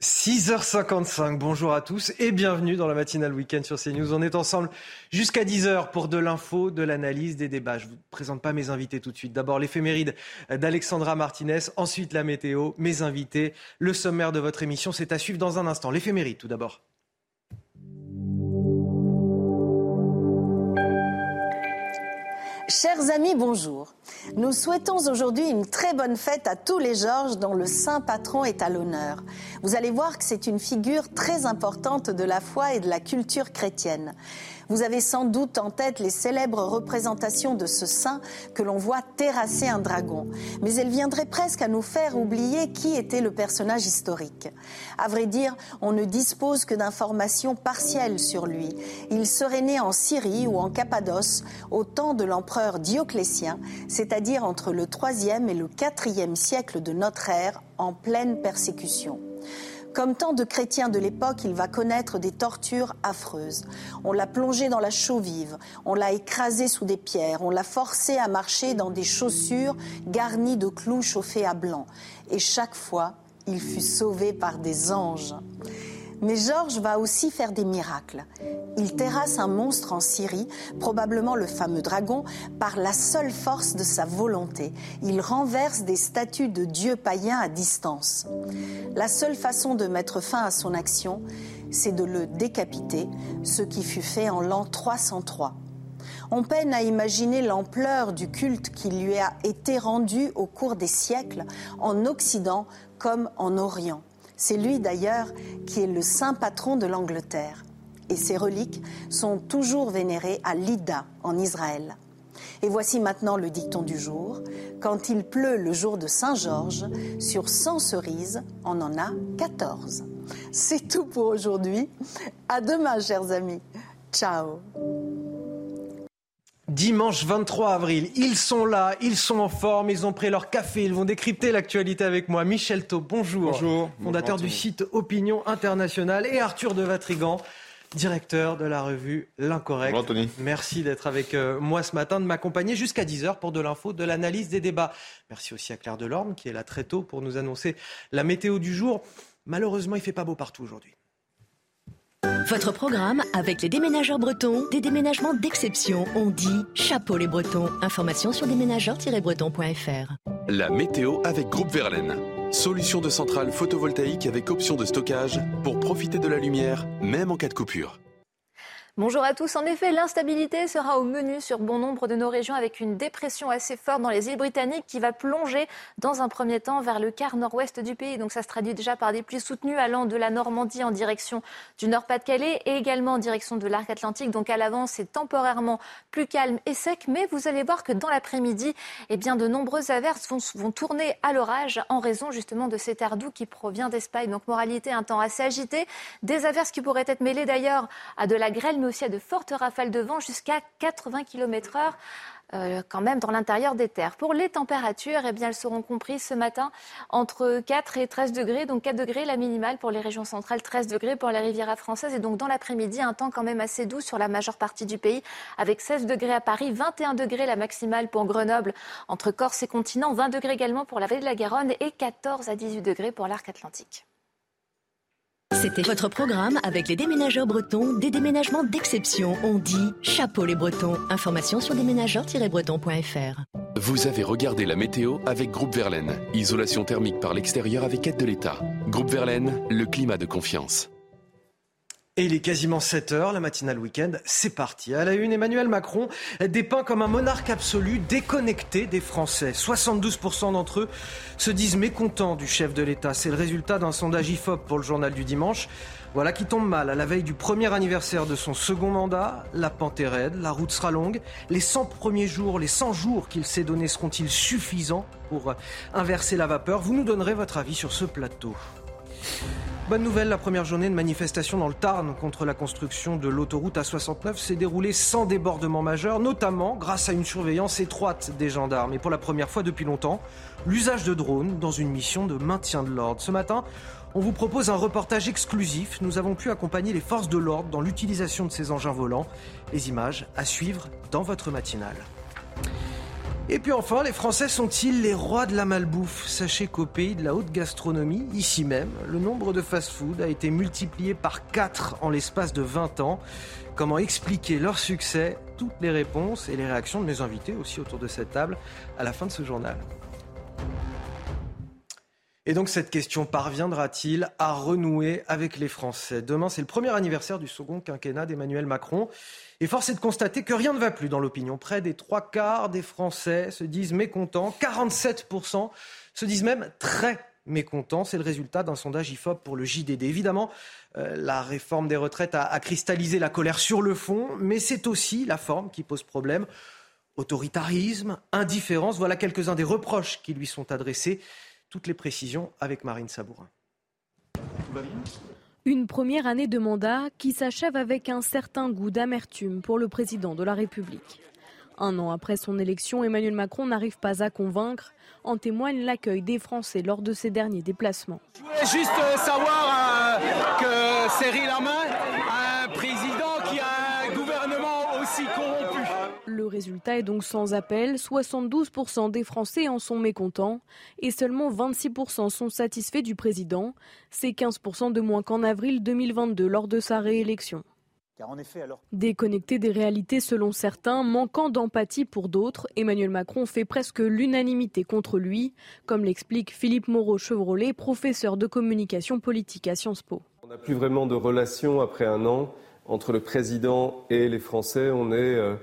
6h55, bonjour à tous et bienvenue dans la matinale week-end sur CNews. On est ensemble jusqu'à 10h pour de l'info, de l'analyse, des débats. Je ne vous présente pas mes invités tout de suite. D'abord l'éphéméride d'Alexandra Martinez, ensuite la météo, mes invités, le sommaire de votre émission. C'est à suivre dans un instant. L'éphéméride tout d'abord. Chers amis, bonjour. Nous souhaitons aujourd'hui une très bonne fête à tous les Georges dont le saint patron est à l'honneur. Vous allez voir que c'est une figure très importante de la foi et de la culture chrétienne. Vous avez sans doute en tête les célèbres représentations de ce saint que l'on voit terrasser un dragon. Mais elle viendrait presque à nous faire oublier qui était le personnage historique. À vrai dire, on ne dispose que d'informations partielles sur lui. Il serait né en Syrie ou en Cappadoce au temps de l'empereur Dioclétien, c'est-à-dire entre le 3e et le 4e siècle de notre ère, en pleine persécution. Comme tant de chrétiens de l'époque, il va connaître des tortures affreuses. On l'a plongé dans la chaux vive, on l'a écrasé sous des pierres, on l'a forcé à marcher dans des chaussures garnies de clous chauffés à blanc. Et chaque fois, il fut sauvé par des anges. Mais Georges va aussi faire des miracles. Il terrasse un monstre en Syrie, probablement le fameux dragon, par la seule force de sa volonté. Il renverse des statues de dieux païens à distance. La seule façon de mettre fin à son action, c'est de le décapiter, ce qui fut fait en l'an 303. On peine à imaginer l'ampleur du culte qui lui a été rendu au cours des siècles, en Occident comme en Orient. C'est lui d'ailleurs qui est le saint patron de l'Angleterre. Et ses reliques sont toujours vénérées à Lydda, en Israël. Et voici maintenant le dicton du jour. Quand il pleut le jour de Saint-Georges, sur 100 cerises, on en a 14. C'est tout pour aujourd'hui. À demain, chers amis. Ciao. Dimanche 23 avril, ils sont là, ils sont en forme, ils ont pris leur café, ils vont décrypter l'actualité avec moi. Michel Taub, bonjour. Bonjour. Fondateur du site Opinion Internationale et Arthur de Vatrigan, directeur de la revue L'Incorrect. Bonjour Anthony. Merci d'être avec euh, moi ce matin, de m'accompagner jusqu'à 10h pour de l'info, de l'analyse des débats. Merci aussi à Claire Delorme qui est là très tôt pour nous annoncer la météo du jour. Malheureusement, il fait pas beau partout aujourd'hui. Votre programme avec les déménageurs bretons, des déménagements d'exception. On dit chapeau les bretons. Information sur déménageurs-bretons.fr. La météo avec Groupe Verlaine. Solution de centrale photovoltaïque avec option de stockage pour profiter de la lumière, même en cas de coupure. Bonjour à tous. En effet, l'instabilité sera au menu sur bon nombre de nos régions avec une dépression assez forte dans les îles britanniques qui va plonger dans un premier temps vers le quart nord-ouest du pays. Donc ça se traduit déjà par des pluies soutenues allant de la Normandie en direction du Nord-Pas-de-Calais et également en direction de l'arc atlantique. Donc à l'avance, c'est temporairement plus calme et sec, mais vous allez voir que dans l'après-midi, eh bien de nombreuses averses vont, vont tourner à l'orage en raison justement de cet air doux qui provient d'Espagne. Donc moralité, un temps assez agité, des averses qui pourraient être mêlées d'ailleurs à de la grêle, aussi à de fortes rafales de vent jusqu'à 80 km heure. euh, quand même dans l'intérieur des terres. Pour les températures, eh bien, elles seront comprises ce matin entre 4 et 13 degrés. Donc 4 degrés la minimale pour les régions centrales, 13 degrés pour la Riviera française. Et donc dans l'après-midi, un temps quand même assez doux sur la majeure partie du pays, avec 16 degrés à Paris, 21 degrés la maximale pour Grenoble, entre Corse et continent, 20 degrés également pour la vallée de la Garonne et 14 à 18 degrés pour l'arc atlantique. C'était votre programme avec les déménageurs bretons, des déménagements d'exception. On dit chapeau les bretons. Information sur déménageurs-bretons.fr. Vous avez regardé la météo avec Groupe Verlaine. Isolation thermique par l'extérieur avec aide de l'État. Groupe Verlaine, le climat de confiance. Et il est quasiment 7 heures, la matinale week-end, c'est parti. À la une, Emmanuel Macron dépeint comme un monarque absolu, déconnecté des Français. 72% d'entre eux se disent mécontents du chef de l'État. C'est le résultat d'un sondage IFOP pour le journal du dimanche. Voilà qui tombe mal. À la veille du premier anniversaire de son second mandat, la pente est raide, la route sera longue. Les 100 premiers jours, les 100 jours qu'il s'est donnés seront-ils suffisants pour inverser la vapeur? Vous nous donnerez votre avis sur ce plateau. Bonne nouvelle, la première journée de manifestation dans le Tarn contre la construction de l'autoroute A69 s'est déroulée sans débordement majeur, notamment grâce à une surveillance étroite des gendarmes. Et pour la première fois depuis longtemps, l'usage de drones dans une mission de maintien de l'ordre. Ce matin, on vous propose un reportage exclusif. Nous avons pu accompagner les forces de l'ordre dans l'utilisation de ces engins volants. Les images à suivre dans votre matinale. Et puis enfin, les Français sont-ils les rois de la malbouffe? Sachez qu'au pays de la haute gastronomie, ici même, le nombre de fast-food a été multiplié par 4 en l'espace de 20 ans. Comment expliquer leur succès? Toutes les réponses et les réactions de mes invités aussi autour de cette table à la fin de ce journal. Et donc cette question parviendra-t-il à renouer avec les Français? Demain, c'est le premier anniversaire du second quinquennat d'Emmanuel Macron. Et force est de constater que rien ne va plus dans l'opinion. Près des trois quarts des Français se disent mécontents. 47% se disent même très mécontents. C'est le résultat d'un sondage IFOP pour le JDD. Évidemment, euh, la réforme des retraites a, a cristallisé la colère sur le fond, mais c'est aussi la forme qui pose problème. Autoritarisme, indifférence, voilà quelques-uns des reproches qui lui sont adressés. Toutes les précisions avec Marine Sabourin. Une première année de mandat qui s'achève avec un certain goût d'amertume pour le président de la République. Un an après son élection, Emmanuel Macron n'arrive pas à convaincre. En témoigne l'accueil des Français lors de ses derniers déplacements. Je voulais juste euh, savoir euh, que un président qui a un gouvernement aussi corrompu, le résultat est donc sans appel. 72% des Français en sont mécontents et seulement 26% sont satisfaits du président. C'est 15% de moins qu'en avril 2022 lors de sa réélection. Déconnecté des réalités selon certains, manquant d'empathie pour d'autres, Emmanuel Macron fait presque l'unanimité contre lui, comme l'explique Philippe Moreau-Chevrolet, professeur de communication politique à Sciences Po. On n'a plus vraiment de relation après un an entre le président et les Français. On est euh,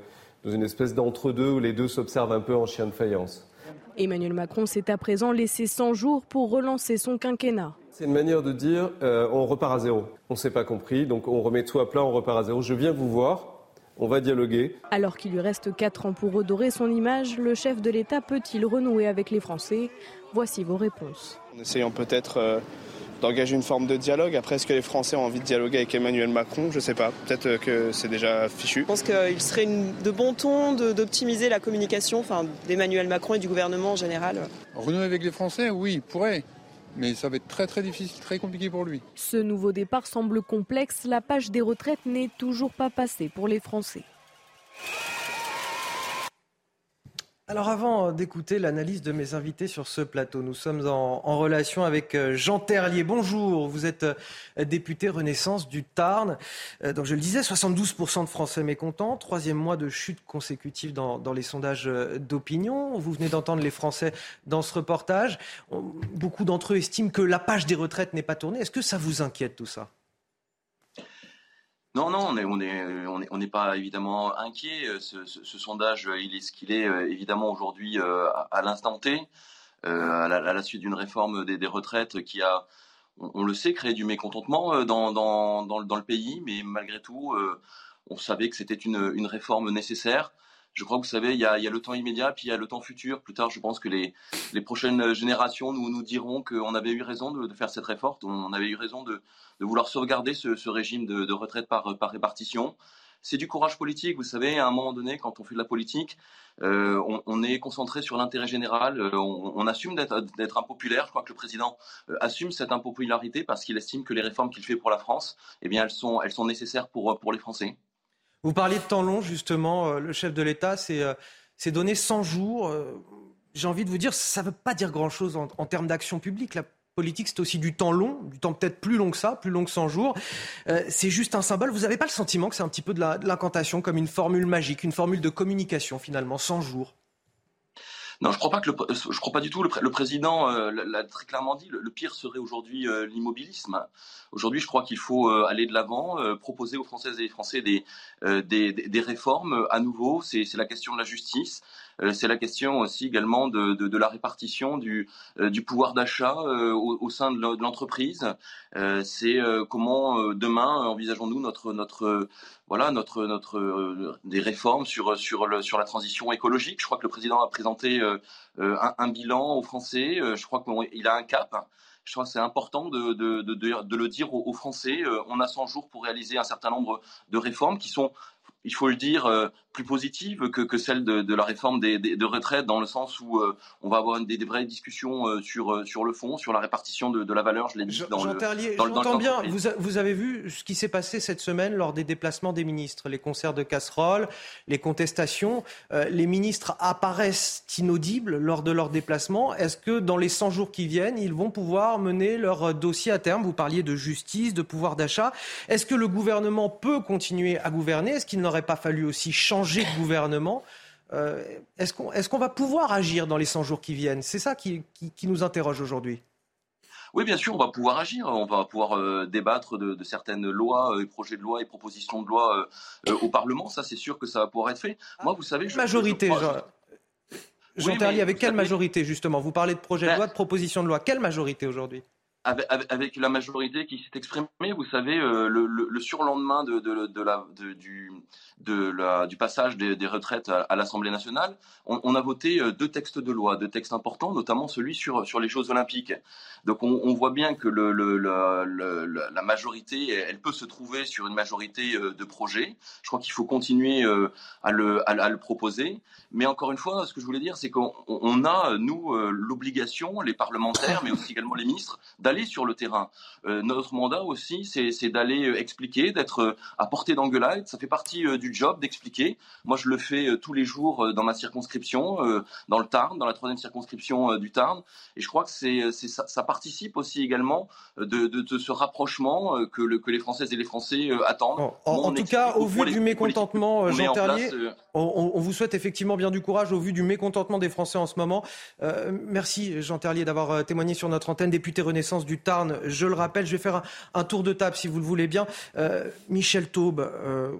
dans une espèce d'entre-deux où les deux s'observent un peu en chien de faïence. Emmanuel Macron s'est à présent laissé 100 jours pour relancer son quinquennat. C'est une manière de dire euh, on repart à zéro. On ne s'est pas compris, donc on remet tout à plat, on repart à zéro. Je viens vous voir, on va dialoguer. Alors qu'il lui reste 4 ans pour redorer son image, le chef de l'État peut-il renouer avec les Français? Voici vos réponses. En essayant peut-être euh, d'engager une forme de dialogue. Après, est-ce que les Français ont envie de dialoguer avec Emmanuel Macron? Je ne sais pas. Peut-être euh, que c'est déjà fichu. Je pense qu'il serait de bon ton d'optimiser la communication d'Emmanuel Macron et du gouvernement en général. Renouer avec les Français, oui, il pourrait. Mais ça va être très très difficile, très compliqué pour lui. Ce nouveau départ semble complexe. La page des retraites n'est toujours pas passée pour les Français. Alors avant d'écouter l'analyse de mes invités sur ce plateau, nous sommes en, relation avec euh, Jean Terlier. Bonjour, vous êtes euh, député Renaissance du Tarn. Euh, donc je le disais, 72% de Français mécontents, troisième mois de chute consécutive dans, dans les sondages d'opinion. Vous venez d'entendre les Français dans ce reportage. Beaucoup d'entre eux estiment que la page des retraites n'est pas tournée. Est-ce que ça vous inquiète tout ça? Non, non, on n'est pas évidemment inquiet. Ce, sondage, il est ce qu'il est euh, évidemment aujourd'hui euh, à, l'instant T, euh, à, la, suite d'une réforme des, retraites qui a, on, le sait, créé du mécontentement dans, le, pays, mais malgré tout, on savait que c'était une réforme nécessaire je crois que vous savez, il y a, le temps immédiat, puis il y a le temps futur. Plus tard, je pense que les, les prochaines générations nous, nous diront qu'on avait eu raison de, faire cette réforme, on avait eu raison de, de vouloir sauvegarder ce, ce régime de, de, retraite par, par répartition. C'est du courage politique, vous savez, à un moment donné, quand on fait de la politique, euh, on, on, est concentré sur l'intérêt général, euh, on, on, assume d'être impopulaire. Je crois que le président euh, assume cette impopularité parce qu'il estime que les réformes qu'il fait pour la France, eh bien, elles sont, elles sont nécessaires pour, pour les Français. Vous parliez de temps long, justement. Euh, le chef de l'État s'est euh, donné 100 jours. Euh, j'ai envie de vous dire, ça ne veut pas dire grand-chose en, termes d'action publique. La politique, c'est aussi du temps long, du temps peut-être plus long que ça, plus long que 100 jours. c'est juste un symbole. Vous n'avez pas le sentiment que c'est un petit peu de l'incantation, comme une formule magique, une formule de communication, finalement, 100 jours? Non, je crois pas que le, je crois pas du tout. Le, président euh, l'a très clairement dit. Le, pire serait aujourd'hui euh, l'immobilisme. Aujourd'hui, je crois qu'il faut euh, aller de l'avant, proposer aux Françaises et aux Français des, des, des, réformes. À nouveau, c'est la question de la justice. C'est la question aussi également de, de, la répartition du, du pouvoir d'achat au, au, sein de l'entreprise. c'est comment demain envisageons-nous notre notre voilà notre notre des réformes sur sur le, sur la transition écologique? Je crois que le président a présenté euh, euh, un, bilan aux Français. Euh, je crois qu'il a un cap. Je crois que c'est important de, de, de, de, le dire aux, Français. on a 100 jours pour réaliser un certain nombre de réformes qui sont il faut le dire, euh, plus positive que, que celle de, de, la réforme des, des, de retraite, dans le sens où euh, on va avoir des, des vraies discussions euh, sur, sur le fond, sur la répartition de, de la valeur, je l'ai dit dans Jean le J'entends bien, vous, vous, avez vu ce qui s'est passé cette semaine lors des déplacements des ministres, les concerts de casseroles, les contestations. les ministres apparaissent inaudibles lors de leurs déplacements. Est-ce que dans les 100 jours qui viennent, ils vont pouvoir mener leur dossier à terme? Vous parliez de justice, de pouvoir d'achat. Est-ce que le gouvernement peut continuer à gouverner? Est-ce qu'il n'aurait pas fallu aussi changer de gouvernement. Euh, est-ce qu'on est va pouvoir agir dans les 100 jours qui viennent? C'est ça qui, qui, nous interroge aujourd'hui. Oui, bien sûr, on va pouvoir agir. On va pouvoir euh, débattre de, certaines lois, euh, projets de loi et propositions de loi au Parlement. Ça, c'est sûr que ça va pouvoir être fait. Moi, vous savez, je, majorité. Jean, Jean avec quelle majorité justement? Vous parlez de projet de ben loi, de proposition de loi. Quelle majorité aujourd'hui? Avec, la majorité qui s'est exprimée, vous savez, euh, le, le, surlendemain de, de, de la, du, du passage des, retraites à, l'Assemblée nationale, on, a voté euh, deux textes de loi, deux textes importants, notamment celui sur, sur les Jeux olympiques. Donc on, voit bien que la majorité, elle peut se trouver sur une majorité euh, de projets. Je crois qu'il faut continuer à le, à, le proposer. Mais encore une fois, ce que je voulais dire, c'est qu'on a, nous, l'obligation, les parlementaires, mais aussi également les ministres, d'aller sur le terrain. Euh, notre mandat aussi, c'est d'aller euh, expliquer, d'être euh, à portée d'engueulade. Ça fait partie du job d'expliquer. Moi, je le fais tous les jours dans ma circonscription, dans le Tarn, dans la troisième circonscription du Tarn. Et je crois que c'est ça, ça, participe aussi également de, de, ce rapprochement que, le, que les Françaises et les Français attendent. en, tout cas, au vu du mécontentement, Jean Terlier, on, on, vous souhaite effectivement bien du courage au vu du mécontentement des Français en ce moment. merci Jean Terlier d'avoir témoigné sur notre antenne. Député Renaissance du Tarn. Je le rappelle, je vais faire un, tour de table si vous le voulez bien. Euh, Michel Taube, euh,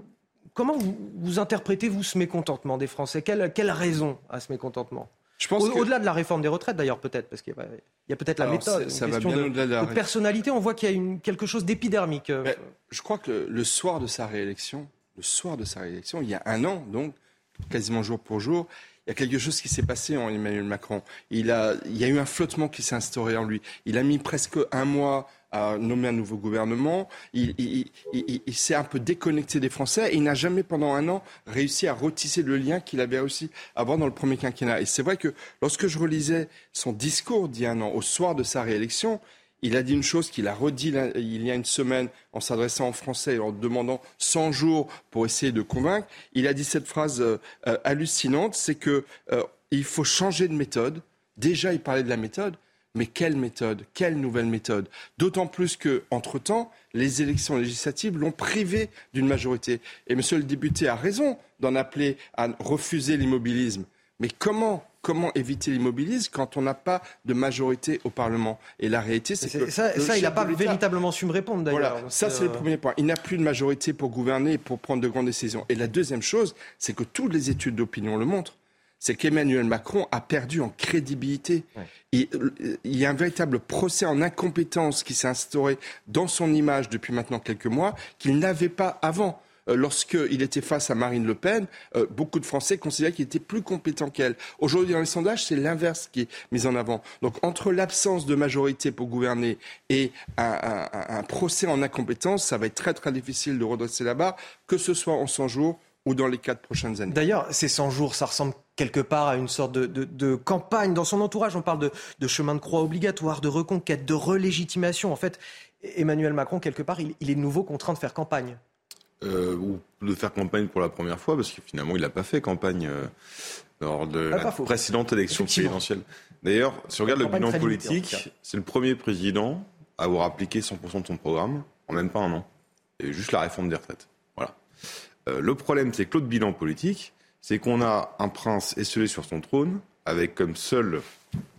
comment vous, interprétez, vous, ce mécontentement des Français? Quelle, quelle raison à ce mécontentement? Au-delà de la réforme des retraites, d'ailleurs, peut-être, parce qu'il y a, peut-être la méthode, ça, une question de, la personnalité. On voit qu'il y a une, quelque chose d'épidermique. Euh. je crois que le, soir de sa réélection, le soir de sa réélection, il y a un an, donc quasiment jour pour jour, il y a quelque chose qui s'est passé en Emmanuel Macron. Il, a, il y a eu un flottement qui s'est instauré en lui. Il a mis presque un mois à nommer un nouveau gouvernement. Il, s'est un peu déconnecté des Français et il n'a jamais pendant un an réussi à retisser le lien qu'il avait aussi avant dans le premier quinquennat. Et c'est vrai que lorsque je relisais son discours d'il y a un an, au soir de sa réélection, il a dit une chose qu'il a redit il y a une semaine en s'adressant en Français et en demandant 100 jours pour essayer de convaincre. Il a dit cette phrase euh, euh, hallucinante, c'est que euh, il faut changer de méthode. Déjà, il parlait de la méthode, mais quelle méthode Quelle nouvelle méthode? D'autant plus que, entre-temps, les élections législatives l'ont privé d'une majorité. Et Monsieur le député a raison d'en appeler à refuser l'immobilisme. Mais comment comment éviter l'immobilisme quand on n'a pas de majorité au Parlement? Et la réalité, c'est que. Ça, il n'a pas véritablement su me répondre d'ailleurs. Voilà, ça, c'est le premier point. Il n'a plus de majorité pour gouverner et pour prendre de grandes décisions. Et la deuxième chose, c'est que toutes les études d'opinion le montrent c'est qu'Emmanuel Macron a perdu en crédibilité. il y a un véritable procès en incompétence qui s'est instauré dans son image depuis maintenant quelques mois qu'il n'avait pas avant. Euh, lorsqu'il était face à Marine Le Pen, euh, beaucoup de Français considéraient qu'il était plus compétent qu'elle. Aujourd'hui, dans les sondages, c'est l'inverse qui est mis en avant. Donc, entre l'absence de majorité pour gouverner et un, procès en incompétence, ça va être très très difficile de redresser la barre, que ce soit en 100 jours ou dans les quatre prochaines années. D'ailleurs, ces 100 jours, ça ressemble quelque part à une sorte de, campagne. Dans son entourage, on parle de, chemin de croix obligatoire, de reconquête, de relégitimation. En fait, Emmanuel Macron, quelque part, il, il est de nouveau contraint de faire campagne. Euh, ou de faire campagne pour la première fois, parce que finalement, il n'a pas fait campagne euh, lors de la précédente élection présidentielle. D'ailleurs, si on regarde le bilan politique, c'est le premier président à avoir appliqué 100% de son programme en même pas un an. Et juste la réforme des retraites. Voilà. Euh, le problème, c'est que l'autre bilan politique, c'est qu'on a un prince esselé sur son trône, avec comme seul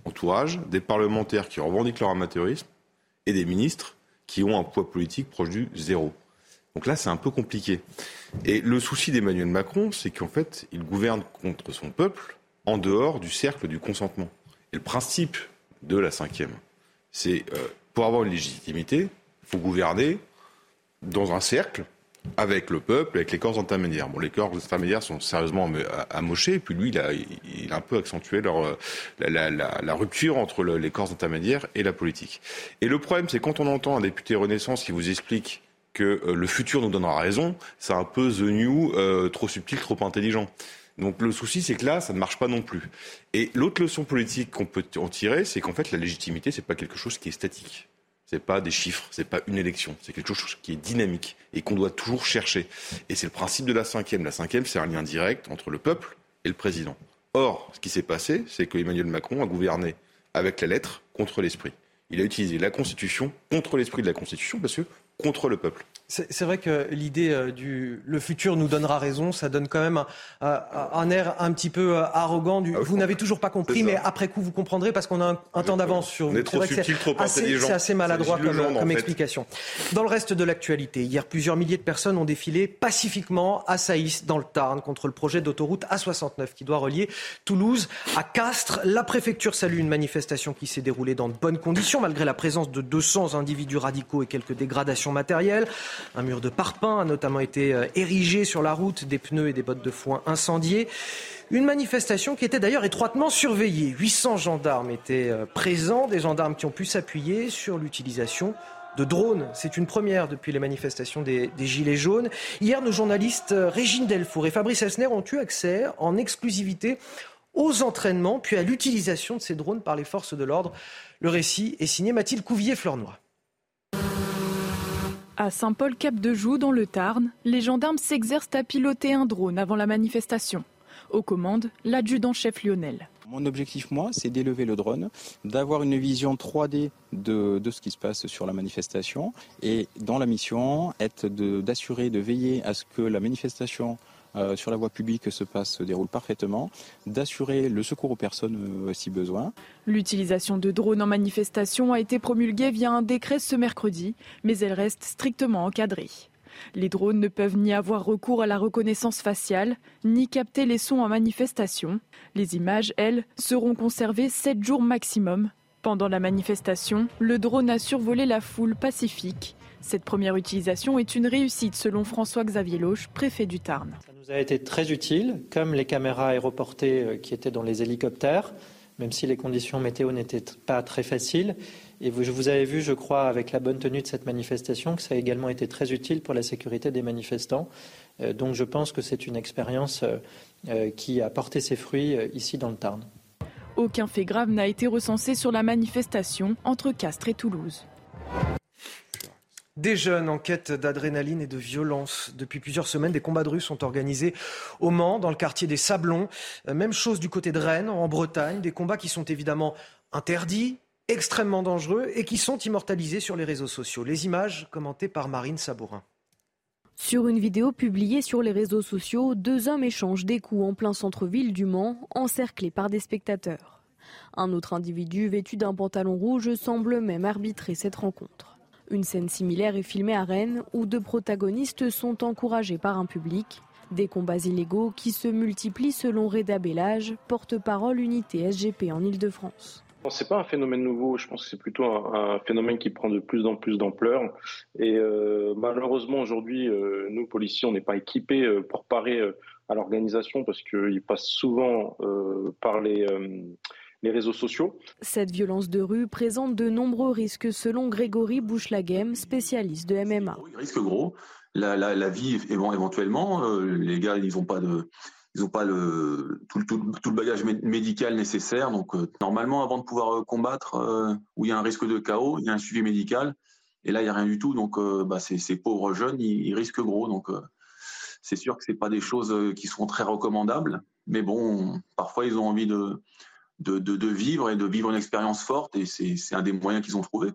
entourage des parlementaires qui revendiquent leur amateurisme et des ministres qui ont un poids politique proche du zéro. Donc là, c'est un peu compliqué. Et le souci d'Emmanuel Macron, c'est qu'en fait, il gouverne contre son peuple en dehors du cercle du consentement. Et le principe de la cinquième, c'est euh, pour avoir une légitimité, il faut gouverner dans un cercle avec le peuple, avec les corps intermédiaires. Bon, les corps intermédiaires sont sérieusement amochés, et puis lui, il a, il a un peu accentué leur, la, rupture entre le, les corps intermédiaires et la politique. Et le problème, c'est quand on entend un député Renaissance qui vous explique que euh, le futur nous donnera raison, c'est un peu The New, euh, trop subtil, trop intelligent. Donc le souci, c'est que là, ça ne marche pas non plus. Et l'autre leçon politique qu'on peut en tirer, c'est qu'en fait, la légitimité, c'est pas quelque chose qui est statique. C'est pas des chiffres, c'est pas une élection, c'est quelque chose qui est dynamique et qu'on doit toujours chercher. Et c'est le principe de la cinquième. La cinquième, c'est un lien direct entre le peuple et le président. Or, ce qui s'est passé, c'est que Emmanuel Macron a gouverné avec la lettre contre l'esprit. Il a utilisé la Constitution contre l'esprit de la Constitution parce que contre le peuple. C'est vrai que l'idée euh, du le futur nous donnera raison, ça donne quand même un, air un petit peu euh, arrogant. Du, ah vous n'avez toujours pas compris, mais après coup vous comprendrez parce qu'on a un, temps d'avance sur vous. C'est assez maladroit comme, explication. Dans le reste de l'actualité, hier plusieurs milliers de personnes ont défilé pacifiquement à Saïs dans le Tarn contre le projet d'autoroute A69 qui doit relier Toulouse à Castres. La préfecture salue une manifestation qui s'est déroulée dans de bonnes conditions malgré la présence de 200 individus radicaux et quelques dégradations matérielles. Un mur de parpaing a notamment été euh, érigé sur la route, des pneus et des bottes de foin incendiés. Une manifestation qui était d'ailleurs étroitement surveillée. 800 gendarmes étaient euh, présents, des gendarmes qui ont pu s'appuyer sur l'utilisation de drones. C'est une première depuis les manifestations des, Gilets jaunes. Hier, nos journalistes euh, Régine Delfour et Fabrice Elsner ont eu accès en exclusivité aux entraînements, puis à l'utilisation de ces drones par les forces de l'ordre. Le récit est signé Mathilde Couvier-Fleurnois. À Saint-Paul-Cap-de-Joux, dans le Tarn, les gendarmes s'exercent à piloter un drone avant la manifestation. Aux commandes, l'adjudant-chef Lionel. Mon objectif, moi, c'est d'élever le drone, d'avoir une vision 3D de, ce qui se passe sur la manifestation et dans la mission, être d'assurer, de veiller à ce que la manifestation euh, sur la voie publique se passe, se déroule parfaitement, d'assurer le secours aux personnes euh, si besoin. L'utilisation de drones en manifestation a été promulguée via un décret ce mercredi, mais elle reste strictement encadrée. Les drones ne peuvent ni avoir recours à la reconnaissance faciale, ni capter les sons en manifestation. Les images, elles, seront conservées 7 jours maximum. Pendant la manifestation, le drone a survolé la foule pacifique. Cette première utilisation est une réussite selon François-Xavier Loche, préfet du Tarn nous a été très utile, comme les caméras aéroportées euh, qui étaient dans les hélicoptères, même si les conditions météo n'étaient pas très faciles. Et vous, avez vu, je crois, avec la bonne tenue de cette manifestation, que ça a également été très utile pour la sécurité des manifestants. Euh, donc je pense que c'est une expérience euh, qui a porté ses fruits ici dans le Tarn. Aucun fait grave n'a été recensé sur la manifestation entre Castres et Toulouse. Des jeunes en quête d'adrénaline et de violence. Depuis plusieurs semaines, des combats de rue sont organisés au Mans, dans le quartier des Sablons. Euh, même chose du côté de Rennes, en Bretagne. Des combats qui sont évidemment interdits, extrêmement dangereux et qui sont immortalisés sur les réseaux sociaux. Les images commentées par Marine Sabourin. Sur une vidéo publiée sur les réseaux sociaux, deux hommes échangent des coups en plein centre-ville du Mans, encerclés par des spectateurs. Un autre individu vêtu d'un pantalon rouge semble même arbitrer cette rencontre. Une scène similaire est filmée à Rennes où deux protagonistes sont encouragés par un public. Des combats illégaux qui se multiplient selon Reda Bellage, porte-parole unité SGP en Ile-de-France. Ce n'est pas un phénomène nouveau, je pense que c'est plutôt un, phénomène qui prend de plus en plus d'ampleur. Et euh, malheureusement, aujourd'hui, euh, nous, policiers, on n'est pas équipés euh, pour parer à l'organisation parce qu'ils passent souvent par les les réseaux sociaux. Cette violence de rue présente de nombreux risques selon Grégory Bouchlaghem, spécialiste de MMA. Risque gros. La, la, la vie, éventuellement, euh, les gars, ils n'ont pas de, ils ont pas le, tout, tout, tout, le bagage médical nécessaire. Donc, euh, normalement, avant de pouvoir euh, combattre, où il y a un risque de chaos, il y a un suivi médical. Et là, il n'y a rien du tout. Donc, bah, ces, ces, pauvres jeunes, ils, ils risquent gros. Donc, c'est sûr que ce pas des choses qui sont très recommandables. Mais bon, parfois, ils ont envie de, de, vivre et de vivre une expérience forte. Et c'est un des moyens qu'ils ont trouvé.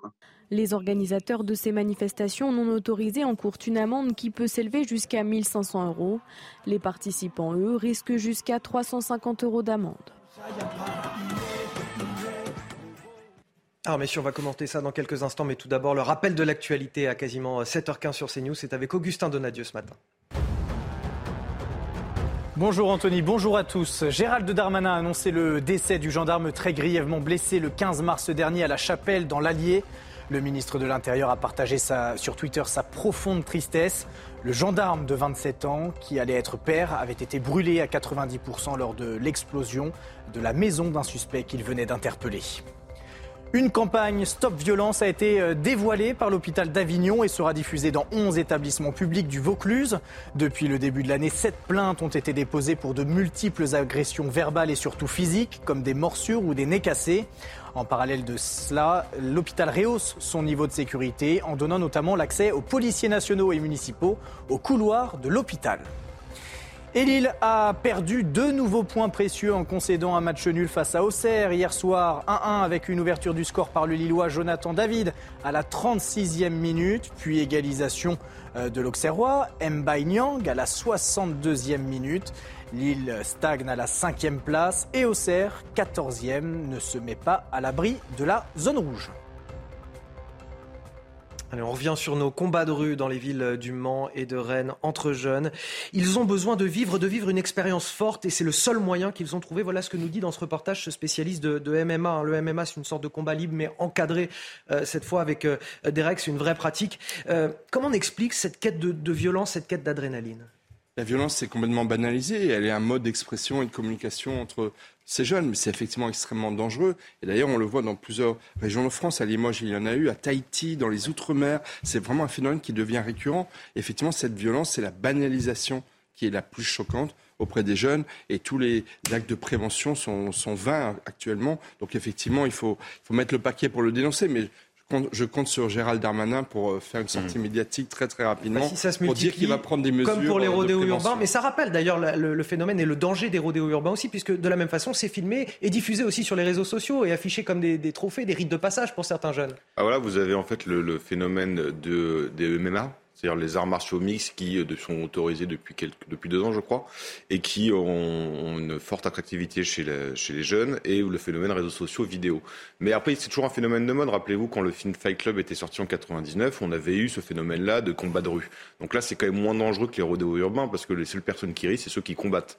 Les organisateurs de ces manifestations non autorisées encourent une amende qui peut s'élever jusqu'à 1500 euros. Les participants, eux, risquent jusqu'à 350 euros d'amende. Alors messieurs, on va commenter ça dans quelques instants, mais tout d'abord le rappel de l'actualité à quasiment 7h15 sur CNews, c'est avec Augustin Donadieu ce matin. Bonjour Anthony, bonjour à tous. Gérald Darmanin a annoncé le décès du gendarme très grièvement blessé le 15 mars dernier à la Chapelle dans l'Allier. Le ministre de l'Intérieur a partagé sur Twitter sa profonde tristesse. Le gendarme de 27 ans, qui allait être père, avait été brûlé à 90% lors de l'explosion de la maison d'un suspect qu'il venait d'interpeller. Une campagne Stop Violence a été euh, dévoilée par l'hôpital d'Avignon et sera diffusée dans 11 établissements publics du Vaucluse. Depuis le début de l'année, 7 plaintes ont été déposées pour de multiples agressions verbales et surtout physiques, comme des morsures ou des nez cassés. En parallèle de cela, l'hôpital rehausse son niveau de sécurité en donnant notamment l'accès aux policiers nationaux et municipaux au couloir de l'hôpital. Et Lille a perdu deux nouveaux points précieux en concédant un match nul face à Auxerre hier soir 1-1 avec une ouverture du score par le Lillois Jonathan David à la 36e minute, puis égalisation euh, de l'Auxerrois Mbaye Nyang à la 62e minute. Lille stagne à la 5e place et Auxerre, 14e, ne se met pas à l'abri de la zone rouge. On revient sur nos combats de rue dans les villes du Mans et de Rennes entre jeunes. Ils ont besoin de vivre, de vivre une expérience forte et c'est le seul moyen qu'ils ont trouvé. Voilà ce que nous dit dans ce reportage ce spécialiste de, MMA. Le MMA, c'est une sorte de combat libre mais encadré euh, cette fois avec euh, des c'est une vraie pratique. Euh, comment on explique cette quête de violence, cette quête d'adrénaline? La violence, c'est complètement banalisé. Elle est un mode d'expression et de communication entre ces jeunes, mais c'est effectivement extrêmement dangereux. Et d'ailleurs, on le voit dans plusieurs régions de France. À Limoges, il y en a eu, à Tahiti, dans les Outre-mer. C'est vraiment un phénomène qui devient récurrent. effectivement, cette violence, c'est la banalisation qui est la plus choquante auprès des jeunes et tous les actes de prévention sont, vains actuellement. Donc effectivement, il faut, faut mettre le paquet pour le dénoncer. Mais je compte sur Gérald Darmanin pour euh, faire une sortie mm. médiatique très très rapidement bah, ça se pour dire qu'il va prendre des mesures. Comme pour les euh, rodéos urbains, mais ça rappelle d'ailleurs le, phénomène et le danger des rodéos urbains aussi, puisque de la même façon, c'est filmé et diffusé aussi sur les réseaux sociaux et affiché comme des, trophées, des rites de passage pour certains jeunes. Ah voilà, vous avez en fait le, phénomène de, des MMA, c'est-à-dire les arts martiaux mixtes qui euh, sont autorisés depuis, depuis deux ans, je crois, et qui ont, une forte attractivité chez, les jeunes, et le phénomène réseaux sociaux, vidéo. Mais après, c'est toujours un phénomène de mode. Rappelez-vous, quand le film Fight Club était sorti en 99, on avait eu ce phénomène-là de combat de rue. Donc là, c'est quand même moins dangereux que les rodéos urbains, parce que les seules personnes qui risquent, c'est ceux qui combattent.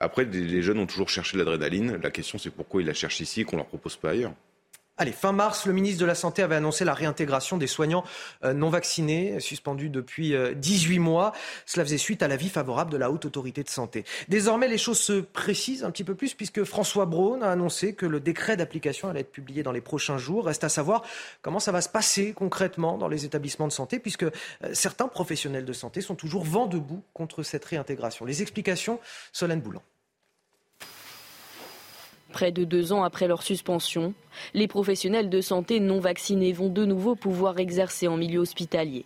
Après, les jeunes ont toujours cherché l'adrénaline. La question, c'est pourquoi ils la cherchent ici et qu'on ne leur propose pas ailleurs. Allez, fin mars, le ministre de la Santé avait annoncé la réintégration des soignants euh, non vaccinés, suspendus depuis 18 euh, mois. Cela faisait suite à l'avis favorable de la Haute Autorité de Santé. Désormais, les choses se précisent un petit peu plus puisque François Braun a annoncé que le décret d'application allait être publié dans les prochains jours. Reste à savoir comment ça va se passer concrètement dans les établissements de santé puisque euh, certains professionnels de santé sont toujours vent debout contre cette réintégration. Les explications, Solène Boulan. Près de deux ans après leur suspension, les professionnels de santé non vaccinés vont de nouveau pouvoir exercer en milieu hospitalier.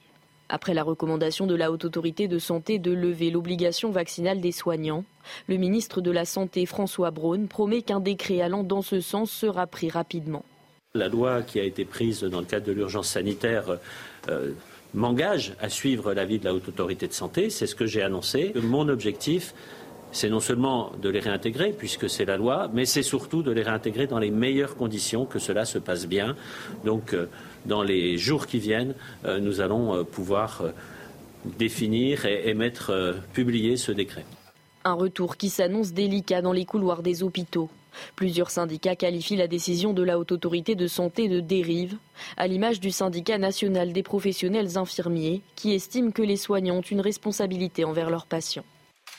Après la recommandation de la Haute Autorité de Santé de lever l'obligation vaccinale des soignants, le ministre de la Santé François Braun promet qu'un décret allant dans ce sens sera pris rapidement. La loi qui a été prise dans le cadre de l'urgence sanitaire euh, m'engage à suivre l'avis de la Haute Autorité de Santé. C'est ce que j'ai annoncé. Mon objectif, c'est non seulement de les réintégrer, puisque c'est la loi, mais c'est surtout de les réintégrer dans les meilleures conditions, que cela se passe bien. Donc, euh, dans les jours qui viennent, euh, nous allons euh, pouvoir définir et, mettre, publier ce décret. Un retour qui s'annonce délicat dans les couloirs des hôpitaux. Plusieurs syndicats qualifient la décision de la Haute Autorité de Santé de dérive, à l'image du syndicat national des professionnels infirmiers, qui estime que les soignants ont une responsabilité envers leurs patients.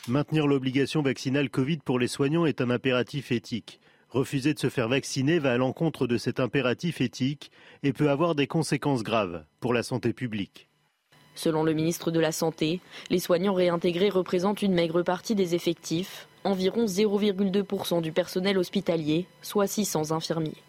Maintenir l'obligation vaccinale Covid pour les soignants est un impératif éthique. Refuser de se faire vacciner va à l'encontre de cet impératif éthique et peut avoir des conséquences graves pour la santé publique. Selon le ministre de la Santé, les soignants réintégrés représentent une maigre partie des effectifs, environ 0,2% du personnel hospitalier, soit 600 infirmiers.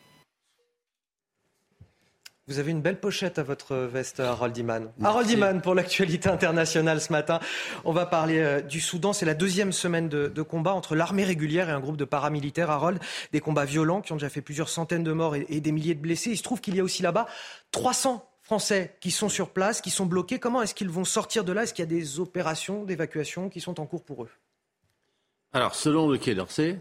Vous avez une belle pochette à votre veste, Harold Iman. Harold Iman pour l'actualité internationale ce matin. On va parler euh, du Soudan. C'est la deuxième semaine de, combat entre l'armée régulière et un groupe de paramilitaires, Harold. Des combats violents qui ont déjà fait plusieurs centaines de morts et, des milliers de blessés. Il se trouve qu'il y a aussi là-bas 300 Français qui sont sur place, qui sont bloqués. Comment est-ce qu'ils vont sortir de là? Est-ce qu'il y a des opérations d'évacuation qui sont en cours pour eux? Alors, selon le Quai d'Orsay,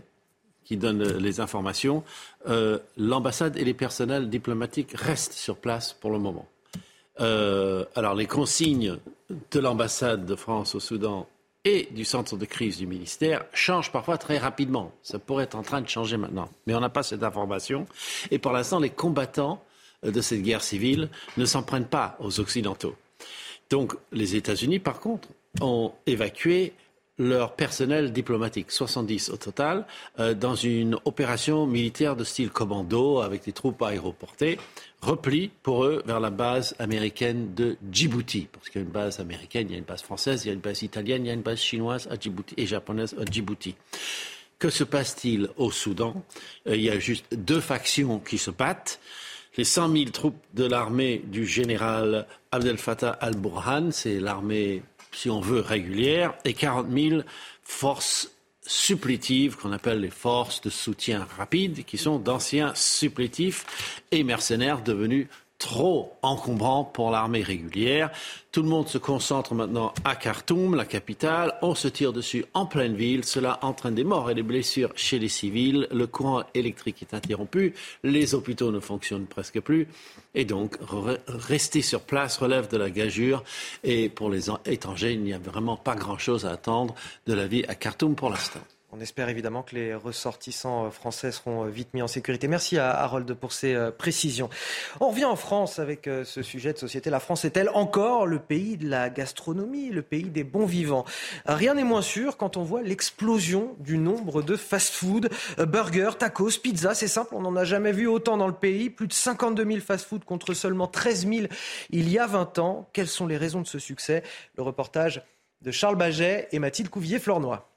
qui donne les informations, euh, l'ambassade et les personnels diplomatiques restent sur place pour le moment. Euh, alors les consignes de l'ambassade de France au Soudan et du centre de crise du ministère changent parfois très rapidement. Ça pourrait être en train de changer maintenant, mais on n'a pas cette information. Et pour l'instant, les combattants de cette guerre civile ne s'en prennent pas aux Occidentaux. Donc les États-Unis, par contre, ont évacué leur personnel diplomatique, 70 au total, euh, dans une opération militaire de style commando avec des troupes aéroportées, repli pour eux vers la base américaine de Djibouti. Parce qu'il y a une base américaine, il y a une base française, il y a une base italienne, il y a une base chinoise à Djibouti et japonaise à Djibouti. Que se passe-t-il au Soudan? Euh, Il y a juste deux factions qui se battent les 100 000 troupes de l'armée du général Abdel Fattah al-Burhan, c'est l'armée si on veut, régulière, et 40 000 forces supplétives qu'on appelle les forces de soutien rapide, qui sont d'anciens supplétifs et mercenaires devenus trop encombrant pour l'armée régulière. Tout le monde se concentre maintenant à Khartoum, la capitale. On se tire dessus en pleine ville. Cela entraîne des morts et des blessures chez les civils. Le courant électrique est interrompu. Les hôpitaux ne fonctionnent presque plus. Et donc, rester sur place relève de la gageure. Et pour les étrangers, il n'y a vraiment pas grand-chose à attendre de la vie à Khartoum pour l'instant. On espère évidemment que les ressortissants euh, français seront euh, vite mis en sécurité. Merci à Harold pour ces euh, précisions. On revient en France avec ce sujet de société. La France est-elle encore le pays de la gastronomie, le pays des bons vivants? Rien n'est moins sûr quand on voit l'explosion du nombre de fast-food, burgers, tacos, pizzas. C'est simple, on n'en a jamais vu autant dans le pays. Plus de 52 000 fast-food contre seulement 13 000 il y a 20 ans. Quelles sont les raisons de ce succès? Le reportage de Charles Baget et Mathilde Couvier-Flornois.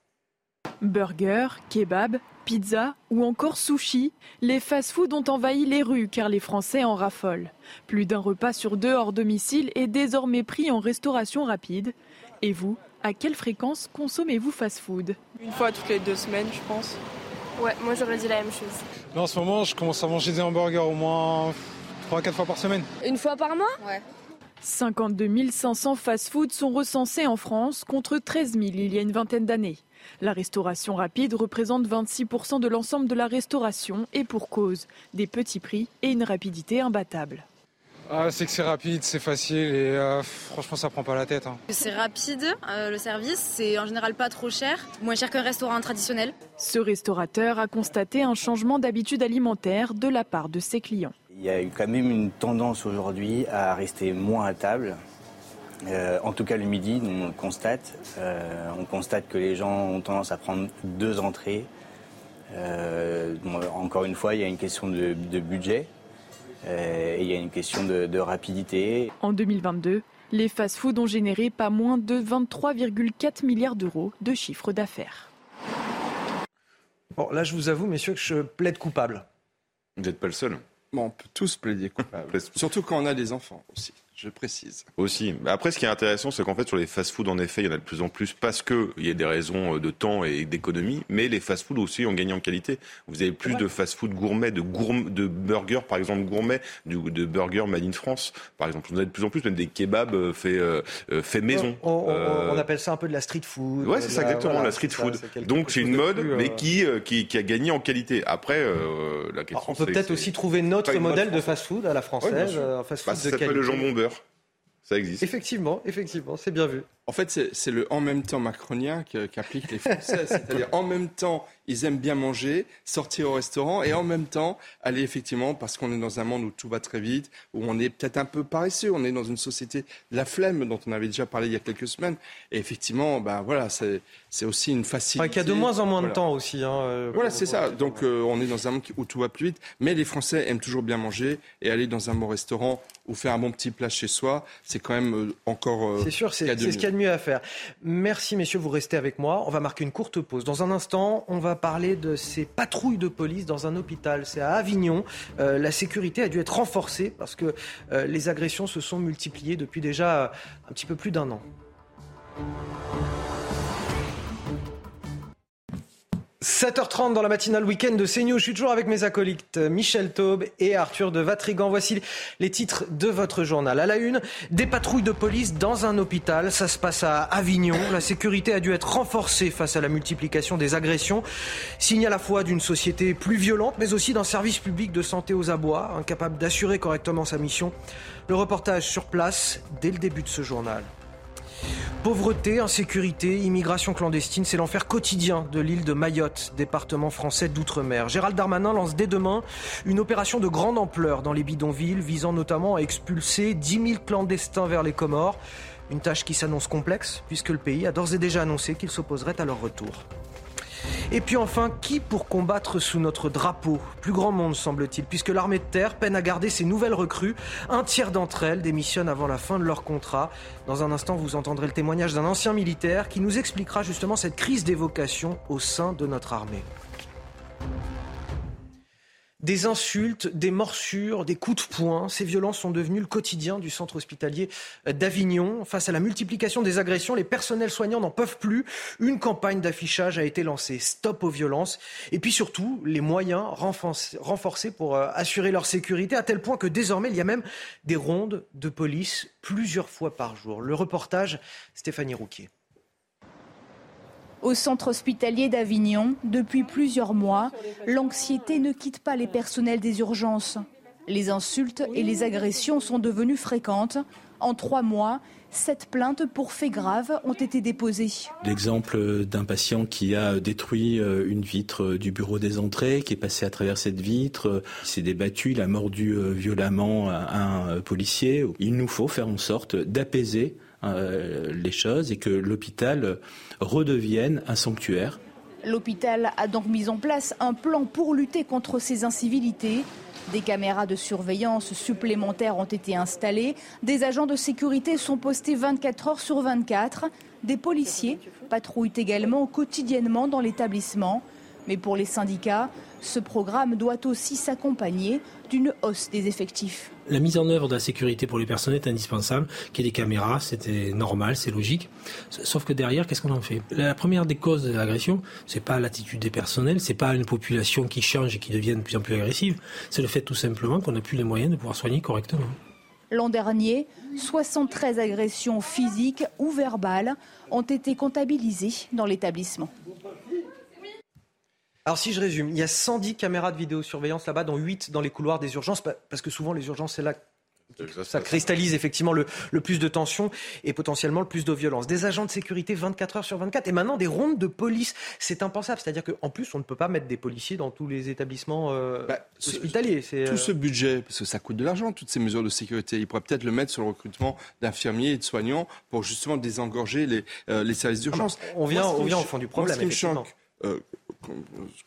Burgers, kebab, pizza ou encore sushi, les fast-foods ont envahi les rues car les Français en raffolent. Plus d'un repas sur deux hors domicile est désormais pris en restauration rapide. Et vous, à quelle fréquence consommez-vous fast-food? Une fois toutes les deux semaines, je pense. Ouais, moi j'aurais dit la même chose. en ce moment, je commence à manger des hamburgers au moins 3-4 fois par semaine. Une fois par mois? Ouais. 52 500 fast-foods sont recensés en France contre 13 000 il y a une vingtaine d'années. La restauration rapide représente 26% de l'ensemble de la restauration et pour cause, des petits prix et une rapidité imbattable. Ah, c'est que c'est rapide, c'est facile et euh, franchement ça prend pas la tête. Hein. C'est rapide, euh, le service, c'est en général pas trop cher, moins cher qu'un restaurant traditionnel. Ce restaurateur a constaté un changement d'habitude alimentaire de la part de ses clients. Il y a eu quand même une tendance aujourd'hui à rester moins à table, euh, en tout cas le midi, on le constate. Euh, on constate que les gens ont tendance à prendre deux entrées. Euh, encore une fois, il y a une question de, budget et il y a une question de, de rapidité. En 2022, les fast-foods ont généré pas moins de 23,4 milliards d'euros de chiffre d'affaires. Bon, là, je vous avoue, messieurs, que je plaide coupable. Vous n'êtes pas le seul. Bon, on peut tous plaider coupable. Surtout quand on a des enfants aussi je précise. Aussi. Après, ce qui est intéressant, c'est qu'en fait, sur les fast-foods, en effet, il y en a de plus en plus parce qu'il y a des raisons de temps et d'économie, mais les fast-foods aussi ont gagné en qualité. Vous avez plus de fast-food gourmet, de, de burgers, par exemple, gourmet, de burgers made in France, par exemple. Vous en avez de plus en plus, même des kebabs euh, faits euh, euh, fait maison. On, appelle ça un peu de la street food. Ouais, c'est ça, exactement, la street food. Donc, c'est une mode, mais qui, qui, a gagné en qualité. Après, la question, On peut peut-être aussi trouver notre modèle de fast-food à la française, un fast-food bah, de qualité. le jambon beurre. Ça existe. Effectivement, effectivement, c'est bien vu. En fait, c'est le en même temps macronien qu'appliquent les Français. C'est-à-dire en même temps, ils aiment bien manger, sortir au restaurant et en même temps aller effectivement, parce qu'on est dans un monde où tout va très vite, où on est peut-être un peu paresseux, on est dans une société de la flemme dont on avait déjà parlé il y a quelques semaines. Et effectivement, ben voilà, c'est aussi une facilité. Enfin, il y a de moins en moins de temps aussi. Hein, euh, voilà, c'est ça. Donc euh, on est dans un monde où tout va plus vite, mais les Français aiment toujours bien manger et aller dans un bon restaurant ou faire un bon petit plat chez soi, c'est quand même euh, encore. c'est sûr, c'est ce qu'il y a de à faire. Merci messieurs, vous restez avec moi. On va marquer une courte pause. Dans un instant, on va parler de ces patrouilles de police dans un hôpital. C'est à Avignon. Euh, la sécurité a dû être renforcée parce que euh, les agressions se sont multipliées depuis déjà euh, un petit peu plus d'un an. 7h30 dans la matinale week-end de CNews. Je suis toujours avec mes acolytes Michel Taube et Arthur de Vatrigan. Voici les titres de votre journal. À la une, des patrouilles de police dans un hôpital. Ça se passe à Avignon. La sécurité a dû être renforcée face à la multiplication des agressions. Signe à la fois d'une société plus violente, mais aussi d'un service public de santé aux abois, incapable d'assurer correctement sa mission. Le reportage sur place dès le début de ce journal. Pauvreté, insécurité, immigration clandestine, c'est l'enfer quotidien de l'île de Mayotte, département français d'outre-mer. Gérald Darmanin lance dès demain une opération de grande ampleur dans les bidonvilles, visant notamment à expulser 10 000 clandestins vers les Comores. Une tâche qui s'annonce complexe, puisque le pays a d'ores et déjà annoncé qu'il s'opposerait à leur retour. Et puis enfin, qui pour combattre sous notre drapeau? Plus grand monde semble-t-il, puisque l'armée de terre peine à garder ses nouvelles recrues. Un tiers d'entre elles démissionnent avant la fin de leur contrat. Dans un instant, vous entendrez le témoignage d'un ancien militaire qui nous expliquera justement cette crise des vocations au sein de notre armée des insultes, des morsures, des coups de poing. Ces violences sont devenues le quotidien du centre hospitalier d'Avignon. Face à la multiplication des agressions, les personnels soignants n'en peuvent plus. Une campagne d'affichage a été lancée. Stop aux violences. Et puis surtout, les moyens renforcés pour euh, assurer leur sécurité, à tel point que désormais, il y a même des rondes de police plusieurs fois par jour. Le reportage, Stéphanie Rouquier. Au centre hospitalier d'Avignon, depuis plusieurs mois, l'anxiété ne quitte pas les personnels des urgences. Les insultes et les agressions sont devenues fréquentes. En trois mois, sept plaintes pour faits graves ont été déposées. L'exemple d'un patient qui a détruit euh, une vitre du bureau des entrées, qui est passé à travers cette vitre, qui s'est débattu, il a mordu euh, violemment un policier. Il nous faut faire en sorte d'apaiser euh, les choses et que l'hôpital redevienne un sanctuaire. L'hôpital a donc mis en place un plan pour lutter contre ces incivilités. Des caméras de surveillance supplémentaires ont été installées. Des agents de sécurité sont postés 24 heures sur 24. Des policiers patrouillent également quotidiennement dans l'établissement. Mais pour les syndicats, ce programme doit aussi s'accompagner d'une hausse des effectifs. La mise en œuvre de la sécurité pour les personnes est indispensable. Qu'il y ait des caméras, c'était normal, c'est logique. Sauf que derrière, qu'est-ce qu'on en fait? La première des causes de l'agression, c'est pas l'attitude des personnels, c'est pas une population qui change et qui devient de plus en plus agressive. C'est le fait tout simplement qu'on n'a plus les moyens de pouvoir soigner correctement. L'an dernier, 73 agressions physiques ou verbales ont été comptabilisées dans l'établissement. Alors si je résume, il y a 110 caméras de vidéosurveillance là-bas, dont 8 dans les couloirs des urgences, parce que souvent les urgences, c'est là que ça cristallise effectivement le, plus de tension et potentiellement le plus de violence. Des agents de sécurité 24 heures sur 24 et maintenant des rondes de police. C'est impensable. C'est-à-dire qu'en plus, on ne peut pas mettre des policiers dans tous les établissements euh, bah, hospitaliers. tout euh, ce budget, parce que ça coûte de l'argent, toutes ces mesures de sécurité, il pourrait peut-être le mettre sur le recrutement d'infirmiers et de soignants pour justement désengorger les, euh, les services d'urgence. On vient, on vient au fond du problème. Euh,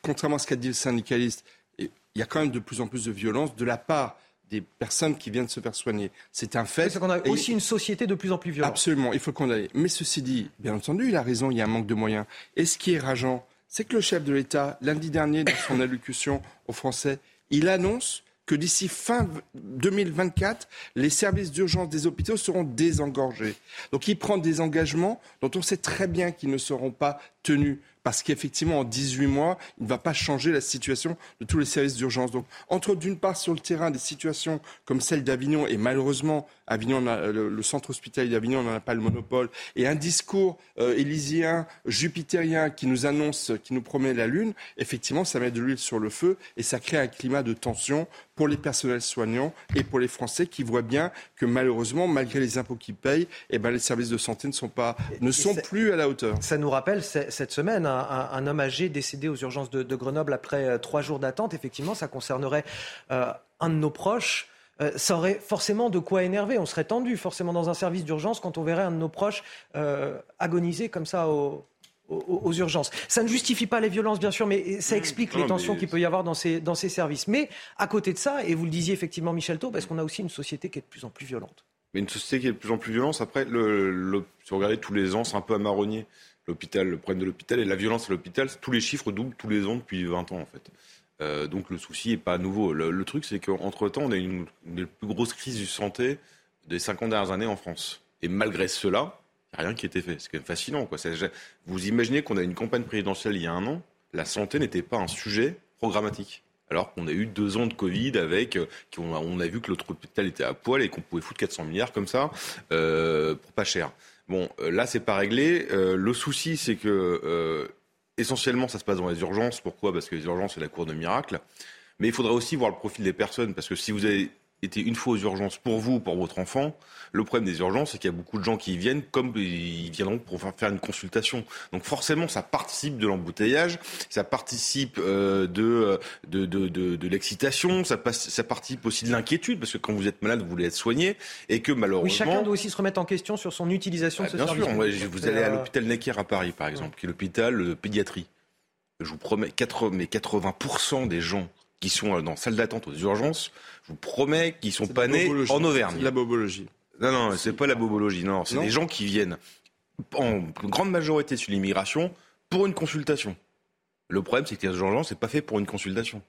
contrairement à ce qu'a dit le syndicaliste, il y a quand même de plus en plus de violence de la part des personnes qui viennent se faire soigner. C'est un fait. C'est qu'on a aussi une société de plus en plus violente. Absolument, il faut condamner. Mais ceci dit, bien entendu, il a raison, il y a un manque de moyens. Et ce qui est rageant, c'est que le chef de l'État, lundi dernier, dans son allocution aux Français, il annonce que d'ici fin 2024, les services d'urgence des hôpitaux seront désengorgés. Donc il prend des engagements dont on sait très bien qu'ils ne seront pas tenus parce qu'effectivement, en 18 mois, il ne va pas changer la situation de tous les services d'urgence. Donc, entre d'une part sur le terrain des situations comme celle d'Avignon, et malheureusement, Avignon, le, centre hospitalier d'Avignon n'en a pas le monopole, et un discours euh, élysien, jupitérien qui nous annonce, qui nous promet la Lune, effectivement, ça met de l'huile sur le feu et ça crée un climat de tension pour les personnels soignants et pour les Français qui voient bien que malheureusement, malgré les impôts qu'ils payent, eh ben, les services de santé ne sont, pas, ne sont plus à la hauteur. Ça nous rappelle cette semaine un, homme âgé décédé aux urgences de, Grenoble après euh, trois jours d'attente. Effectivement, ça concernerait euh, un de nos proches. Euh, ça aurait forcément de quoi énerver. On serait tendu forcément dans un service d'urgence quand on verrait un de nos proches agoniser comme ça au, aux, urgences. Ça ne justifie pas les violences, bien sûr, mais ça mmh. explique les tensions qu'il peut y avoir dans ces, dans ces services. Mais à côté de ça, et vous le disiez effectivement, Michel Taub, parce qu'on a aussi une société qui est de plus en plus violente? Mais une société qui est de plus en plus violente. Après, le, si vous regardez tous les ans, c'est un peu à marronnier. L'hôpital, le problème de l'hôpital et la violence à l'hôpital, tous les chiffres doublent tous les ans depuis 20 ans en fait. Euh, donc le souci n'est pas nouveau. Le, truc, c'est qu'entre temps, on a une, une des plus grosses crises de santé des 50 dernières années en France. Et malgré cela, il n'y a rien qui a été fait. C'est quand même fascinant. Quoi. Vous imaginez qu'on a une campagne présidentielle il y a un an, la santé n'était pas un sujet programmatique. Alors qu'on a eu deux ans de Covid avec, euh, on a, vu que l'autre hôpital était à poil et qu'on pouvait foutre 400 milliards comme ça euh, pour pas cher. Bon, là c'est pas réglé. le souci c'est que essentiellement ça se passe dans les urgences. Pourquoi? Parce que les urgences c'est la cour de miracle. Mais il faudra aussi voir le profil des personnes parce que si vous avez été une fois aux urgences pour vous, pour votre enfant, le problème des urgences, c'est qu'il y a beaucoup de gens qui y viennent comme ils viendront pour faire une consultation. Donc forcément, ça participe de l'embouteillage, ça participe euh, de, de, de, de, l'excitation, ça, ça participe aussi de l'inquiétude, parce que quand vous êtes malade, vous voulez être soigné, et que malheureusement... Oui, chacun doit aussi se remettre en question sur son utilisation de bah, ce bien service. Bien sûr, vous allez à l'hôpital Necker à Paris, par exemple, qui est l'hôpital de pédiatrie. Je vous promets, 80, mais 80% des gens qui sont dans salle d'attente aux urgences, je vous promets qu'ils sont pas nés en Auvergne. la bobologie. Non, non, c'est pas la bobologie. Non, c'est des gens qui viennent en grande majorité sur l'immigration pour une consultation. Le problème, c'est que les urgences, c'est pas fait pour une consultation.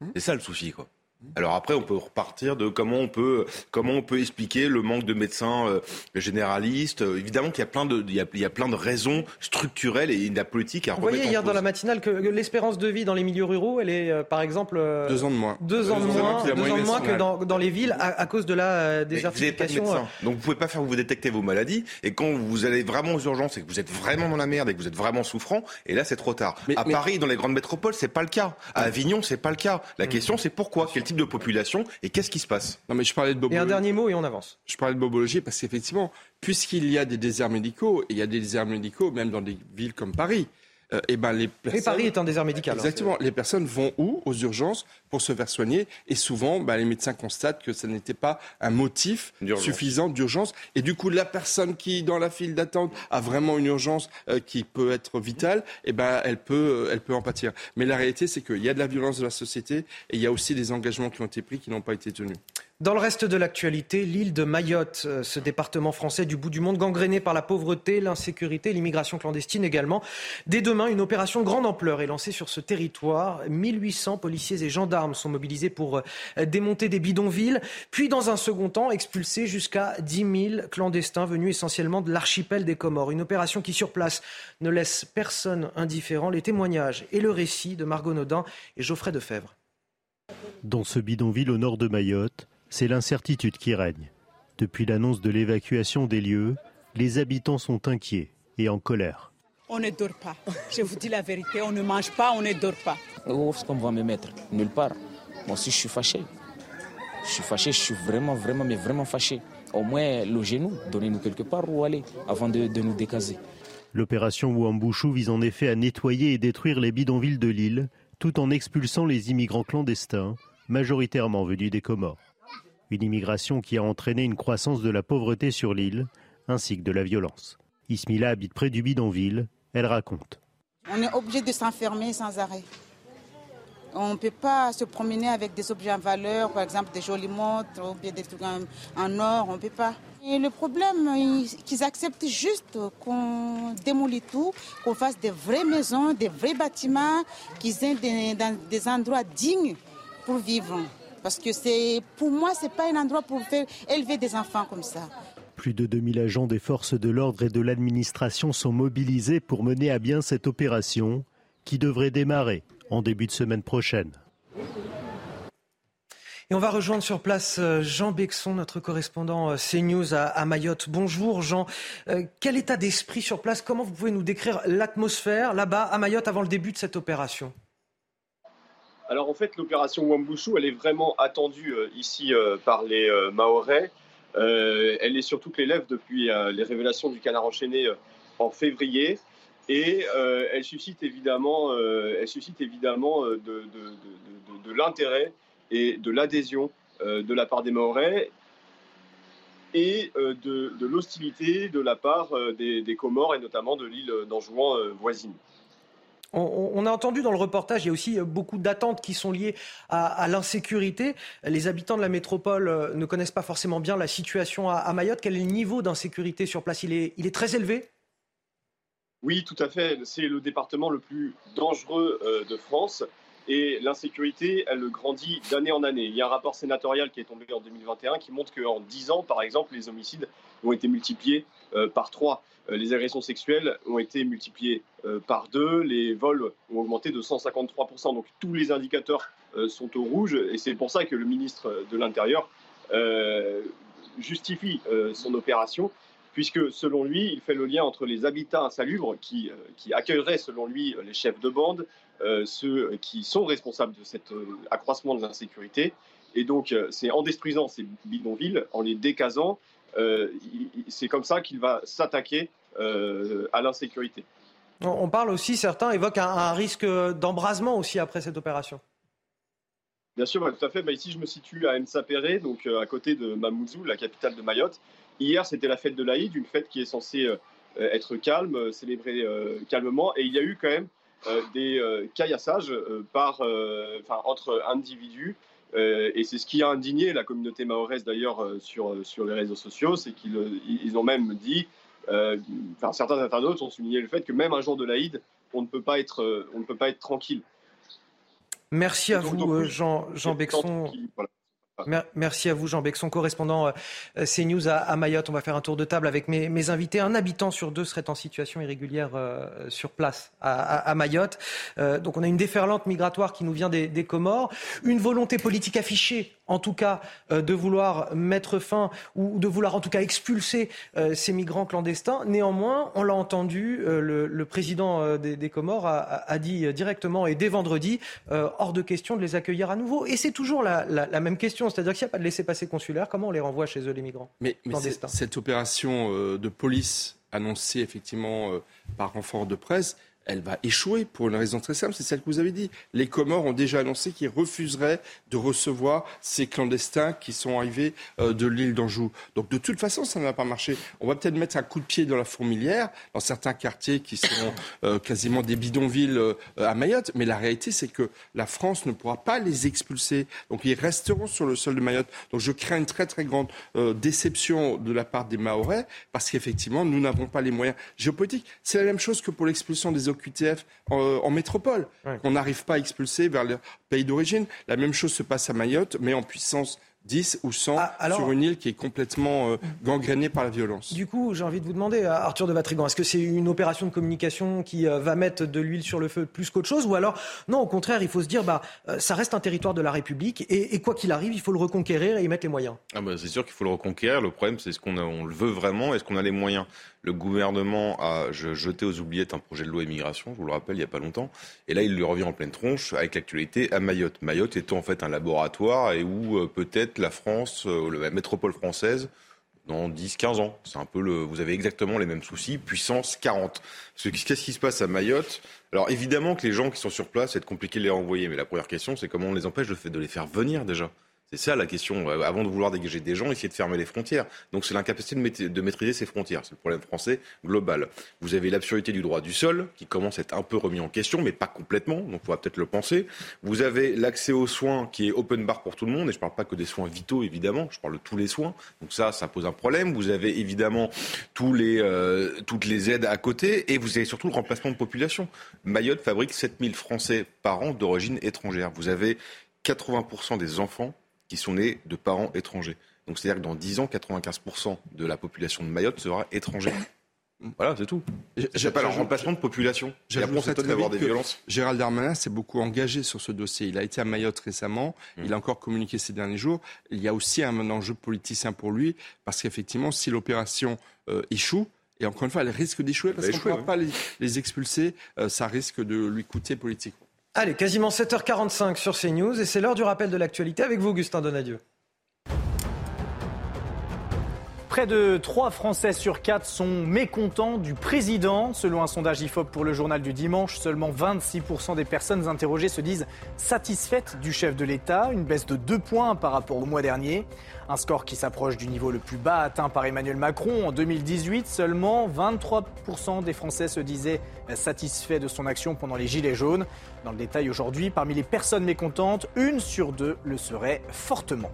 Mmh. C'est ça le souci, quoi. Alors après, on peut repartir de comment on peut comment on peut expliquer le manque de médecins euh, généralistes. évidemment qu'il y a plein de il y a, il y a, plein de raisons structurelles et la politique à Vous voyez hier dans la matinale que l'espérance de vie dans les milieux ruraux, elle est euh, par exemple euh, deux ans de moins. Deux ans de moins, deux ans de moins que dans, dans, les villes à, cause de la désertification. Vous pas Donc vous pouvez pas faire vous détecter vos maladies et quand vous allez vraiment aux urgences et que vous êtes vraiment dans la merde et que vous êtes vraiment souffrant, et là c'est trop tard. à Paris, dans les grandes métropoles, c'est pas le cas. À Avignon, c'est pas le cas. La mm. question c'est pourquoi? Type de population et qu'est-ce qui se passe? Non, mais je parlais de bobologie. Et un dernier mot et on avance. Je parlais de bobologie parce qu'effectivement, puisqu'il y a des déserts médicaux, et il y a des déserts médicaux même dans des villes comme Paris, euh, et ben les personnes... Paris est un désert médical. Hein, Exactement. les personnes vont où? Aux urgences pour se faire soigner. Et souvent, ben, les médecins constatent que ce n'était pas un motif suffisant d'urgence. Et du coup, la personne qui, dans la file d'attente, a vraiment une urgence euh, qui peut être vitale, et ben, elle, peut, euh, elle peut en pâtir. Mais la réalité, c'est qu'il y a de la violence de la société et il y a aussi des engagements qui ont été pris qui n'ont pas été tenus. Dans le reste de l'actualité, l'île de Mayotte, euh, ce département français du bout du monde, gangréné par la pauvreté, l'insécurité, l'immigration clandestine également. Dès demain, une opération de grande ampleur est lancée sur ce territoire. 1800 policiers et gendarmes sont mobilisés pour euh, démonter des bidonvilles, puis dans un second temps, expulser jusqu'à 10 000 clandestins venus essentiellement de l'archipel des Comores. Une opération qui, sur place, ne laisse personne indifférent. Les témoignages et le récit de Margot Naudin et Geoffrey Defebvre. Dans ce bidonville au nord de Mayotte, c'est l'incertitude qui règne. Depuis l'annonce de l'évacuation des lieux, les habitants sont inquiets et en colère. On ne dort pas. Je vous dis la vérité, on ne mange pas, on ne dort pas. Où est-ce qu'on va me mettre? Nulle part. Moi aussi, je suis fâché. Je suis fâché, je suis vraiment, vraiment, mais vraiment fâché. Au moins, logez-nous, donnez-nous quelque part où aller avant de, nous décaser. L'opération Wambouchou vise en effet à nettoyer et détruire les bidonvilles de l'île, tout en expulsant les immigrants clandestins, majoritairement venus des Comores. Une immigration qui a entraîné une croissance de la pauvreté sur l'île, ainsi que de la violence. Ismila habite près du bidonville. Elle raconte. On est obligé de s'enfermer sans arrêt. On ne peut pas se promener avec des objets en valeur, par exemple des jolies montres ou bien des trucs en, or, on ne peut pas. Et le problème, qu'ils acceptent juste qu'on démolit tout, qu'on fasse des vraies maisons, des vrais bâtiments, qu'ils aient des, des endroits dignes pour vivre. Parce que c'est, pour moi, ce n'est pas un endroit pour faire élever des enfants comme ça. Plus de 2000 agents des forces de l'ordre et de l'administration sont mobilisés pour mener à bien cette opération qui devrait démarrer en début de semaine prochaine. Et on va rejoindre sur place euh, Jean Bexon, notre correspondant euh, CNews à, Mayotte. Bonjour Jean. Euh, quel état d'esprit sur place? Comment vous pouvez nous décrire l'atmosphère là-bas à Mayotte avant le début de cette opération? Alors en fait, l'opération Wambushu, elle est vraiment attendue euh, ici euh, par les euh, Maorais. elle est sur toutes les lèvres depuis les révélations du canard enchaîné en février. Et elle suscite évidemment, elle suscite évidemment de, de, l'intérêt et de l'adhésion de la part des Maorais et de, l'hostilité de la part des, Comores et notamment de l'île d'Anjouan voisine. On, a entendu dans le reportage, il y a aussi beaucoup d'attentes qui sont liées à, l'insécurité. Les habitants de la métropole ne connaissent pas forcément bien la situation à, Mayotte. Quel est le niveau d'insécurité sur place? Il est, très élevé? Oui, tout à fait. C'est le département le plus dangereux de France. Et l'insécurité, elle grandit d'année en année. Il y a un rapport sénatorial qui est tombé en 2021 qui montre qu'en 10 ans, par exemple, les homicides ont été multipliés euh, par 3. Euh, les agressions sexuelles ont été multipliées euh, par 2. Les vols ont augmenté de 153%. Donc tous les indicateurs sont au rouge. Et c'est pour ça que le ministre de l'Intérieur justifie son opération puisque selon lui, il fait le lien entre les habitats insalubres qui, accueilleraient selon lui les chefs de bande, ceux qui sont responsables de cet euh, accroissement de l'insécurité. Et donc, euh, c'est en détruisant ces bidonvilles, en les décasant, c'est comme ça qu'il va s'attaquer à l'insécurité. On parle aussi, certains évoquent un, risque d'embrasement aussi après cette opération. Bien sûr, tout à fait. Bah, ici, je me situe à Msapere, donc à côté de Mamoudzou, la capitale de Mayotte. Hier, c'était la fête de l'Aïd, une fête qui est censée être calme, célébrée calmement. Et il y a eu quand même euh, des euh, caillassages euh, par, entre individus. et c'est ce qui a indigné la communauté mahoraise d'ailleurs sur, sur les réseaux sociaux, c'est qu'ils ont même dit, enfin, certains internautes ont souligné le fait que même un jour de l'Aïd, on ne peut pas être, on ne peut pas être tranquille. Merci à vous, Jean, Jean Bexon. Merci à vous, Jean Bexon, correspondant euh, CNews à, Mayotte. On va faire un tour de table avec mes, invités. Un habitant sur deux serait en situation irrégulière euh, sur place à, Mayotte. Euh, donc on a une déferlante migratoire qui nous vient des Comores, une volonté politique affichée en tout cas euh, de vouloir mettre fin ou de vouloir en tout cas expulser euh, ces migrants clandestins. Néanmoins, on l'a entendu, euh, le, président des, Comores a, dit directement et dès vendredi, hors de question de les accueillir à nouveau. Et c'est toujours la, même question, c'est-à-dire qu'il n'y a pas de laisser-passer consulaire, comment on les renvoie chez eux les migrants mais, clandestins? Cette opération de police annoncée effectivement par renfort de presse, elle va échouer pour une raison très simple, c'est celle que vous avez dit. Les Comores ont déjà annoncé qu'ils refuseraient de recevoir ces clandestins qui sont arrivés euh, de l'île d'Anjou. Donc de toute façon, ça ne va pas marcher. On va peut-être mettre un coup de pied dans la fourmilière, dans certains quartiers qui sont euh, quasiment des bidonvilles euh, à Mayotte, mais la réalité, c'est que la France ne pourra pas les expulser. Donc ils resteront sur le sol de Mayotte. Donc je crains une très très grande déception de la part des Mahorais, parce qu'effectivement, nous n'avons pas les moyens géopolitiques. C'est la même chose que pour l'expulsion des QTF en, métropole, qu'on n'arrive pas à expulser vers le pays d'origine. La même chose se passe à Mayotte, mais en puissance 10 ou 100 ah, sur une île qui est complètement euh, gangrénée par la violence. Du coup, j'ai envie de vous demander, euh, Arthur de Vatrigan, est-ce que c'est une opération de communication qui euh, va mettre de l'huile sur le feu plus qu'autre chose Ou alors, non, au contraire, il faut se dire, bah, ça reste un territoire de la République et, quoi qu'il arrive, il faut le reconquérir et y mettre les moyens ah bah, C'est sûr qu'il faut le reconquérir. Le problème, c'est ce qu'on on le veut vraiment Est-ce qu'on a les moyens? Le gouvernement a jeté aux oubliettes un projet de loi immigration, je vous le rappelle, il n'y a pas longtemps. Et là, il lui revient en pleine tronche avec l'actualité à Mayotte. Mayotte étant en fait un laboratoire et où euh, peut-être la France, euh, la métropole française, dans 10-15 ans. C'est un peu le, vous avez exactement les mêmes soucis, puissance 40. Qu'est-ce qui se passe à Mayotte? Alors évidemment que les gens qui sont sur place, c'est compliqué de les renvoyer, mais la première question, c'est comment on les empêche de les faire venir déjà? C'est ça la question. Euh, avant de vouloir dégager des gens, essayer de fermer les frontières. Donc c'est l'incapacité de, maîtriser ces frontières. C'est le problème français global. Vous avez l'absurdité du droit du sol qui commence à être un peu remis en question, mais pas complètement. Donc on va peut-être le penser. Vous avez l'accès aux soins qui est open bar pour tout le monde. Et je ne parle pas que des soins vitaux, évidemment. Je parle de tous les soins. Donc ça, ça pose un problème. Vous avez évidemment euh, toutes les aides à côté. Et vous avez surtout le remplacement de population. Mayotte fabrique 7000 Français par an d'origine étrangère. Vous avez 80% des enfants qui sont nés de parents étrangers. Donc c'est-à-dire que dans 10 ans, 95% de la population de Mayotte sera étrangère. Voilà, c'est tout. J'ai pas le remplacement de population. J'ai d'avoir des violences. Gérald Darmanin s'est beaucoup engagé sur ce dossier. Il a été à Mayotte récemment. Mmh. Il a encore communiqué ces derniers jours. Il y a aussi un enjeu politicien pour lui, parce qu'effectivement, si l'opération euh, échoue, et encore une fois, elle risque d'échouer parce qu'on ne pourra pas les, expulser, euh, ça risque de lui coûter politiquement. Allez, quasiment 7h45 sur CNews et c'est l'heure du rappel de l'actualité avec vous, Augustin Donadieu. Près de 3 Français sur 4 sont mécontents du président. Selon un sondage IFOP pour le journal du dimanche, seulement 26% des personnes interrogées se disent satisfaites du chef de l'État, une baisse de 2 points par rapport au mois dernier. Un score qui s'approche du niveau le plus bas atteint par Emmanuel Macron en 2018. Seulement 23% des Français se disaient satisfaits de son action pendant les Gilets jaunes. Dans le détail aujourd'hui, parmi les personnes mécontentes, une sur deux le serait fortement.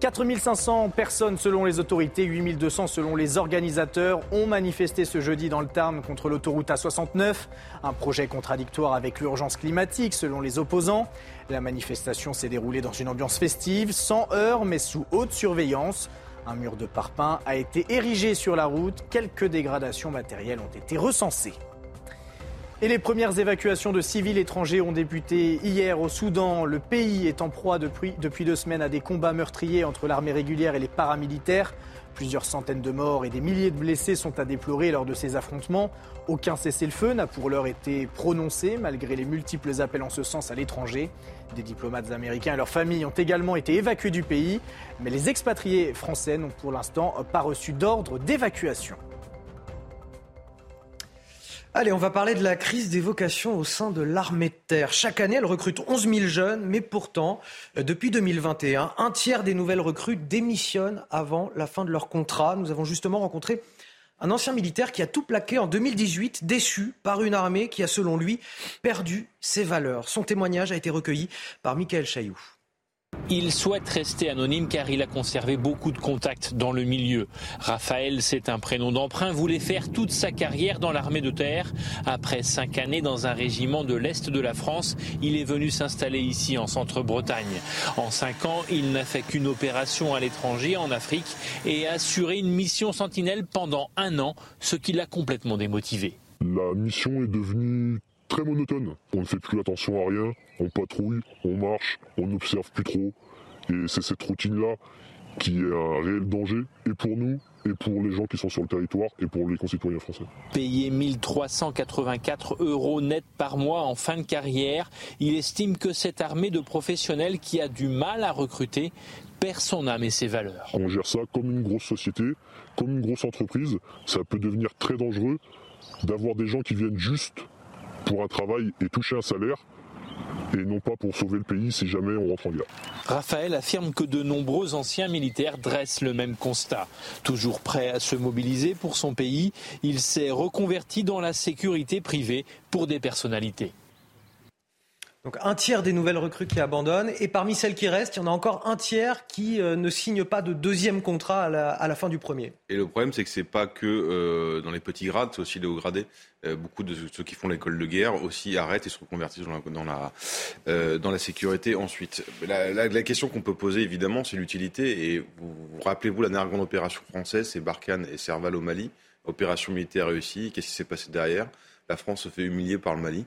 4500 personnes selon les autorités, 8200 selon les organisateurs ont manifesté ce jeudi dans le Tarn contre l'autoroute A69, un projet contradictoire avec l'urgence climatique selon les opposants. La manifestation s'est déroulée dans une ambiance festive, sans heurts mais sous haute surveillance. Un mur de parpaing a été érigé sur la route, quelques dégradations matérielles ont été recensées. Et les premières évacuations de civils étrangers ont débuté hier au Soudan. Le pays est en proie depuis, depuis deux semaines à des combats meurtriers entre l'armée régulière et les paramilitaires. Plusieurs centaines de morts et des milliers de blessés sont à déplorer lors de ces affrontements. Aucun cessez-le-feu n'a pour l'heure été prononcé, malgré les multiples appels en ce sens à l'étranger. Des diplomates américains et leurs familles ont également été évacués du pays, mais les expatriés français n'ont pour l'instant pas reçu d'ordre d'évacuation. Allez, on va parler de la crise des vocations au sein de l'armée de terre. Chaque année, elle recrute 11 000 jeunes, mais pourtant, euh, depuis 2021, un tiers des nouvelles recrues démissionnent avant la fin de leur contrat. Nous avons justement rencontré un ancien militaire qui a tout plaqué en 2018, déçu par une armée qui a, selon lui, perdu ses valeurs. Son témoignage a été recueilli par Michael Chailloux. Il souhaite rester anonyme car il a conservé beaucoup de contacts dans le milieu. Raphaël, c'est un prénom d'emprunt, voulait faire toute sa carrière dans l'armée de terre. Après cinq années dans un régiment de l'Est de la France, il est venu s'installer ici en centre-Bretagne. En cinq ans, il n'a fait qu'une opération à l'étranger, en Afrique, et a assuré une mission sentinelle pendant un an, ce qui l'a complètement démotivé. La mission est devenue très monotone. On ne fait plus attention à rien, on patrouille, on marche, on n'observe plus trop. Et c'est cette routine-là qui est un réel danger, et pour nous, et pour les gens qui sont sur le territoire, et pour les concitoyens français. Payé 1384 euros net par mois en fin de carrière, il estime que cette armée de professionnels qui a du mal à recruter perd son âme et ses valeurs. On gère ça comme une grosse société, comme une grosse entreprise. Ça peut devenir très dangereux d'avoir des gens qui viennent juste pour un travail et toucher un salaire et non pas pour sauver le pays si jamais on rentre en guerre. Raphaël affirme que de nombreux anciens militaires dressent le même constat. Toujours prêt à se mobiliser pour son pays, il s'est reconverti dans la sécurité privée pour des personnalités. Donc un tiers des nouvelles recrues qui abandonnent et parmi celles qui restent, il y en a encore un tiers qui euh, ne signe pas de deuxième contrat à la, fin du premier. Et le problème, c'est que c'est pas que euh, dans les petits grades, c'est aussi les hauts gradés. Euh, beaucoup de ceux qui font l'école de guerre aussi arrêtent et se reconvertissent dans la, dans la, sécurité ensuite. La, question qu'on peut poser évidemment, c'est l'utilité. Et vous, rappelez-vous la dernière grande opération française, c'est Barkhane et Serval au Mali, opération militaire réussie. Qu'est-ce qui s'est passé derrière? La France se fait humilier par le Mali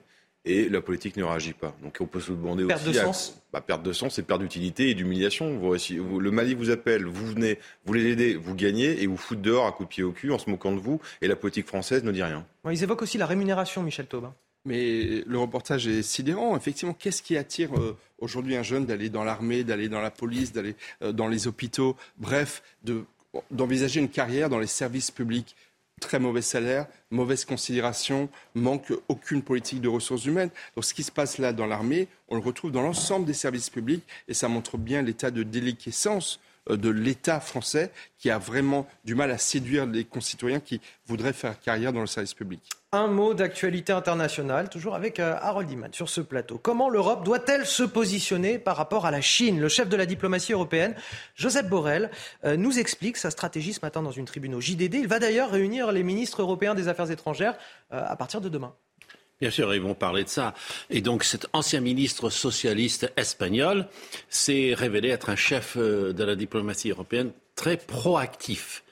et la politique ne réagit pas. Donc on peut se demander perte aussi. De sens. Bah, perte de sens, c'est perte d'utilité et d'humiliation. Vous, le Mali vous appelle, vous venez, vous les aidez, vous gagnez et vous foutez dehors à coups de pied au cul en se moquant de vous et la politique française ne dit rien. ils évoquent aussi la rémunération, Michel Taubin. Mais le reportage est sidérant. Effectivement, qu'est-ce qui attire euh, aujourd'hui un jeune d'aller dans l'armée, d'aller dans la police, d'aller euh, dans les hôpitaux, bref, d'envisager une carrière dans les services publics très mauvais salaire, mauvaise considération, manque aucune politique de ressources humaines. Donc ce qui se passe là dans l'armée, on le retrouve dans l'ensemble des services publics et ça montre bien l'état de déliquescence de l'État français qui a vraiment du mal à séduire les concitoyens qui voudraient faire carrière dans le service public. Un mot d'actualité internationale, toujours avec euh, Harold Iman sur ce plateau. Comment l'Europe doit-elle se positionner par rapport à la Chine? Le chef de la diplomatie européenne, Joseph Borrell, euh, nous explique sa stratégie ce matin dans une tribune au JDD. Il va d'ailleurs réunir les ministres européens des Affaires étrangères à partir de demain. Bien sûr, ils vont parler de ça. Et donc, cet ancien ministre socialiste espagnol s'est révélé être un chef euh, de la diplomatie européenne très proactif.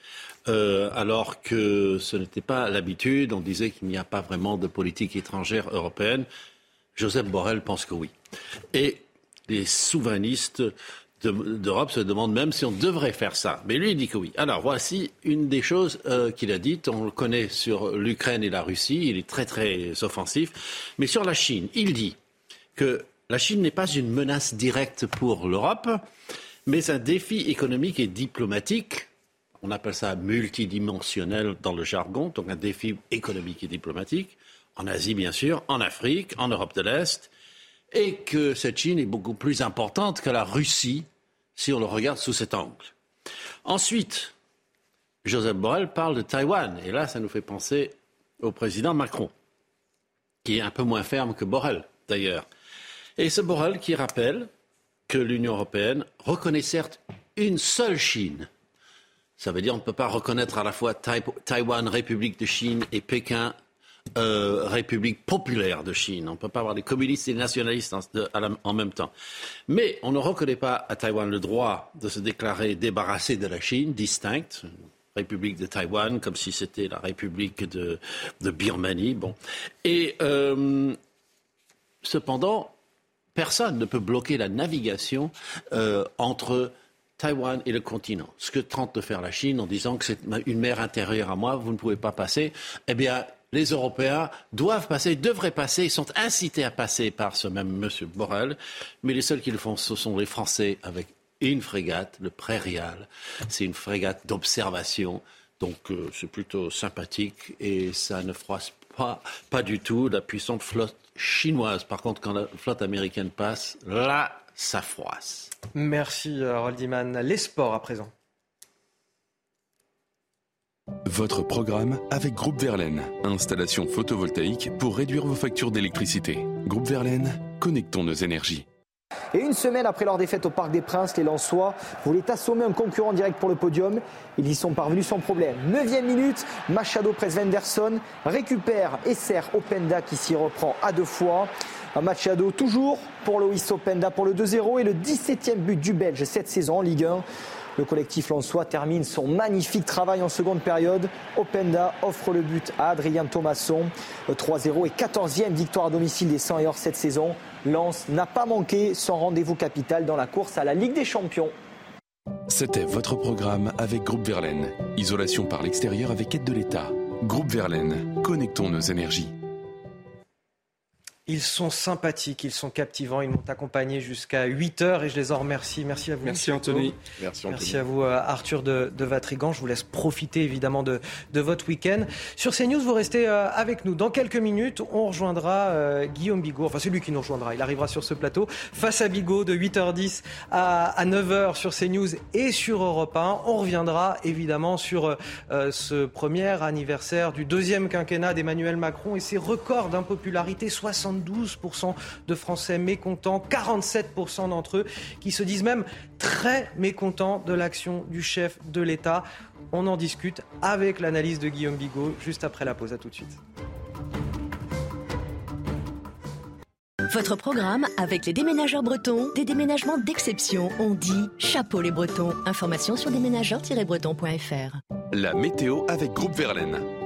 Euh, alors que ce n'était pas l'habitude, on disait qu'il n'y a pas vraiment de politique étrangère européenne. Joseph Borrell pense que oui. Et les souverainistes d'Europe se demande même si on devrait faire ça. Mais lui, il dit que oui. Alors, voici une des choses euh, qu'il a dites. On le connaît sur l'Ukraine et la Russie. Il est très, très offensif. Mais sur la Chine, il dit que la Chine n'est pas une menace directe pour l'Europe, mais un défi économique et diplomatique. on appelle ça multidimensionnel dans le jargon, donc un défi économique et diplomatique, en Asie bien sûr, en Afrique, en Europe de l'Est, et que cette Chine est beaucoup plus importante que la Russie si on le regarde sous cet angle. Ensuite, Joseph Borrell parle de Taïwan, et là ça nous fait penser au président Macron, qui est un peu moins ferme que Borrell d'ailleurs. Et ce Borrell qui rappelle que l'Union européenne reconnaît certes une seule Chine. Ça veut dire qu'on ne peut pas reconnaître à la fois Taïwan, République de Chine, et Pékin, euh, République populaire de Chine. On ne peut pas avoir des communistes et des nationalistes en, même temps. Mais on ne reconnaît pas à Taïwan le droit de se déclarer débarrassé de la Chine, distincte, République de Taïwan, comme si c'était la République de, Birmanie. Bon. Et euh, cependant, personne ne peut bloquer la navigation euh, entre Taïwan et le continent. Ce que tente de faire la Chine en disant que c'est une mer intérieure à moi, vous ne pouvez pas passer, eh bien, les Européens doivent passer, devraient passer, ils sont incités à passer par ce même M. Borrell, mais les seuls qui le font, ce sont les Français avec une frégate, le Prairial. C'est une frégate d'observation, donc euh, c'est plutôt sympathique et ça ne froisse pas, pas du tout la puissante flotte chinoise. Par contre, quand la flotte américaine passe, là, ça froisse. Merci, euh, Roldiman. Les sports à présent. Votre programme avec Groupe Verlaine. Installation photovoltaïque pour réduire vos factures d'électricité. Groupe Verlaine, connectons nos énergies. Et une semaine après leur défaite au Parc des Princes, les Lensois voulaient assommer un concurrent direct pour le podium. Ils y sont parvenus sans problème. Neuvième minute, Machado presse Venderson, récupère et sert Openda qui s'y reprend à deux fois. Machado toujours pour Loïs Openda pour le 2-0 et le 17e but du Belge cette saison en Ligue 1. Le collectif Lensois termine son magnifique travail en seconde période. Openda offre le but à Adrien Thomasson. 3-0 et 14e victoire à domicile des 100 et cette saison. Lens n'a pas manqué son rendez-vous capital dans la course à la Ligue des Champions. C'était votre programme avec Groupe Verlaine. Isolation par l'extérieur avec aide de l'État. Groupe Verlaine, connectons nos énergies. Ils sont sympathiques, ils sont captivants, ils m'ont accompagné jusqu'à 8 heures et je les en remercie. Merci à vous. Merci Anthony. Merci, Merci à vous euh, Arthur de, de, Vatrigan. Je vous laisse profiter évidemment de, de votre week-end. Sur CNews, vous restez euh, avec nous. Dans quelques minutes, on rejoindra euh, Guillaume Bigot. Enfin, c'est lui qui nous rejoindra. Il arrivera sur ce plateau face à Bigot de 8h10 à, à 9h sur CNews et sur Europe 1. On reviendra évidemment sur ce premier anniversaire du deuxième quinquennat d'Emmanuel Macron et ses records d'impopularité 60 72% de Français mécontents, 47% d'entre eux qui se disent même très mécontents de l'action du chef de l'État. On en discute avec l'analyse de Guillaume Bigot juste après la pause. À tout de suite. Votre programme avec les déménageurs bretons, des déménagements d'exception. On dit chapeau les bretons. Information sur déménageurs-bretons.fr. La météo avec Groupe Verlaine.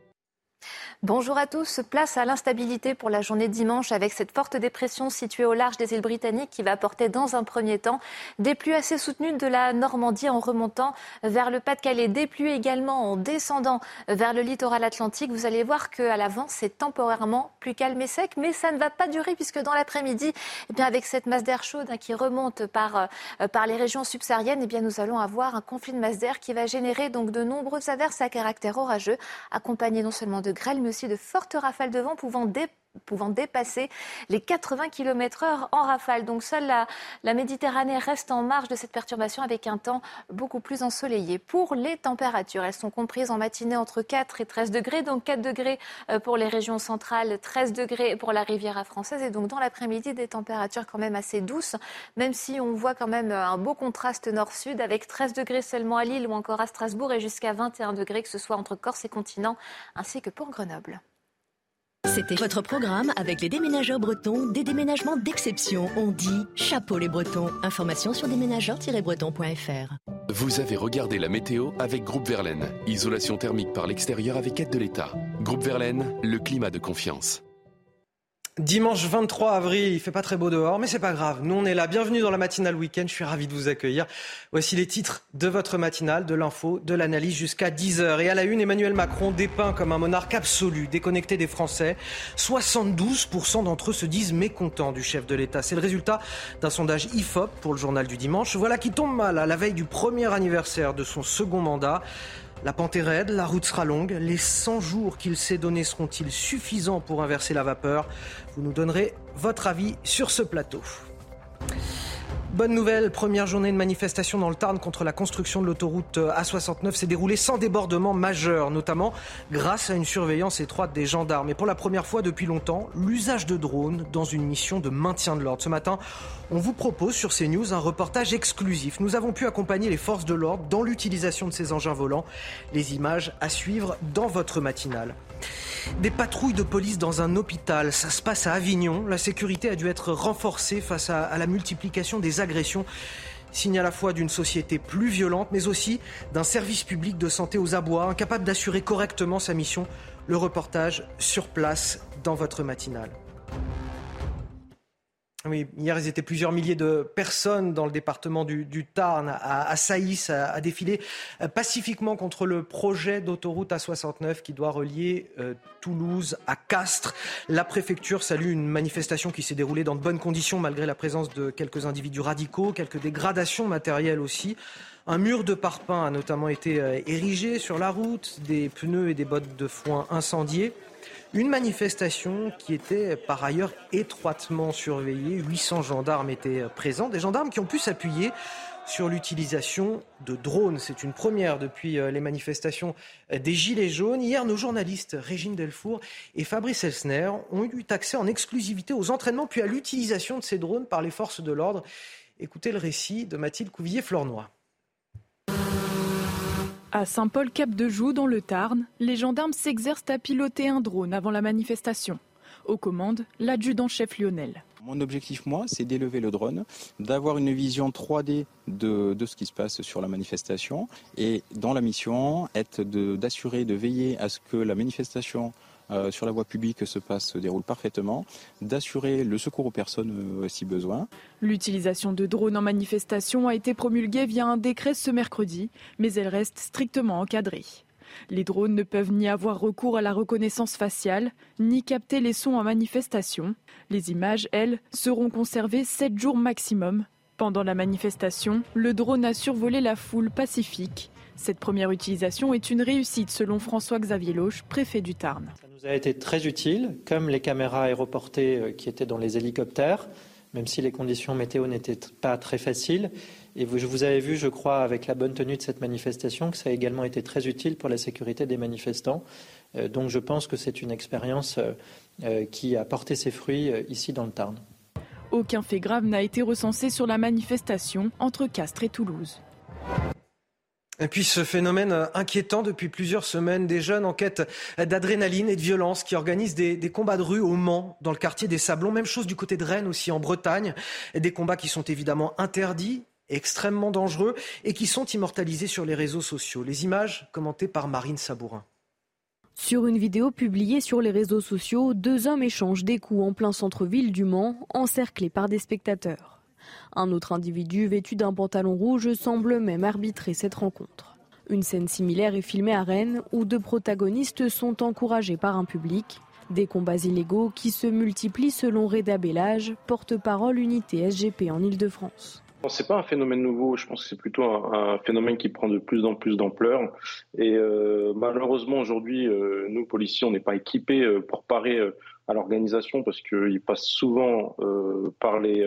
Bonjour à tous. Place à l'instabilité pour la journée dimanche avec cette forte dépression située au large des îles britanniques qui va apporter dans un premier temps des pluies assez soutenues de la Normandie en remontant vers le Pas-de-Calais. Des pluies également en descendant vers le littoral atlantique. Vous allez voir qu'à l'avant, c'est temporairement plus calme et sec, mais ça ne va pas durer puisque dans l'après-midi, eh avec cette masse d'air chaude hein, qui remonte par, euh, par les régions subsahariennes, eh bien nous allons avoir un conflit de masse d'air qui va générer donc de nombreuses averses à caractère orageux, accompagnées non seulement de grêle, aussi de fortes rafales de vent pouvant pouvant dépasser les 80 km heure en rafale. Donc seule la, Méditerranée reste en marge de cette perturbation avec un temps beaucoup plus ensoleillé. Pour les températures, elles sont comprises en matinée entre 4 et 13 degrés, donc 4 degrés euh, pour les régions centrales, 13 degrés pour la Riviera française et donc dans l'après-midi des températures quand même assez douces, même si on voit quand même un beau contraste nord-sud avec 13 degrés seulement à Lille ou encore à Strasbourg et jusqu'à 21 degrés que ce soit entre Corse et continent ainsi que pour Grenoble. C'était votre programme avec les déménageurs bretons, des déménagements d'exception. On dit chapeau les bretons. Information sur déménageurs-bretons.fr. Vous avez regardé la météo avec Groupe Verlaine. Isolation thermique par l'extérieur avec aide de l'État. Groupe Verlaine, le climat de confiance. Dimanche 23 avril, il fait pas très beau dehors, mais c'est pas grave. Nous, on est là. Bienvenue dans la matinale week-end. Je suis ravi de vous accueillir. Voici les titres de votre matinale, de l'info, de l'analyse jusqu'à 10h. Et à la une, Emmanuel Macron dépeint comme un monarque absolu, déconnecté des Français. 72% d'entre eux se disent mécontents du chef de l'État. C'est le résultat d'un sondage IFOP pour le journal du dimanche. Voilà qui tombe mal à la veille du premier anniversaire de son second mandat. La pente est raide, la route sera longue. Les 100 jours qu'il s'est donnés seront-ils suffisants pour inverser la vapeur? Vous nous donnerez votre avis sur ce plateau. Bonne nouvelle, première journée de manifestation dans le Tarn contre la construction de l'autoroute A69 s'est déroulée sans débordement majeur, notamment grâce à une surveillance étroite des gendarmes. Et pour la première fois depuis longtemps, l'usage de drones dans une mission de maintien de l'ordre. Ce matin, on vous propose sur CNews un reportage exclusif. Nous avons pu accompagner les forces de l'ordre dans l'utilisation de ces engins volants. Les images à suivre dans votre matinale. Des patrouilles de police dans un hôpital, ça se passe à Avignon. La sécurité a dû être renforcée face à, la multiplication des agressions signe à la fois d'une société plus violente, mais aussi d'un service public de santé aux abois, incapable d'assurer correctement sa mission. Le reportage sur place dans votre matinale. Oui, hier, ils étaient plusieurs milliers de personnes dans le département du, Tarn, à, Saïs, à, défiler euh, pacifiquement contre le projet d'autoroute A69 qui doit relier euh, Toulouse à Castres. La préfecture salue une manifestation qui s'est déroulée dans de bonnes conditions malgré la présence de quelques individus radicaux, quelques dégradations matérielles aussi. Un mur de parpaing a notamment été euh, érigé sur la route, des pneus et des bottes de foin incendiés. Une manifestation qui était par ailleurs étroitement surveillée. 800 gendarmes étaient présents, des gendarmes qui ont pu s'appuyer sur l'utilisation de drones. C'est une première depuis euh, les manifestations des Gilets jaunes. Hier, nos journalistes Régine Delfour et Fabrice Elsner ont eu accès en exclusivité aux entraînements puis à l'utilisation de ces drones par les forces de l'ordre. Écoutez le récit de Mathilde Couvillier-Flornois. À Saint-Paul-Cap-de-Joux, dans le Tarn, les gendarmes s'exercent à piloter un drone avant la manifestation. Aux commandes, l'adjudant-chef Lionel. Mon objectif, moi, c'est d'élever le drone, d'avoir une vision 3D de, ce qui se passe sur la manifestation et dans la mission, être d'assurer, de veiller à ce que la manifestation euh, sur la voie publique se passe, se déroule parfaitement, d'assurer le secours aux personnes euh, si besoin. L'utilisation de drones en manifestation a été promulguée via un décret ce mercredi, mais elle reste strictement encadrée. Les drones ne peuvent ni avoir recours à la reconnaissance faciale, ni capter les sons en manifestation. Les images, elles, seront conservées 7 jours maximum. Pendant la manifestation, le drone a survolé la foule pacifique. Cette première utilisation est une réussite selon François-Xavier Loche, préfet du Tarn a été très utile, comme les caméras aéroportées euh, qui étaient dans les hélicoptères, même si les conditions météo n'étaient pas très faciles. Et vous, vous avez vu, je crois, avec la bonne tenue de cette manifestation, que ça a également été très utile pour la sécurité des manifestants. Euh, donc je pense que c'est une expérience euh, qui a porté ses fruits ici dans le Tarn. Aucun fait grave n'a été recensé sur la manifestation entre Castres et Toulouse. Et puis ce phénomène euh, inquiétant depuis plusieurs semaines, des jeunes en quête d'adrénaline et de violence qui organisent des, combats de rue au Mans, dans le quartier des Sablons. Même chose du côté de Rennes aussi en Bretagne. Des combats qui sont évidemment interdits, extrêmement dangereux et qui sont immortalisés sur les réseaux sociaux. Les images commentées par Marine Sabourin. Sur une vidéo publiée sur les réseaux sociaux, deux hommes échangent des coups en plein centre-ville du Mans, encerclés par des spectateurs. Un autre individu vêtu d'un pantalon rouge semble même arbitrer cette rencontre. Une scène similaire est filmée à Rennes où deux protagonistes sont encouragés par un public. Des combats illégaux qui se multiplient selon Reda Bellage, porte-parole unité SGP en Ile-de-France. Ce n'est pas un phénomène nouveau, je pense que c'est plutôt un, phénomène qui prend de plus en plus d'ampleur. Et euh, malheureusement, aujourd'hui, euh, nous, policiers, on n'est pas équipés euh, pour parer à l'organisation parce qu'ils passent souvent par les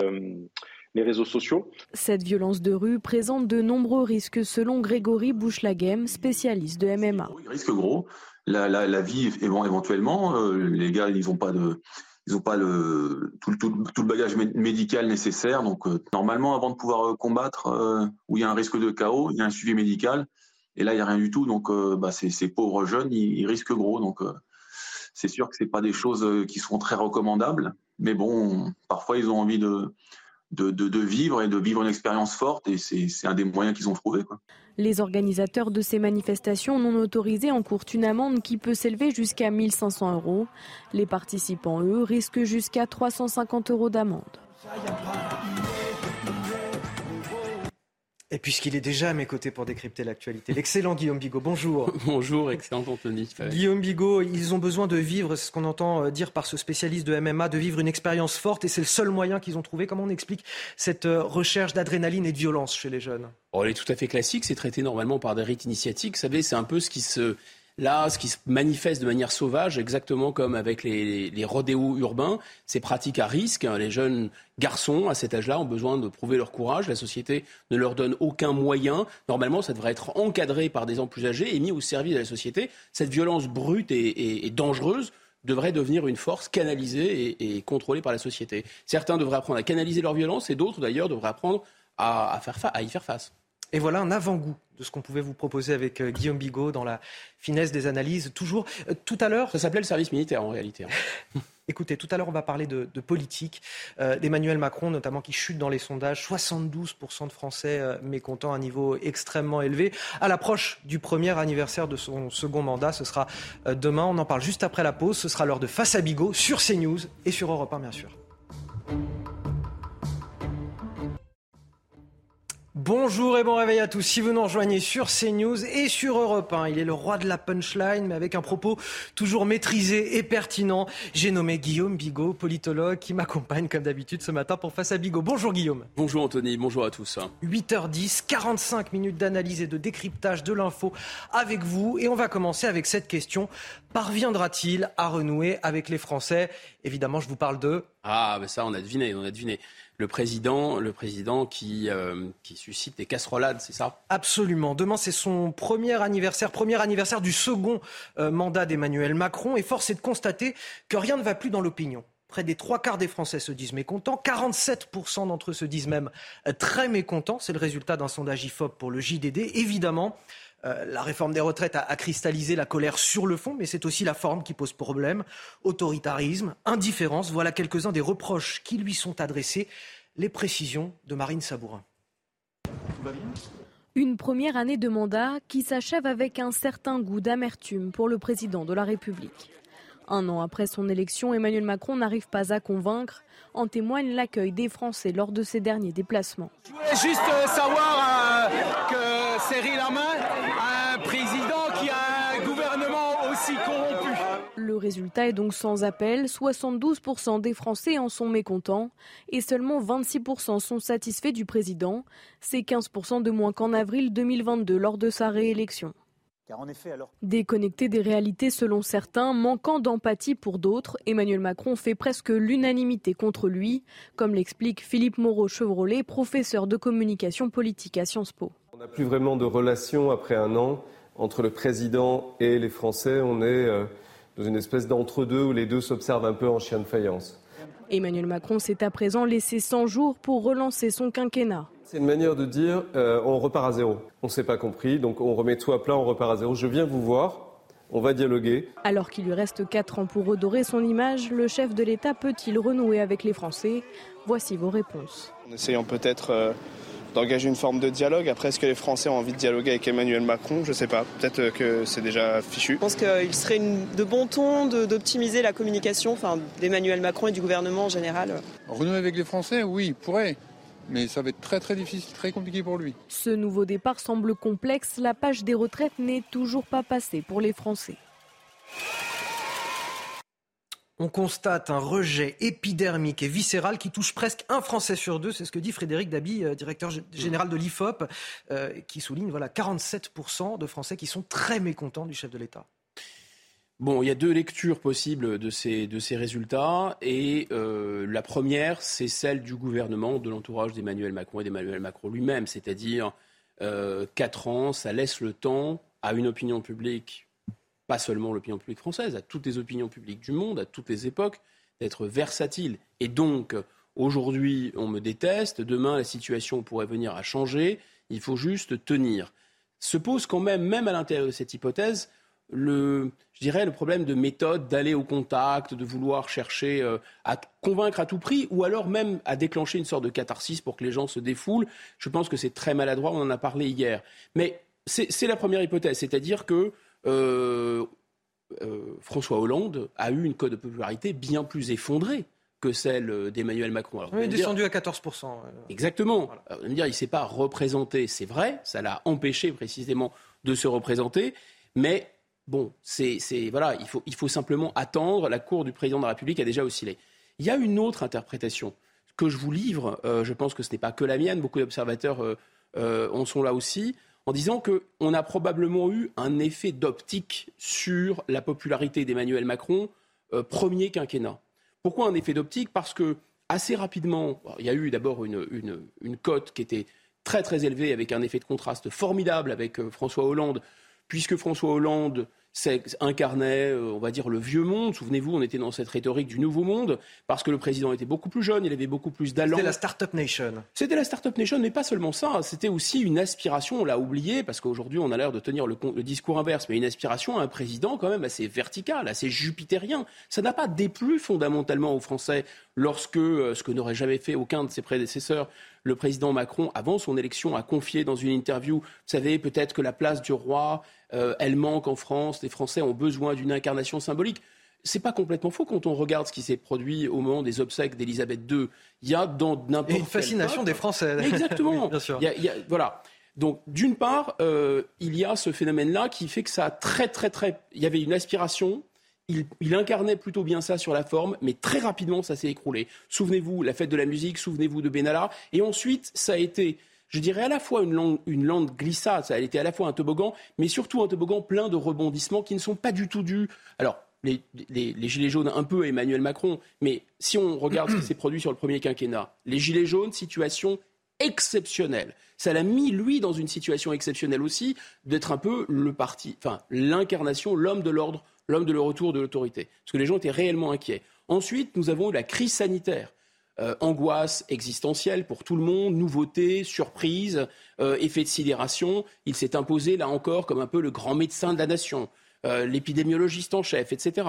les réseaux sociaux. Cette violence de rue présente de nombreux risques selon Grégory Bouchlaghem, spécialiste de MMA. Risque gros. La, la, vie, éventuellement, euh, les gars, ils n'ont pas de, ils ont pas le, tout, le bagage médical nécessaire. Donc, euh, normalement, avant de pouvoir euh, combattre, où il y a un risque de chaos, il y a un suivi médical. Et là, il n'y a rien du tout. Donc, bah, ces, pauvres jeunes, ils, ils risquent gros. Donc, c'est sûr que ce pas des choses qui sont très recommandables. Mais bon, parfois, ils ont envie de, de, vivre et de vivre une expérience forte. Et c'est un des moyens qu'ils ont trouvé. Les organisateurs de ces manifestations non autorisées encourent une amende qui peut s'élever jusqu'à 1500 euros. Les participants, eux, risquent jusqu'à 350 euros d'amende. Et puisqu'il est déjà à mes côtés pour décrypter l'actualité, l'excellent Guillaume Bigot, bonjour. bonjour, excellent Anthony. Guillaume Bigot, ils ont besoin de vivre, c'est ce qu'on entend euh, dire par ce spécialiste de MMA, de vivre une expérience forte et c'est le seul moyen qu'ils ont trouvé. Comment on explique cette euh, recherche d'adrénaline et de violence chez les jeunes? Oh, Elle est tout à fait classique, c'est traité normalement par des rites initiatiques. Vous savez, c'est un peu ce qui se Là, ce qui se manifeste de manière sauvage, exactement comme avec les, les rodéos urbains, c'est pratique à risque. Les jeunes garçons à cet âge-là ont besoin de prouver leur courage. La société ne leur donne aucun moyen. Normalement, ça devrait être encadré par des gens plus âgés et mis au service de la société. Cette violence brute et, dangereuse devrait devenir une force canalisée et, contrôlée par la société. Certains devraient apprendre à canaliser leur violence et d'autres, d'ailleurs, devraient apprendre à, faire à y faire face. Et voilà un avant-goût de ce qu'on pouvait vous proposer avec euh, Guillaume Bigot dans la finesse des analyses. Toujours, euh, tout à l'heure. Ça s'appelait le service militaire en réalité. Hein. Écoutez, tout à l'heure, on va parler de, politique, euh, d'Emmanuel Macron notamment, qui chute dans les sondages. 72% de Français mécontents, un niveau extrêmement élevé. À l'approche du premier anniversaire de son second mandat, ce sera demain. On en parle juste après la pause. Ce sera l'heure de Face à Bigot sur CNews et sur Europe 1, bien sûr. Bonjour et bon réveil à tous. Si vous nous rejoignez sur CNews et sur Europe 1, il est le roi de la punchline, mais avec un propos toujours maîtrisé et pertinent. J'ai nommé Guillaume Bigot, politologue, qui m'accompagne comme d'habitude ce matin pour Face à Bigot. Bonjour Guillaume. Bonjour Anthony, bonjour à tous. 8h10, 45 minutes d'analyse et de décryptage de l'info avec vous. Et on va commencer avec cette question. Parviendra-t-il à renouer avec les Français? Évidemment, je vous parle de... Ah, ben ça, on a deviné, on a deviné le président, le président qui, euh, suscite des casserolades, c'est ça? Absolument. Demain, c'est son premier anniversaire, premier anniversaire du second euh, mandat d'Emmanuel Macron. Et force est de constater que rien ne va plus dans l'opinion. Près des trois quarts des Français se disent mécontents. 47% d'entre eux se disent même euh, très mécontents. C'est le résultat d'un sondage IFOP pour le JDD. Évidemment, euh, la réforme des retraites a, cristallisé la colère sur le fond, mais c'est aussi la forme qui pose problème. Autoritarisme, indifférence, voilà quelques-uns des reproches qui lui sont adressés. Les précisions de Marine Sabourin. Une première année de mandat qui s'achève avec un certain goût d'amertume pour le président de la République. Un an après son élection, Emmanuel Macron n'arrive pas à convaincre. En témoigne l'accueil des Français lors de ses derniers déplacements. Je voulais juste euh, savoir euh, que Cyril Hamain, un président qui a un gouvernement aussi corrompu. Le résultat est donc sans appel. 72% des Français en sont mécontents et seulement 26% sont satisfaits du président. C'est 15% de moins qu'en avril 2022 lors de sa réélection. Déconnecté des réalités selon certains, manquant d'empathie pour d'autres, Emmanuel Macron fait presque l'unanimité contre lui, comme l'explique Philippe Moreau-Chevrolet, professeur de communication politique à Sciences Po. On n'a plus vraiment de relation après un an entre le président et les Français. On est euh, dans une espèce d'entre-deux où les deux s'observent un peu en chien de faïence. Emmanuel Macron s'est à présent laissé 100 jours pour relancer son quinquennat. C'est une manière de dire euh, on repart à zéro. On ne s'est pas compris, donc on remet tout à plat, on repart à zéro. Je viens vous voir, on va dialoguer. Alors qu'il lui reste 4 ans pour redorer son image, le chef de l'État peut-il renouer avec les Français? Voici vos réponses. En essayant peut-être euh, d'engager une forme de dialogue. Après, est-ce que les Français ont envie de dialoguer avec Emmanuel Macron? Je ne sais pas. Peut-être euh, que c'est déjà fichu. Je pense qu'il serait de bon ton d'optimiser la communication d'Emmanuel Macron et du gouvernement en général. Renouer avec les Français, oui, il pourrait mais ça va être très très difficile, très compliqué pour lui. Ce nouveau départ semble complexe. La page des retraites n'est toujours pas passée pour les Français. On constate un rejet épidermique et viscéral qui touche presque un Français sur deux. C'est ce que dit Frédéric Dabi, euh, directeur général de l'IFOP, euh, qui souligne voilà 47% de Français qui sont très mécontents du chef de l'État. Bon, il y a deux lectures possibles de ces, de ces résultats. Et euh, la première, c'est celle du gouvernement, de l'entourage d'Emmanuel Macron et d'Emmanuel Macron lui-même. C'est-à-dire, quatre ans, ça laisse le temps à une opinion publique, pas seulement l'opinion publique française, à toutes les opinions publiques du monde, à toutes les époques, d'être versatile. Et donc, aujourd'hui, on me déteste, demain, la situation pourrait venir à changer, il faut juste tenir. Se pose quand même, même à l'intérieur de cette hypothèse, le, je dirais, le problème de méthode, d'aller au contact, de vouloir chercher euh, à convaincre à tout prix, ou alors même à déclencher une sorte de catharsis pour que les gens se défoulent. Je pense que c'est très maladroit, on en a parlé hier. Mais c'est la première hypothèse, c'est-à-dire que euh, euh, François Hollande a eu une cote de popularité bien plus effondrée que celle d'Emmanuel Macron. Alors, oui, descendu à 14%. Exactement. Voilà. me dire, il ne s'est pas représenté, c'est vrai, ça l'a empêché précisément de se représenter, mais Bon, c'est, voilà, il faut, il faut simplement attendre. La cour du président de la République a déjà oscillé. Il y a une autre interprétation que je vous livre. Euh, je pense que ce n'est pas que la mienne. Beaucoup d'observateurs euh, euh, en sont là aussi, en disant qu'on a probablement eu un effet d'optique sur la popularité d'Emmanuel Macron premier quinquennat. Pourquoi un effet d'optique? Parce que assez rapidement, il y a eu d'abord une, une, une cote qui était très très élevée avec un effet de contraste formidable avec François Hollande puisque François Hollande incarnait, euh, on va dire, le vieux monde. Souvenez-vous, on était dans cette rhétorique du nouveau monde, parce que le président était beaucoup plus jeune, il avait beaucoup plus d'allant. C'était la Startup Nation. C'était la Startup Nation, mais pas seulement ça. C'était aussi une aspiration, on l'a oublié, parce qu'aujourd'hui, on a l'air de tenir le, le, discours inverse, mais une aspiration à un président quand même assez vertical, assez jupitérien. Ça n'a pas déplu fondamentalement aux Français lorsque, euh, ce que n'aurait jamais fait aucun de ses prédécesseurs, le président Macron, avant son élection, a confié dans une interview, vous savez, peut-être que la place du roi, euh, elle manque en France, les Français ont besoin d'une incarnation symbolique. C'est pas complètement faux quand on regarde ce qui s'est produit au moment des obsèques d'Élisabeth II. Il y a dans n'importe une fascination des Français. Exactement. bien sûr. voilà. Donc, d'une part, euh, il y a ce phénomène-là qui fait que ça a très, très, très. Il y avait une aspiration il, incarnait plutôt bien ça sur la forme, mais très rapidement, ça s'est écroulé. Souvenez-vous, la fête de la musique, souvenez-vous de Benalla. Et ensuite, ça a été, je dirais, à la fois une une glissade, ça a été à la fois un toboggan, mais surtout un toboggan plein de rebondissements qui ne sont pas du tout dus. Alors, les, Gilets jaunes un peu Emmanuel Macron, mais si on regarde ce qui s'est produit sur le premier quinquennat, les Gilets jaunes, situation exceptionnelle. Ça l'a mis, lui, dans une situation exceptionnelle aussi, d'être un peu le parti, enfin, l'incarnation, l'homme de l'ordre l'homme de le retour de l'autorité. Parce que les gens étaient réellement inquiets. Ensuite, nous avons eu la crise sanitaire. Euh, angoisse existentielle pour tout le monde, nouveauté, surprise, euh, effet de sidération. Il s'est imposé, là encore, comme un peu le grand médecin de la nation. Euh, l'épidémiologiste en chef, etc.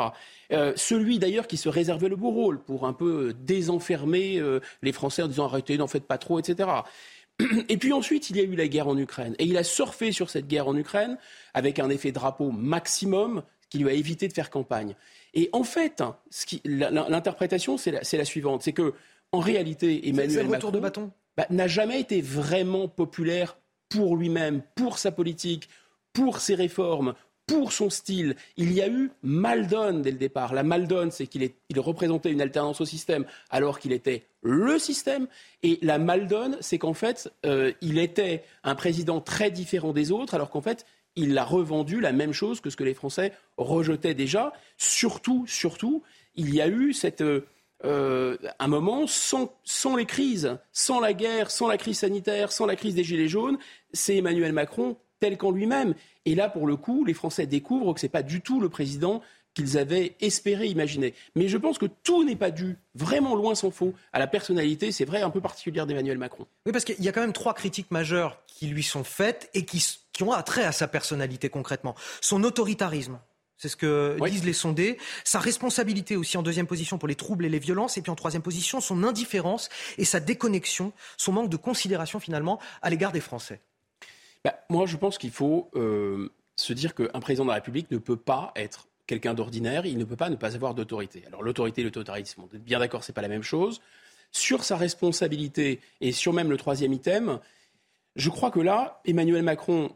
celui d'ailleurs qui se réservait le beau rôle pour un peu désenfermer les Français en disant arrêtez, n'en faites pas trop, etc. Et puis ensuite, il y a eu la guerre en Ukraine. Et il a surfé sur cette guerre en Ukraine avec un effet drapeau maximum, qui lui a évité de faire campagne. Et en fait, hein, l'interprétation, c'est la, suivante, c'est que en réalité, Emmanuel Macron bah, n'a jamais été vraiment populaire pour lui-même, pour sa politique, pour ses réformes, pour son style. Il y a eu Maldon dès le départ. La Maldon, c'est qu'il il représentait une alternance au système alors qu'il était le système. Et la Maldon, c'est qu'en fait, euh, il était un président très différent des autres alors qu'en fait, il a revendu la même chose que ce que les Français rejetaient déjà. Surtout, surtout, il y a eu cette, euh, un moment sans, sans, les crises, sans la guerre, sans la crise sanitaire, sans la crise des Gilets jaunes, c'est Emmanuel Macron tel qu'en lui-même. Et là, pour le coup, les Français découvrent que ce n'est pas du tout le président qu'ils avaient espéré imaginer. Mais je pense que tout n'est pas dû, vraiment loin s'en faut, à la personnalité, c'est vrai, un peu particulière d'Emmanuel Macron. Oui, parce qu'il y a quand même trois critiques majeures qui lui sont faites et qui, qui ont attrait à sa personnalité concrètement. Son autoritarisme, c'est ce que disent les sondés. Sa responsabilité aussi en deuxième position pour les troubles et les violences. Et puis en troisième position, son indifférence et sa déconnexion, son manque de considération finalement à l'égard des Français. Bah, moi, je pense qu'il faut euh, se dire qu'un président de la République ne peut pas être quelqu'un d'ordinaire, il ne peut pas ne pas avoir d'autorité. Alors l'autorité et l'autoritarisme, on est bien d'accord, ce n'est pas la même chose. Sur sa responsabilité et sur même le troisième item, je crois que là, Emmanuel Macron,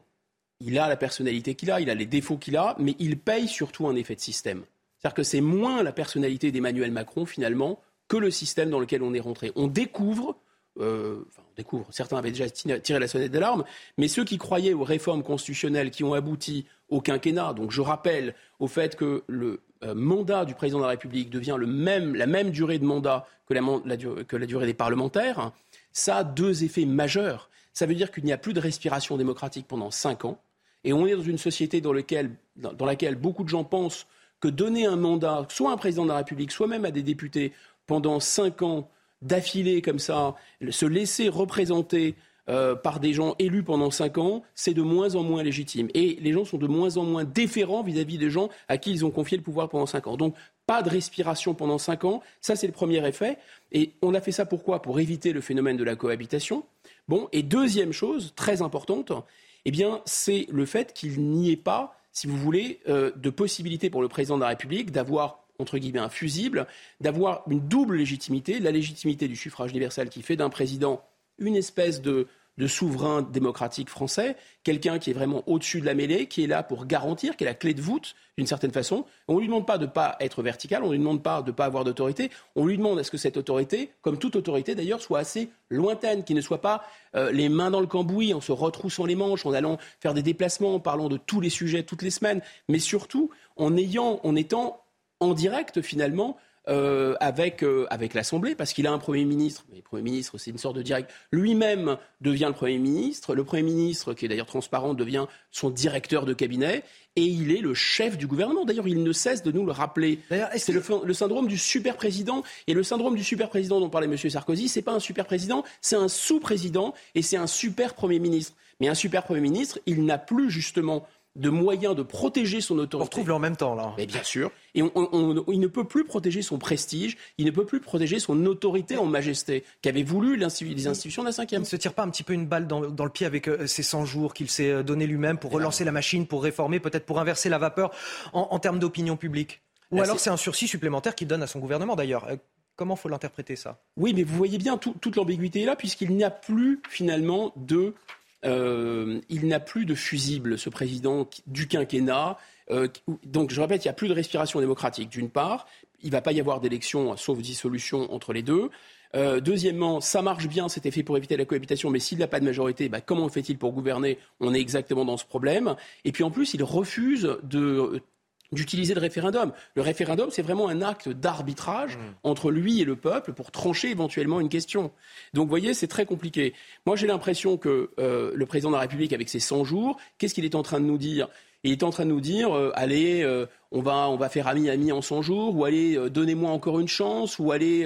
il a la personnalité qu'il a, il a les défauts qu'il a, mais il paye surtout un effet de système. C'est-à-dire que c'est moins la personnalité d'Emmanuel Macron, finalement, que le système dans lequel on est rentré. On découvre euh, enfin, on découvre, certains avaient déjà tiré la sonnette d'alarme, mais ceux qui croyaient aux réformes constitutionnelles qui ont abouti au quinquennat, donc je rappelle au fait que le euh, mandat du président de la République devient le même, la même durée de mandat que la, que la durée des parlementaires, ça a deux effets majeurs. Ça veut dire qu'il n'y a plus de respiration démocratique pendant cinq ans, et on est dans une société dans, laquelle beaucoup de gens pensent que donner un mandat, soit à un président de la République, soit même à des députés, pendant cinq ans, d'affilée comme ça, se laisser représenter euh, par des gens élus pendant cinq ans, c'est de moins en moins légitime. Et les gens sont de moins en moins déférents vis-à-vis des gens à qui ils ont confié le pouvoir pendant cinq ans. Donc, pas de respiration pendant cinq ans. Ça, c'est le premier effet. Et on a fait ça pourquoi? Pour éviter le phénomène de la cohabitation. Bon, et deuxième chose, très importante, eh bien, c'est le fait qu'il n'y ait pas, si vous voulez, euh, de possibilité pour le président de la République d'avoir entre guillemets un fusible, d'avoir une double légitimité, la légitimité du suffrage universel qui fait d'un président une espèce de, de souverain démocratique français, quelqu'un qui est vraiment au-dessus de la mêlée, qui est là pour garantir, qui est la clé de voûte d'une certaine façon. On ne lui demande pas de ne pas être vertical, on ne lui demande pas de ne pas avoir d'autorité, on lui demande à ce que cette autorité, comme toute autorité d'ailleurs, soit assez lointaine, qui ne soit pas euh, les mains dans le cambouis, en se retroussant les manches, en allant faire des déplacements, en parlant de tous les sujets toutes les semaines, mais surtout en, ayant, en étant en direct finalement euh, avec, euh, avec l'Assemblée, parce qu'il a un Premier ministre, mais le Premier ministre, c'est une sorte de direct, lui-même devient le Premier ministre, le Premier ministre, qui est d'ailleurs transparent, devient son directeur de cabinet, et il est le chef du gouvernement. D'ailleurs, il ne cesse de nous le rappeler. C'est le, le, syndrome du super-président, et le syndrome du super-président dont parlait M. Sarkozy, c'est pas un super-président, c'est un sous-président, et c'est un super-premier ministre. Mais un super-premier ministre, il n'a plus justement de moyens de protéger son autorité. On retrouve en même temps, là. Mais bien sûr. Et il ne peut plus protéger son prestige, il ne peut plus protéger son autorité en majesté, qu'avaient voulu les institutions de la cinquième. Il ne se tire pas un petit peu une balle dans, le pied avec euh, ces 100 jours qu'il s'est euh, donné lui-même pour relancer la machine, pour réformer, peut-être pour inverser la vapeur en, termes d'opinion publique Ou alors c'est un sursis supplémentaire qu'il donne à son gouvernement, d'ailleurs euh, Comment faut l'interpréter ça? Oui, mais vous voyez bien, toute l'ambiguïté est là, puisqu'il n'y a plus finalement de euh, il n'a plus de fusible, ce président du quinquennat. Euh, donc, je répète, il n'y a plus de respiration démocratique, d'une part. Il ne va pas y avoir d'élection, sauf dissolution entre les deux. Euh, deuxièmement, ça marche bien, c'était fait pour éviter la cohabitation, mais s'il n'a pas de majorité, bah, comment fait-il pour gouverner? On est exactement dans ce problème. Et puis en plus, il refuse de d'utiliser le référendum. Le référendum, c'est vraiment un acte d'arbitrage mmh. entre lui et le peuple pour trancher éventuellement une question. Donc, vous voyez, c'est très compliqué. Moi, j'ai l'impression que euh, le président de la République, avec ses 100 jours, qu'est-ce qu'il est en train de nous dire? Il est en train de nous dire, euh, allez, euh, on va, on va faire ami-ami en 100 jours, ou allez, donnez-moi encore une chance, ou allez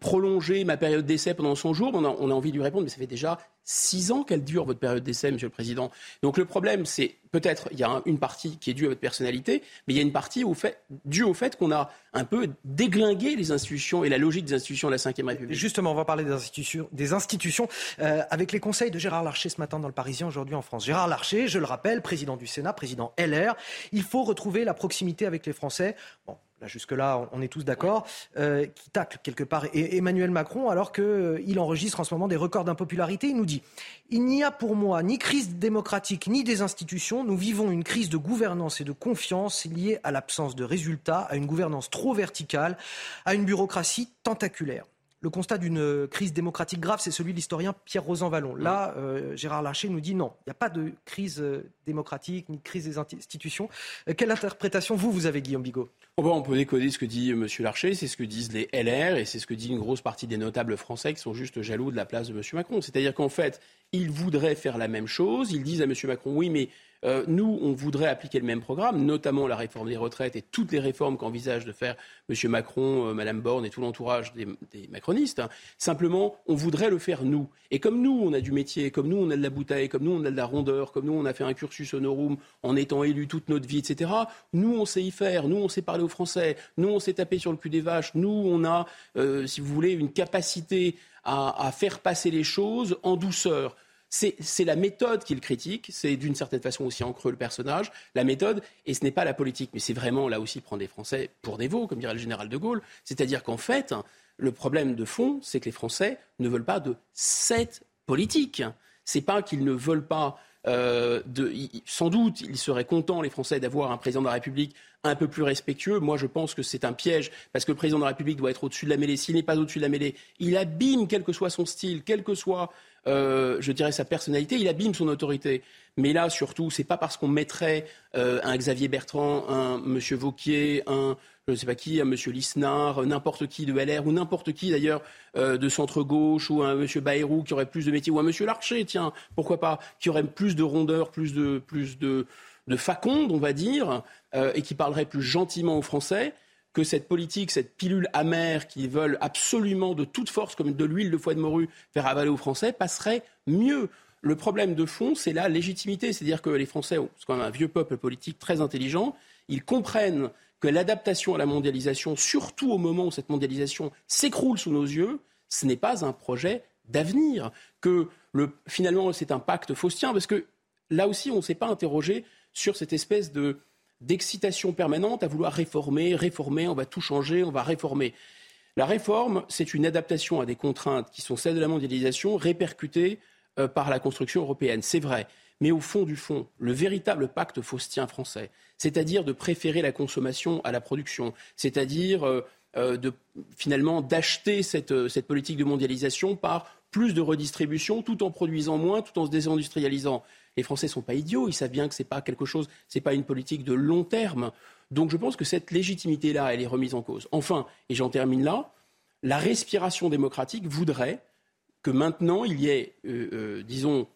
prolonger ma période d'essai pendant 100 jours. On a, on a envie de lui répondre, mais ça fait déjà 6 ans qu'elle dure, votre période d'essai, Monsieur le Président. Donc le problème, c'est peut-être, il y a une partie qui est due à votre personnalité, mais il y a une partie fait, due au fait qu'on a un peu déglingué les institutions et la logique des institutions de la Ve République. Justement, on va parler des institutions, des institutions euh, avec les conseils de Gérard Larcher ce matin dans le Parisien, aujourd'hui en France. Gérard Larcher, je le rappelle, président du Sénat, président LR, il faut retrouver la proximité avec les Français. Bon, là jusque-là, on est tous d'accord, euh, qui tacle quelque part Emmanuel Macron alors qu'il euh, enregistre en ce moment des records d'impopularité. Il nous dit Il n'y a pour moi ni crise démocratique ni des institutions. Nous vivons une crise de gouvernance et de confiance liée à l'absence de résultats, à une gouvernance trop verticale, à une bureaucratie tentaculaire le constat d'une crise démocratique grave, c'est celui de l'historien Pierre Rosan Vallon. Là, euh, Gérard Larcher nous dit non, il n'y a pas de crise euh, démocratique ni de crise des institutions. Euh, quelle interprétation vous, vous avez, Guillaume Bigot? Oh, bah, On peut décoder ce que dit M. Larcher, c'est ce que disent les LR et c'est ce que dit une grosse partie des notables français qui sont juste jaloux de la place de M. Macron. C'est-à-dire qu'en fait, ils voudraient faire la même chose. Ils disent à M. Macron, oui, mais euh, nous, on voudrait appliquer le même programme, notamment la réforme des retraites et toutes les réformes qu'envisage de faire M. Macron, euh, Mme Borne et tout l'entourage des, macronistes. Hein. Simplement, on voudrait le faire nous. Et comme nous, on a du métier, comme nous, on a de la bouteille, comme nous, on a de la rondeur, comme nous, on a fait un cursus honorum en étant élu toute notre vie, etc. Nous, on sait y faire. Nous, on sait parler aux Français. Nous, on s'est tapé sur le cul des vaches. Nous, on a, euh, si vous voulez, une capacité à faire passer les choses en douceur. C'est la méthode qu'il critique, c'est d'une certaine façon aussi en creux le personnage, la méthode, et ce n'est pas la politique, mais c'est vraiment là aussi prendre les Français pour des veaux, comme dirait le général de Gaulle. C'est-à-dire qu'en fait, le problème de fond, c'est que les Français ne veulent pas de cette politique. C'est pas qu'ils ne veulent pas euh, de, sans doute, ils seraient contents, les Français, d'avoir un président de la République un peu plus respectueux. Moi, je pense que c'est un piège, parce que le président de la République doit être au-dessus de la mêlée. S'il n'est pas au-dessus de la mêlée, il abîme, quel que soit son style, quel que soit euh, je dirais, sa personnalité, il abîme son autorité. Mais là, surtout, c'est pas parce qu'on mettrait euh, un Xavier Bertrand, un Monsieur Vauquier, un je ne sais pas qui, un Monsieur Lisnard, n'importe qui de LR ou n'importe qui d'ailleurs euh, de centre gauche ou un Monsieur Bayrou qui aurait plus de métier ou un Monsieur Larcher, tiens, pourquoi pas, qui aurait plus de rondeur, plus de plus de, de faconde, on va dire, et qui parlerait plus gentiment aux Français que cette politique, cette pilule amère qui veulent absolument de toute force, comme de l'huile de foie de morue, faire avaler aux Français, passerait mieux. Le problème de fond, c'est la légitimité. C'est-à-dire que les Français, c'est quand même un vieux peuple politique très intelligent, ils comprennent que l'adaptation à la mondialisation, surtout au moment où cette mondialisation s'écroule sous nos yeux, ce n'est pas un projet d'avenir. Que finalement, c'est un pacte faustien, parce que là aussi, on ne s'est pas interrogé sur cette espèce de d'excitation permanente à vouloir réformer, réformer, on va tout changer, on va réformer. La réforme, c'est une adaptation à des contraintes qui sont celles de la mondialisation répercutées euh, par la construction européenne. C'est vrai. Mais au fond du fond, le véritable pacte faustien français, c'est-à-dire de préférer la consommation à la production, c'est-à-dire euh, euh, finalement d'acheter cette, cette politique de mondialisation par plus de redistribution tout en produisant moins, tout en se désindustrialisant les Français ne sont pas idiots, ils savent bien que ce n'est pas quelque chose, ce n'est pas une politique de long terme. Donc je pense que cette légitimité-là, elle est remise en cause. Enfin, et j'en termine là, la respiration démocratique voudrait que maintenant il y ait, euh, euh, disons,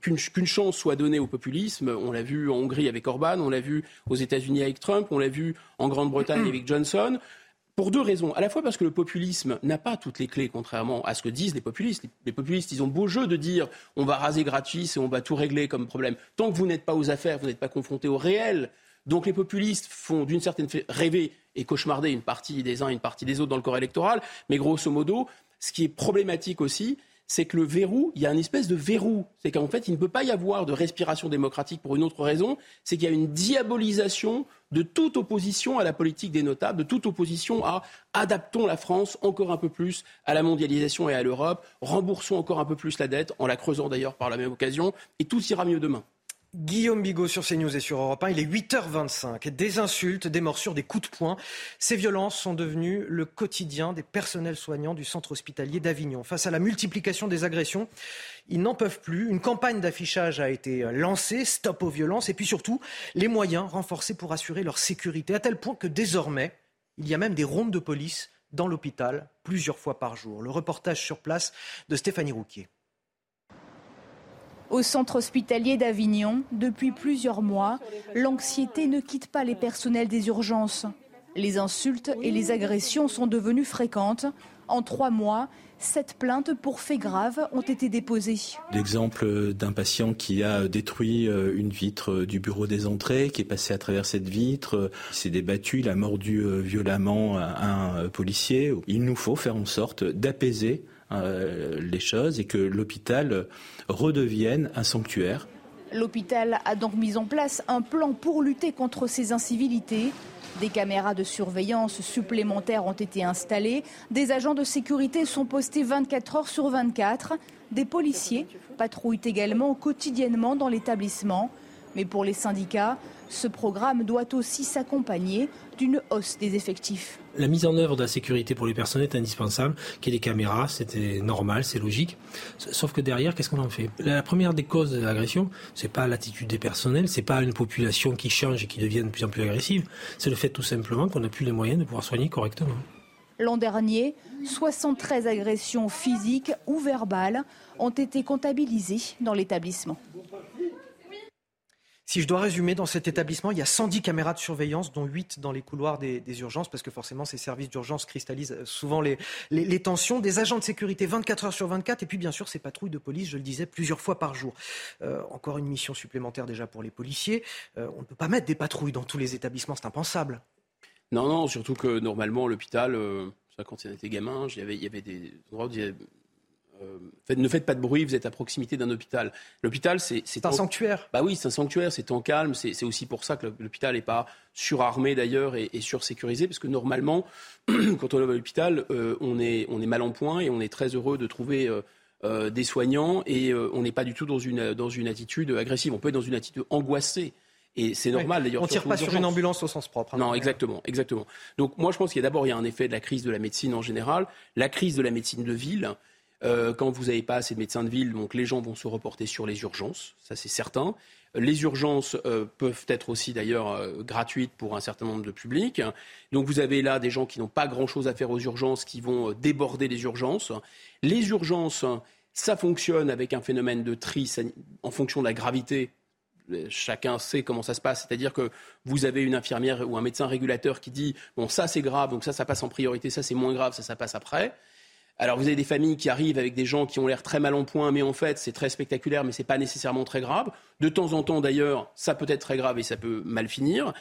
qu'une chance soit donnée au populisme. On l'a vu en Hongrie avec Orban, on l'a vu aux États-Unis avec Trump, on l'a vu en Grande-Bretagne avec Johnson. Pour deux raisons. À la fois parce que le populisme n'a pas toutes les clés, contrairement à ce que disent les populistes. Les populistes, ils ont beau jeu de dire on va raser gratuit et on va tout régler comme problème. Tant que vous n'êtes pas aux affaires, vous n'êtes pas confronté au réel. Donc les populistes font d'une certaine façon rêver et cauchemarder une partie des uns et une partie des autres dans le corps électoral. Mais grosso modo, ce qui est problématique aussi, c'est que le verrou, il y a une espèce de verrou. C'est qu'en fait, il ne peut pas y avoir de respiration démocratique pour une autre raison, c'est qu'il y a une diabolisation de toute opposition à la politique des notables, de toute opposition à adaptons la France encore un peu plus à la mondialisation et à l'Europe, remboursons encore un peu plus la dette, en la creusant d'ailleurs par la même occasion, et tout ira mieux demain. Guillaume Bigot sur CNews et sur Europe 1. Il est 8h25. Des insultes, des morsures, des coups de poing. Ces violences sont devenues le quotidien des personnels soignants du centre hospitalier d'Avignon. Face à la multiplication des agressions, ils n'en peuvent plus. Une campagne d'affichage a été lancée, stop aux violences, et puis surtout les moyens renforcés pour assurer leur sécurité, à tel point que désormais, il y a même des rondes de police dans l'hôpital plusieurs fois par jour. Le reportage sur place de Stéphanie Rouquier. Au centre hospitalier d'Avignon, depuis plusieurs mois, l'anxiété ne quitte pas les personnels des urgences. Les insultes et les agressions sont devenues fréquentes. En trois mois, sept plaintes pour faits graves ont été déposées. L'exemple d'un patient qui a détruit euh, une vitre du bureau des entrées, qui est passé à travers cette vitre, s'est débattu, il a mordu euh, violemment un policier. Il nous faut faire en sorte d'apaiser euh, les choses et que l'hôpital redevienne un sanctuaire. L'hôpital a donc mis en place un plan pour lutter contre ces incivilités. Des caméras de surveillance supplémentaires ont été installées. Des agents de sécurité sont postés 24 heures sur 24. Des policiers patrouillent également quotidiennement dans l'établissement. Mais pour les syndicats, ce programme doit aussi s'accompagner d'une hausse des effectifs. La mise en œuvre de la sécurité pour les personnes est indispensable, qu'il y ait des caméras, c'était normal, c'est logique. Sauf que derrière, qu'est-ce qu'on en fait? La première des causes de l'agression, c'est pas l'attitude des personnels, c'est pas une population qui change et qui devient de plus en plus agressive, c'est le fait tout simplement qu'on n'a plus les moyens de pouvoir soigner correctement. L'an dernier, 73 agressions physiques ou verbales ont été comptabilisées dans l'établissement. Si je dois résumer, dans cet établissement, il y a 110 caméras de surveillance, dont 8 dans les couloirs des, urgences, parce que forcément, ces services d'urgence cristallisent euh, souvent les, tensions. Des agents de sécurité 24 heures sur 24, et puis bien sûr, ces patrouilles de police, je le disais, plusieurs fois par jour. Euh, encore une mission supplémentaire déjà pour les policiers. Euh, on ne peut pas mettre des patrouilles dans tous les établissements, c'est impensable. Non, non, surtout que normalement, l'hôpital, quand y avait, il y avait des endroits où il y avait euh, ne faites pas de bruit, vous êtes à proximité d'un hôpital. L'hôpital, c'est... C'est un sanctuaire. Bah oui, c'est un sanctuaire, c'est en calme. C'est aussi pour ça que l'hôpital n'est pas surarmé d'ailleurs et, sursécurisé, parce que normalement, quand on va à l'hôpital, euh, on, est, on est mal en point et on est très heureux de trouver... Euh, des soignants et on n'est pas du tout dans une, dans une attitude agressive. On peut être dans une attitude angoissée. Et c'est normal d'ailleurs. On ne tire pas sur une ambulance au sens propre. Hein. non, exactement, exactement. Donc moi je pense qu'il y a d'abord il y a un effet de la crise de la médecine en général, la crise de la médecine de ville, euh, quand vous n'avez pas assez de médecins de ville, donc les gens vont se reporter sur les urgences, ça c'est certain. Les urgences euh, peuvent être aussi d'ailleurs euh, gratuites pour un certain nombre de publics. Donc vous avez là des gens qui n'ont pas grand-chose à faire aux urgences, qui vont déborder les urgences. Les urgences, ça fonctionne avec un phénomène de tri en fonction de la gravité chacun sait comment ça se passe. C'est-à-dire que vous avez une infirmière ou un médecin régulateur qui dit bon ça c'est grave, donc ça ça passe en priorité, ça c'est moins grave, ça ça passe après. Alors vous avez des familles qui arrivent avec des gens qui ont l'air très mal en point, mais en fait c'est très spectaculaire, mais c'est pas nécessairement très grave. De temps en temps d'ailleurs, ça peut être très grave et ça peut mal finir.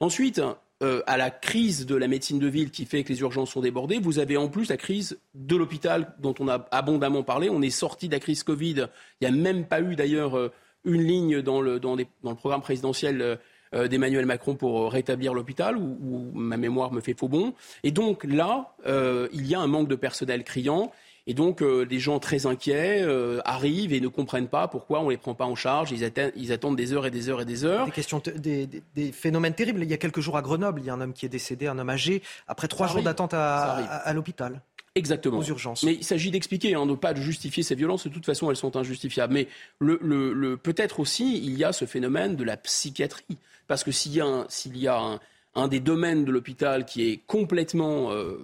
Ensuite, euh, à la crise de la médecine de ville qui fait que les urgences sont débordées, vous avez en plus la crise de l'hôpital dont on a abondamment parlé. On est sorti de la crise Covid. Il n'y a même pas eu d'ailleurs euh, une ligne dans le, dans, dans le programme présidentiel euh, d'Emmanuel Macron pour rétablir l'hôpital, où, ma mémoire me fait faux bon. Et donc là, euh, il y a un manque de personnel criant. Et donc, euh, les gens très inquiets arrivent et ne comprennent pas pourquoi on ne les prend pas en charge. Ils, attendent, ils attendent des heures et des heures et des heures. Des, questions des, des, phénomènes terribles. Il y a quelques jours à Grenoble, il y a un homme qui est décédé, un homme âgé, après trois jours d'attente à, à l'hôpital. Exactement. Aux urgences. Mais il s'agit d'expliquer, hein, de pas de justifier ces violences. De toute façon, elles sont injustifiables. Mais le, le, peut-être aussi, il y a ce phénomène de la psychiatrie. Parce que s'il y a un, s'il y a un, des domaines de l'hôpital qui est complètement euh,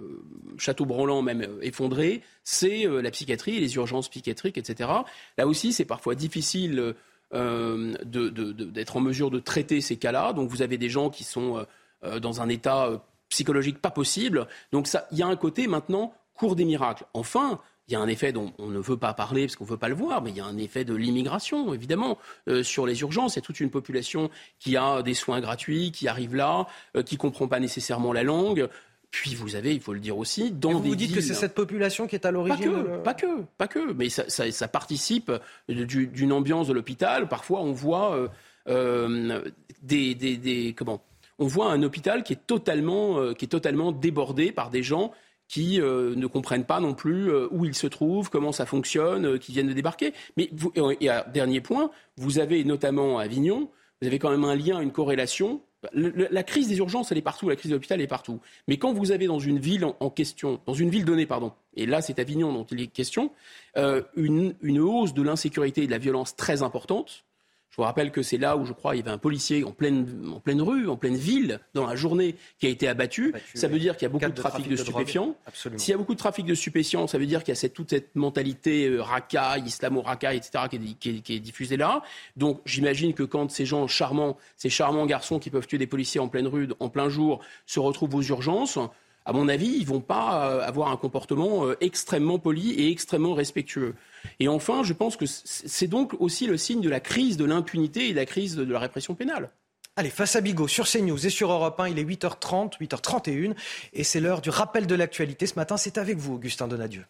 château branlant, même euh, effondré, c'est euh, la psychiatrie, les urgences psychiatriques, etc. Là aussi, c'est parfois difficile d'être en mesure de traiter ces cas-là. Donc vous avez des gens qui sont dans un état psychologique pas possible. Donc il y a un côté maintenant cours des miracles. Enfin, il y a un effet dont on ne veut pas parler parce qu'on ne veut pas le voir, mais il y a un effet de l'immigration, évidemment, euh, sur les urgences. Il y a toute une population qui a des soins gratuits, qui arrive là, euh, qui ne comprend pas nécessairement la langue. Puis vous avez, il faut le dire aussi, dans vous des Vous dites que c'est cette population qui est à l'origine Pas que, pas que, mais ça, participe d'une ambiance de l'hôpital. Parfois, on voit euh, des, des, comment? On voit un hôpital qui est totalement, qui est totalement débordé par des gens qui euh, ne comprennent pas non plus euh, où ils se trouvent, comment ça fonctionne, euh, qui viennent de débarquer. Mais et dernier point, vous avez notamment à Avignon, vous avez quand même un lien, une corrélation. la crise des urgences, elle est partout, la crise de l'hôpital est partout. Mais quand vous avez dans une ville en, question, dans une ville donnée, pardon, et là c'est Avignon dont il est question, une, une hausse de l'insécurité et de la violence très importante, je vous rappelle que c'est là où je crois il y avait un policier en pleine, en pleine rue, en pleine ville, dans la journée, qui a été abattu. ça veut dire qu'il y a beaucoup de trafic de, stupéfiants. S'il y a beaucoup de trafic de stupéfiants, ça veut dire qu'il y a cette, toute cette mentalité euh, racaille, islamo-racaille, etc., qui est, qui est diffusée là. Donc j'imagine que quand ces gens charmants, ces charmants garçons qui peuvent tuer des policiers en pleine rue, en plein jour, se retrouvent aux urgences, à mon avis, ils vont pas euh, avoir un comportement euh, extrêmement poli et extrêmement respectueux. Et enfin, je pense que c'est donc aussi le signe de la crise de l'impunité et de la crise de la répression pénale. Allez, face à Bigot, sur CNews et sur Europe 1, il est 8h30, 8h31, et c'est l'heure du rappel de l'actualité. Ce matin, c'est avec vous, Augustin Donadieu.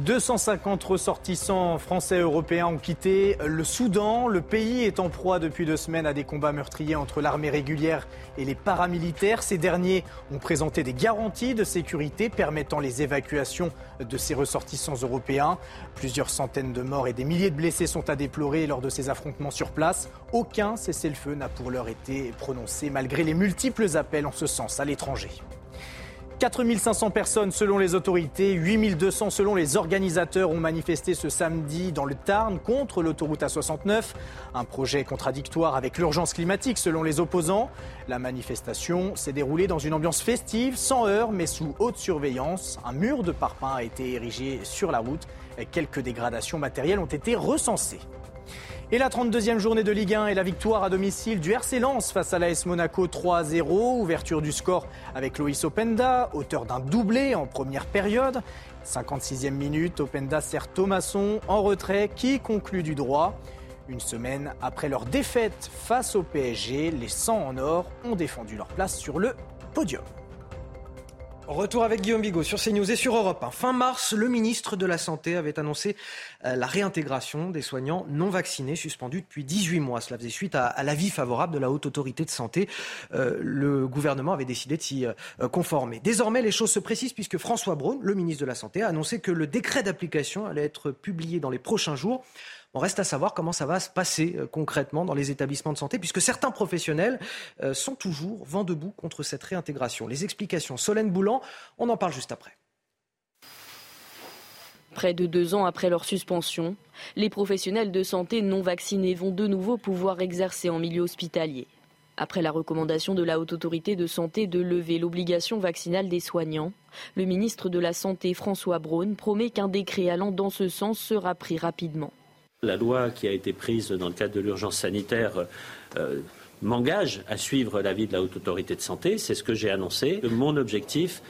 250 ressortissants français et européens ont quitté le Soudan. Le pays est en proie depuis deux semaines à des combats meurtriers entre l'armée régulière et les paramilitaires. Ces derniers ont présenté des garanties de sécurité permettant les évacuations de ces ressortissants européens. Plusieurs centaines de morts et des milliers de blessés sont à déplorer lors de ces affrontements sur place. Aucun cessez-le-feu n'a pour l'heure été prononcé malgré les multiples appels en ce sens à l'étranger. 4500 personnes selon les autorités, 8200 selon les organisateurs ont manifesté ce samedi dans le Tarn contre l'autoroute A69. Un projet contradictoire avec l'urgence climatique selon les opposants. La manifestation s'est déroulée dans une ambiance festive, sans heurts mais sous haute surveillance. Un mur de parpaing a été érigé sur la route. Quelques dégradations matérielles ont été recensées. Et la 32e journée de Ligue 1 et la victoire à domicile du RC Lens face à l'AS Monaco 3 0. Ouverture du score avec Loïs Openda, auteur d'un doublé en première période. 56e minute, Openda sert Thomasson en retrait qui conclut du droit. Une semaine après leur défaite face au PSG, les 100 en or ont défendu leur place sur le podium. Retour avec Guillaume Bigot sur CNews et sur Europe 1. Fin mars, le ministre de la Santé avait annoncé euh, la réintégration des soignants non vaccinés suspendus depuis 18 mois. Cela faisait suite à, l'avis favorable de la Haute Autorité de Santé. Euh, le gouvernement avait décidé de s'y euh, conformer. Désormais, les choses se précisent puisque François Braun, le ministre de la Santé, a annoncé que le décret d'application allait être publié dans les prochains jours. On reste à savoir comment ça va se passer euh, concrètement dans les établissements de santé, puisque certains professionnels euh, sont toujours vent debout contre cette réintégration. Les explications, Solène Boulan, on en parle juste après. Près de deux ans après leur suspension, les professionnels de santé non vaccinés vont de nouveau pouvoir exercer en milieu hospitalier. Après la recommandation de la Haute Autorité de Santé de lever l'obligation vaccinale des soignants, le ministre de la Santé François Braun promet qu'un décret allant dans ce sens sera pris rapidement. La loi qui a été prise dans le cadre de l'urgence sanitaire euh, m'engage à suivre l'avis de la haute autorité de santé. C'est ce que j'ai annoncé. Mon objectif,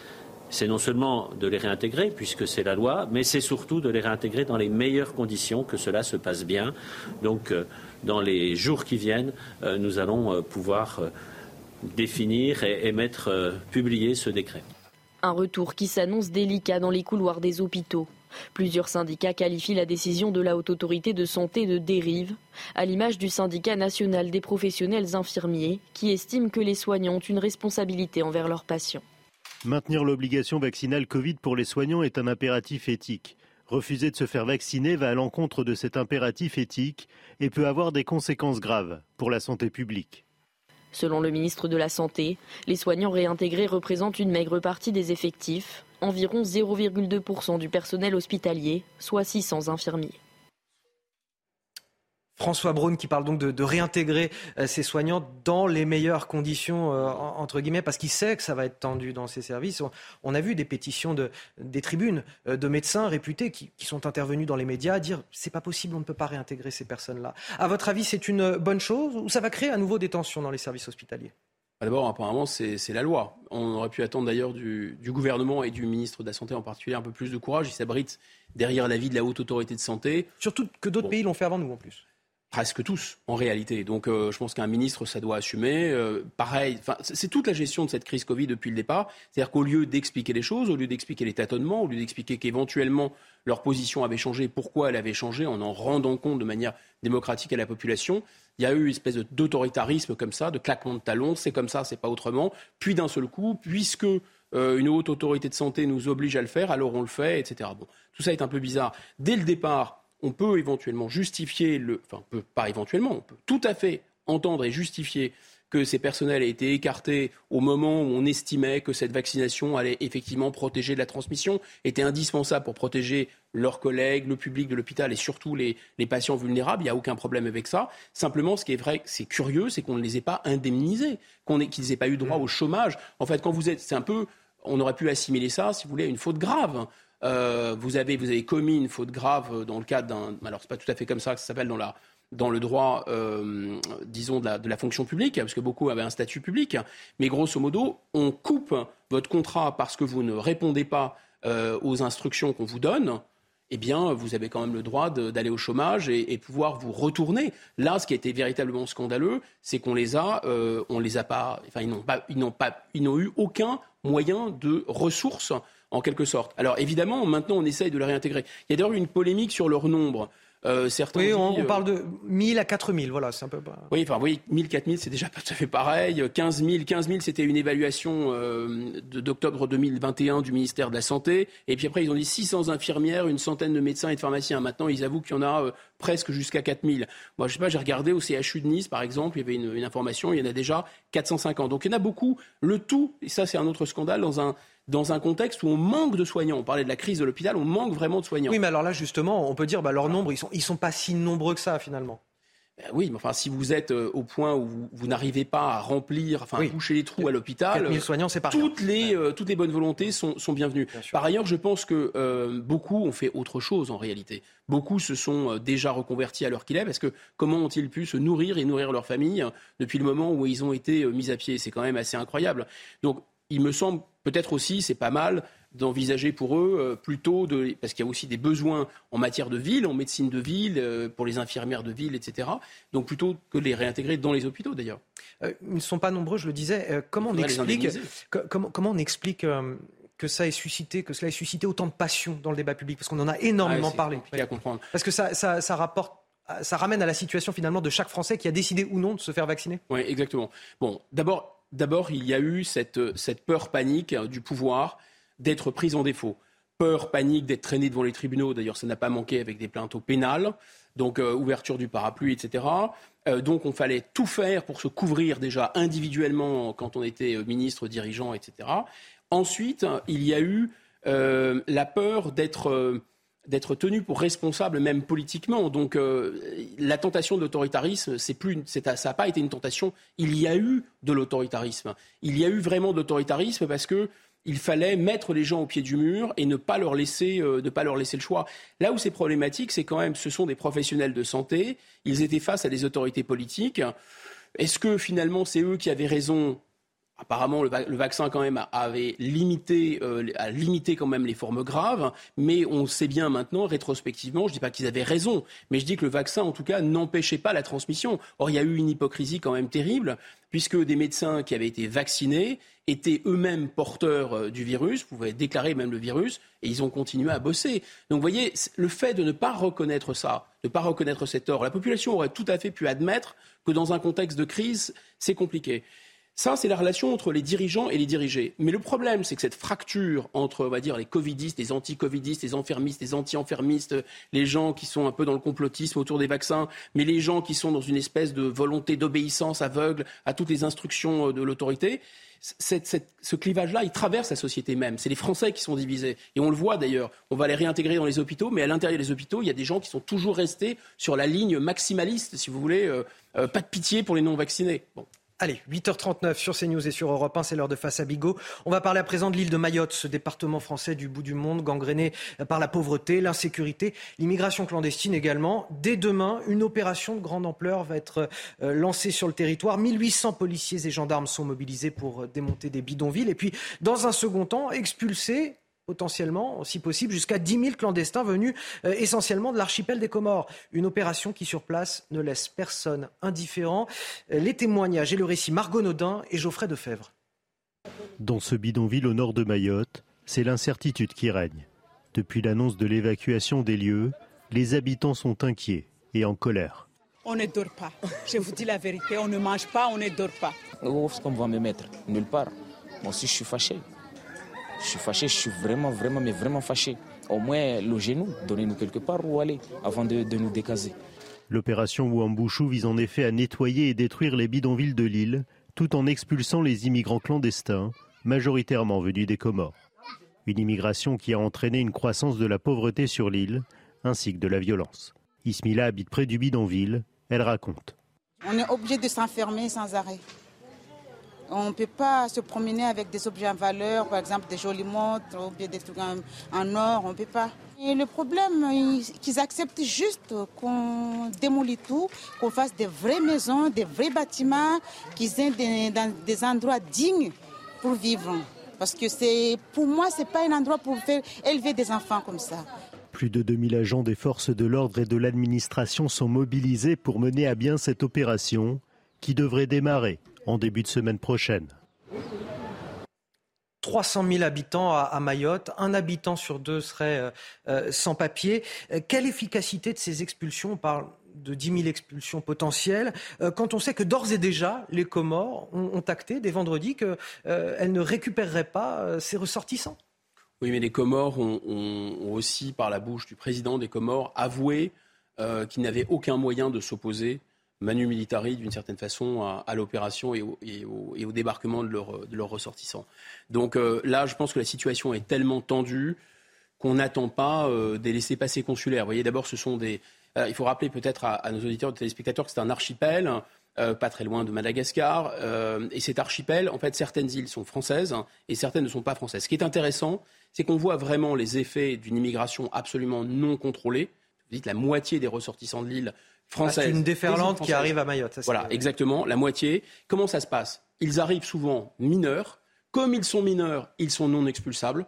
c'est non seulement de les réintégrer, puisque c'est la loi, mais c'est surtout de les réintégrer dans les meilleures conditions, que cela se passe bien. Donc, euh, dans les jours qui viennent, euh, nous allons pouvoir définir et, mettre, publier ce décret. Un retour qui s'annonce délicat dans les couloirs des hôpitaux. Plusieurs syndicats qualifient la décision de la Haute Autorité de Santé de dérive, à l'image du syndicat national des professionnels infirmiers, qui estime que les soignants ont une responsabilité envers leurs patients. Maintenir l'obligation vaccinale Covid pour les soignants est un impératif éthique. Refuser de se faire vacciner va à l'encontre de cet impératif éthique et peut avoir des conséquences graves pour la santé publique. Selon le ministre de la Santé, les soignants réintégrés représentent une maigre partie des effectifs, environ 0,2% du personnel hospitalier, soit 600 infirmiers. François Braun qui parle donc de, réintégrer euh, ces soignants dans les meilleures conditions, euh, entre guillemets, parce qu'il sait que ça va être tendu dans ces services. On, a vu des pétitions de, des tribunes euh, de médecins réputés qui, sont intervenus dans les médias à dire c'est pas possible, on ne peut pas réintégrer ces personnes-là. À votre avis, c'est une bonne chose ou ça va créer à nouveau des tensions dans les services hospitaliers? Bah, D'abord, apparemment, c'est la loi. On aurait pu attendre d'ailleurs du, du, gouvernement et du ministre de la Santé en particulier un peu plus de courage. Ils s'abritent derrière l'avis de la haute autorité de santé. Surtout que d'autres pays l'ont fait avant nous en plus presque tous en réalité. Donc euh, je pense qu'un ministre, ça doit assumer. Euh, pareil, c'est toute la gestion de cette crise Covid depuis le départ. C'est-à-dire qu'au lieu d'expliquer les choses, au lieu d'expliquer les tâtonnements, au lieu d'expliquer qu'éventuellement leur position avait changé, pourquoi elle avait changé, en en rendant compte de manière démocratique à la population, il y a eu une espèce d'autoritarisme comme ça, de claquement de talons, c'est comme ça, c'est pas autrement. Puis d'un seul coup, puisque euh, une haute autorité de santé nous oblige à le faire, alors on le fait, etc. Bon, tout ça est un peu bizarre. Dès le départ, on peut éventuellement justifier le, enfin, peut, pas éventuellement, on peut tout à fait entendre et justifier que ces personnels aient été écartés au moment où on estimait que cette vaccination allait effectivement protéger de la transmission, était indispensable pour protéger leurs collègues, le public de l'hôpital et surtout les, patients vulnérables. Il n'y a aucun problème avec ça. Simplement, ce qui est vrai, c'est curieux, c'est qu'on ne les ait pas indemnisés, qu'ils n'aient pas eu droit au chômage. En fait, quand vous êtes, c'est un peu, on aurait pu assimiler ça, si vous voulez, à une faute grave. Euh, vous, avez, vous avez commis une faute grave dans le cadre d'un. Alors, c'est pas tout à fait comme ça que ça s'appelle dans, le droit, euh, disons, de la, fonction publique, parce que beaucoup avaient un statut public. Mais grosso modo, on coupe votre contrat parce que vous ne répondez pas euh, aux instructions qu'on vous donne. Eh bien, vous avez quand même le droit d'aller au chômage et, et, pouvoir vous retourner. Là, ce qui a été véritablement scandaleux, c'est qu'on les a, on les a pas, enfin, ils n'ont pas, ils n'ont pas, ils n'ont eu aucun moyen de ressources en quelque sorte. Alors évidemment, maintenant, on essaye de les réintégrer. Il y a d'ailleurs une polémique sur leur nombre. Euh, certains oui, on, parle de 1000 à 4000, voilà, c'est un peu. Oui, enfin, oui, 1000, 4000, c'est déjà pas tout à fait pareil. 15 000, 15 000, c'était une évaluation euh, d'octobre 2021 du ministère de la Santé. Et puis après, ils ont dit 600 infirmières, une centaine de médecins et de pharmaciens. Maintenant, ils avouent qu'il y en a euh, presque jusqu'à 4000. Moi, je sais pas, j'ai regardé au CHU de Nice, par exemple, il y avait une, une information, il y en a déjà 450. Donc il y en a beaucoup. Le tout, et ça, c'est un autre scandale, dans un dans un contexte où on manque de soignants. On parlait de la crise de l'hôpital, on manque vraiment de soignants. Oui, mais alors là, justement, on peut dire, bah, leur nombre, ils sont, ils sont pas si nombreux que ça, finalement. Ben oui, mais enfin, si vous êtes euh, au point où vous, n'arrivez pas à remplir, enfin, à boucher les trous à l'hôpital, soignants, c'est toutes les euh, toutes les bonnes volontés sont, sont bienvenues. Par ailleurs, je pense que euh, beaucoup ont fait autre chose en réalité. Beaucoup se sont déjà reconvertis à l'heure qu'il est, parce que comment ont-ils pu se nourrir et nourrir leur famille depuis le moment où ils ont été mis à pied? C'est quand même assez incroyable. Donc, il me semble peut-être aussi, c'est pas mal d'envisager pour eux euh, plutôt de parce qu'il y a aussi des besoins en matière de ville, en médecine de ville, euh, pour les infirmières de ville, etc. Donc plutôt que de les réintégrer dans les hôpitaux d'ailleurs. Euh, ils ne sont pas nombreux, je le disais. comment, on explique, comment, comment on explique que ça ait suscité, que cela ait suscité autant de passion dans le débat public? Parce qu'on en a énormément parlé. à comprendre. Parce que ça, ça, ça rapporte ça ramène à la situation finalement de chaque Français qui a décidé ou non de se faire vacciner Oui, exactement. Bon, d'abord, D'abord, il y a eu cette, peur panique hein, du pouvoir d'être pris en défaut. Peur panique d'être traîné devant les tribunaux. D'ailleurs, ça n'a pas manqué avec des plaintes au pénal. Donc, euh, ouverture du parapluie, etc. Euh, donc, on fallait tout faire pour se couvrir déjà individuellement quand on était euh, ministre, dirigeant, etc. Ensuite, il y a eu la peur d'être d'être tenu pour responsable même politiquement. Donc euh, la tentation de l'autoritarisme, c'est plus, ça n'a pas été une tentation. Il y a eu de l'autoritarisme. Il y a eu vraiment de l'autoritarisme parce que il fallait mettre les gens au pied du mur et ne pas leur laisser, euh, pas leur laisser le choix. Là où c'est problématique, c'est quand même, ce sont des professionnels de santé, ils étaient face à des autorités politiques. Est-ce que finalement c'est eux qui avaient raison Apparemment, le, vaccin quand même avait limité, euh, a limité quand même les formes graves, mais on sait bien maintenant, rétrospectivement, je ne dis pas qu'ils avaient raison, mais je dis que le vaccin, en tout cas, n'empêchait pas la transmission. Or, il y a eu une hypocrisie quand même terrible, puisque des médecins qui avaient été vaccinés étaient eux-mêmes porteurs euh, du virus, pouvaient déclarer même le virus, et ils ont continué à bosser. Donc, vous voyez, le fait de ne pas reconnaître ça, de ne pas reconnaître cet or, la population aurait tout à fait pu admettre que dans un contexte de crise, c'est compliqué. Ça, c'est la relation entre les dirigeants et les dirigés. Mais le problème, c'est que cette fracture entre, on va dire, les covidistes, les anti-covidistes, les enfermistes, les anti-enfermistes, les gens qui sont un peu dans le complotisme autour des vaccins, mais les gens qui sont dans une espèce de volonté d'obéissance aveugle à toutes les instructions euh, de l'autorité, ce clivage-là, il traverse la société même. C'est les Français qui sont divisés. Et on le voit d'ailleurs. On va les réintégrer dans les hôpitaux, mais à l'intérieur des hôpitaux, il y a des gens qui sont toujours restés sur la ligne maximaliste, si vous voulez. Euh, euh, pas de pitié pour les non-vaccinés. Allez, 8h39 sur CNews et sur Europe 1, c'est l'heure de Face à Bigot. On va parler à présent de l'île de Mayotte, ce département français du bout du monde, gangréné par la pauvreté, l'insécurité, l'immigration clandestine également. Dès demain, une opération de grande ampleur va être euh, lancée sur le territoire. 1800 policiers et gendarmes sont mobilisés pour euh, démonter des bidonvilles. Et puis, dans un second temps, expulser potentiellement, si possible, jusqu'à 10 000 clandestins venus euh, essentiellement de l'archipel des Comores. Une opération qui, sur place, ne laisse personne indifférent. Euh, les témoignages et le récit Margot Naudin et Geoffrey Defebvre. Dans ce bidonville au nord de Mayotte, c'est l'incertitude qui règne. Depuis l'annonce de l'évacuation des lieux, les habitants sont inquiets et en colère. On ne dort pas. Je vous dis la vérité, on ne mange pas, on ne dort pas. Où est-ce qu'on va me mettre Nulle part. Moi aussi, je suis fâché. Je suis fâché, je suis vraiment, vraiment, mais vraiment fâché. Au moins, logez-nous, donnez-nous quelque part où aller avant de, nous décaser. L'opération Ouambouchou vise en effet à nettoyer et détruire les bidonvilles de l'île, tout en expulsant les immigrants clandestins, majoritairement venus des Comores. Une immigration qui a entraîné une croissance de la pauvreté sur l'île, ainsi que de la violence. Ismila habite près du bidonville, elle raconte. On est obligé de s'enfermer sans arrêt. On ne peut pas se promener avec des objets en valeur, par exemple des jolies montres ou des trucs en, or, on ne peut pas. Et le problème, qu'ils acceptent juste qu'on démolit tout, qu'on fasse des vraies maisons, des vrais bâtiments, qu'ils aient des, endroits dignes pour vivre. Parce que pour moi, ce n'est pas un endroit pour faire élever des enfants comme ça. Plus de 2000 agents des forces de l'ordre et de l'administration sont mobilisés pour mener à bien cette opération qui devrait démarrer en début de semaine prochaine. 300 000 habitants à, Mayotte, un habitant sur deux serait euh, euh, sans papier. Euh, quelle efficacité de ces expulsions? On parle de 10 000 expulsions potentielles, quand on sait que d'ores et déjà, les Comores ont, acté dès vendredi qu'elles ne récupéreraient pas ces ressortissants. Oui, mais les Comores ont, aussi, par la bouche du président des Comores, avoué qu'ils n'avaient aucun moyen de s'opposer manu militari d'une certaine façon à, l'opération et, au, débarquement de leurs ressortissants. Donc euh, là, je pense que la situation est tellement tendue qu'on n'attend pas euh, des laissés-passer consulaires. Vous voyez, d'abord, ce sont des. Euh, il faut rappeler peut-être à, nos auditeurs et téléspectateurs que c'est un archipel. pas très loin de Madagascar. et cet archipel, en fait, certaines îles sont françaises et certaines ne sont pas françaises. Ce qui est intéressant, c'est qu'on voit vraiment les effets d'une immigration absolument non contrôlée. Vous dites la moitié des ressortissants de l'île française. c'est une déferlante qui arrive à Mayotte. voilà, exactement, la moitié. Comment ça se passe? Ils arrivent souvent mineurs. Comme ils sont mineurs, ils sont non expulsables.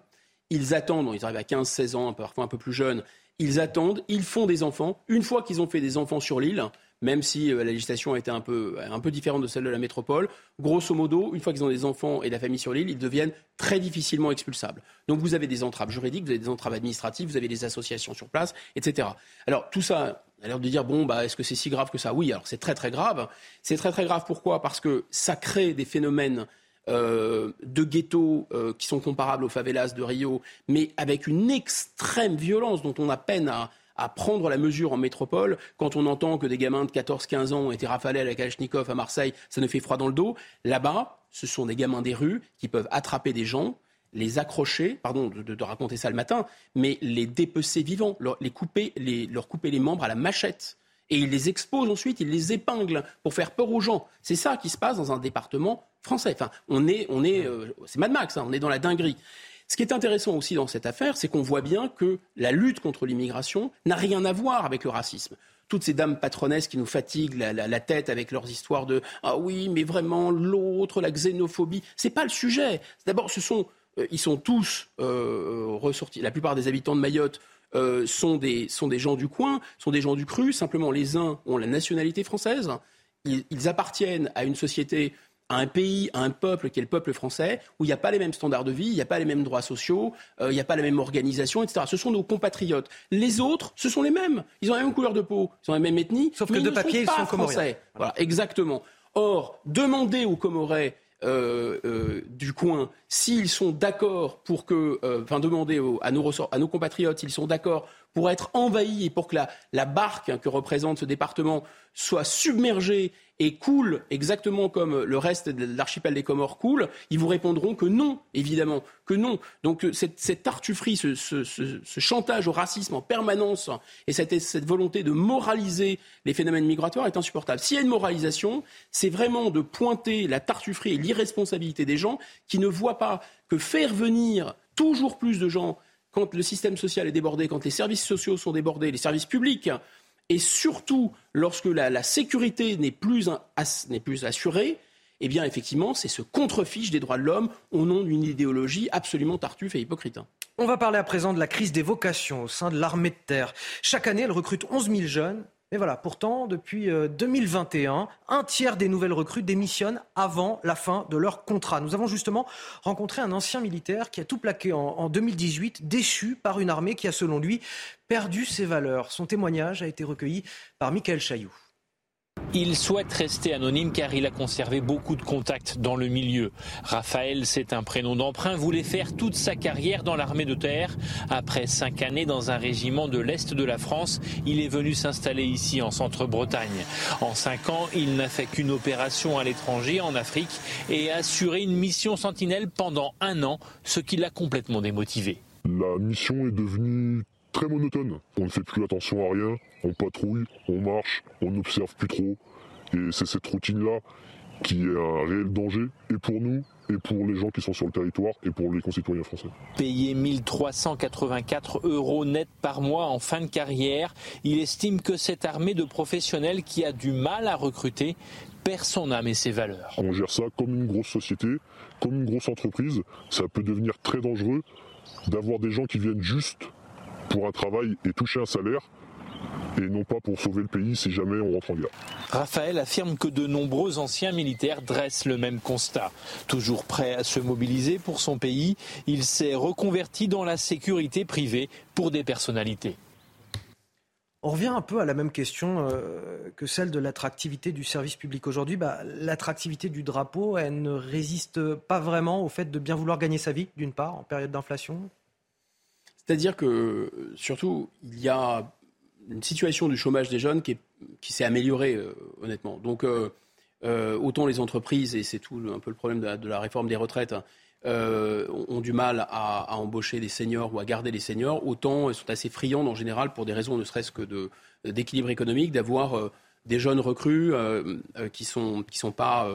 Ils attendent, ils arrivent à 15, 16 ans, parfois un peu plus jeunes. Ils attendent, ils font des enfants. Une fois qu'ils ont fait des enfants sur l'île, même si euh, la législation a été un peu, un peu différente de celle de la métropole. Grosso modo, une fois qu'ils ont des enfants et la famille sur l'île, ils deviennent très difficilement expulsables. Donc vous avez des entraves juridiques, vous avez des entraves administratives, vous avez des associations sur place, etc. Alors tout ça, on a l'air de dire bon bah est-ce que c'est si grave que ça? Oui, alors c'est très très grave. C'est très très grave pourquoi? Parce que ça crée des phénomènes euh, de ghettos euh, qui sont comparables aux favelas de Rio, mais avec une extrême violence dont on a peine à, prendre la mesure en métropole. Quand on entend que des gamins de 14-15 ans ont été rafalés à la Kalachnikov à Marseille, ça ne fait froid dans le dos. Là-bas, ce sont des gamins des rues qui peuvent attraper des gens, les accrocher, pardon de, raconter ça le matin, mais les dépecer vivants, leur, les couper, les, leur couper les membres à la machette Et ils les exposent ensuite, ils les épinglent pour faire peur aux gens. C'est ça qui se passe dans un département français. Enfin, on est, on est, euh, c'est Mad Max, hein, on est dans la dinguerie. Ce qui est intéressant aussi dans cette affaire, c'est qu'on voit bien que la lutte contre l'immigration n'a rien à voir avec le racisme toutes ces dames patronesses qui nous fatiguent la, tête avec leurs histoires de ah oui, mais vraiment l'autre, la xénophobie, c'est pas le sujet. D'abord, ce sont ils sont tous euh, ressortis. La plupart des habitants de Mayotte euh, sont, des, sont des gens du coin, sont des gens du cru. Simplement, les uns ont la nationalité française. ils appartiennent à une société à un pays, à un peuple qui est le peuple français, où il n'y a pas les mêmes standards de vie, il n'y a pas les mêmes droits sociaux, euh, il n'y a pas la même organisation, etc. Ce sont nos compatriotes. Les autres, ce sont les mêmes. Ils ont la même couleur de peau, ils ont la même ethnie, sauf que de papier, ils sont français. Voilà, exactement. Or, demander aux Comorais euh, euh, du coin, s'ils sont d'accord pour que, enfin, demander à, nos compatriotes s'ils sont d'accord pour être envahis et pour que la, la barque que représente ce département soit submergée et coule exactement comme le reste de l'archipel des Comores coule, ils vous répondront que non, évidemment, que non. Donc euh, cette, cette tartufferie, ce, chantage au racisme en permanence et cette, cette volonté de moraliser les phénomènes migratoires est insupportable. S'il y a une moralisation, c'est vraiment de pointer la tartufferie et l'irresponsabilité des gens qui ne voient pas que faire venir toujours plus de gens quand le système social est débordé, quand les services sociaux sont débordés, les services publics, et surtout lorsque la, sécurité n'est plus, assurée, eh effectivement, c'est ce contrefiche des droits de l'homme au nom d'une idéologie absolument tartuffe et hypocrite. On va parler à présent de la crise des vocations au sein de l'armée de terre. Chaque année, elle recrute 11 000 jeunes mais voilà, pourtant, depuis 2021, euh, un tiers des nouvelles recrues démissionnent avant la fin de leur contrat. Nous avons justement rencontré un ancien militaire qui a tout plaqué en, 2018, déchu par une armée qui a, selon lui, perdu ses valeurs. Son témoignage a été recueilli par Michael Chailloux. Il souhaite rester anonyme car il a conservé beaucoup de contacts dans le milieu. Raphaël, c'est un prénom d'emprunt, voulait faire toute sa carrière dans l'armée de terre. Après cinq années dans un régiment de l'Est de la France, il est venu s'installer ici en Centre-Bretagne. En cinq ans, il n'a fait qu'une opération à l'étranger, en Afrique, et a assuré une mission sentinelle pendant un an, ce qui l'a complètement démotivé. La mission est devenue très monotone. On ne fait plus attention à rien, on patrouille, on marche, on n'observe plus trop. Et c'est cette routine-là qui est un réel danger, et pour nous, et pour les gens qui sont sur le territoire, et pour les concitoyens français. Payé 1384 euros net par mois en fin de carrière, il estime que cette armée de professionnels qui a du mal à recruter perd son âme et ses valeurs. On gère ça comme une grosse société, comme une grosse entreprise. Ça peut devenir très dangereux d'avoir des gens qui viennent juste pour un travail et toucher un salaire et non pas pour sauver le pays si jamais on rentre en guerre. Raphaël affirme que de nombreux anciens militaires dressent le même constat. Toujours prêt à se mobiliser pour son pays, il s'est reconverti dans la sécurité privée pour des personnalités. On revient un peu à la même question euh, que celle de l'attractivité du service public aujourd'hui. Bah, l'attractivité du drapeau, elle ne résiste pas vraiment au fait de bien vouloir gagner sa vie, d'une part, en période d'inflation, c'est-à-dire que, surtout, il y a une situation du chômage des jeunes qui, s'est améliorée, euh, honnêtement. Donc, euh, euh, autant les entreprises, et c'est tout un peu le problème de la, réforme des retraites, ont du mal à, embaucher des seniors ou à garder les seniors, autant elles sont assez friandes en général, pour des raisons ne serait-ce que d'équilibre économique, d'avoir des jeunes recrues qui ne sont, qui sont pas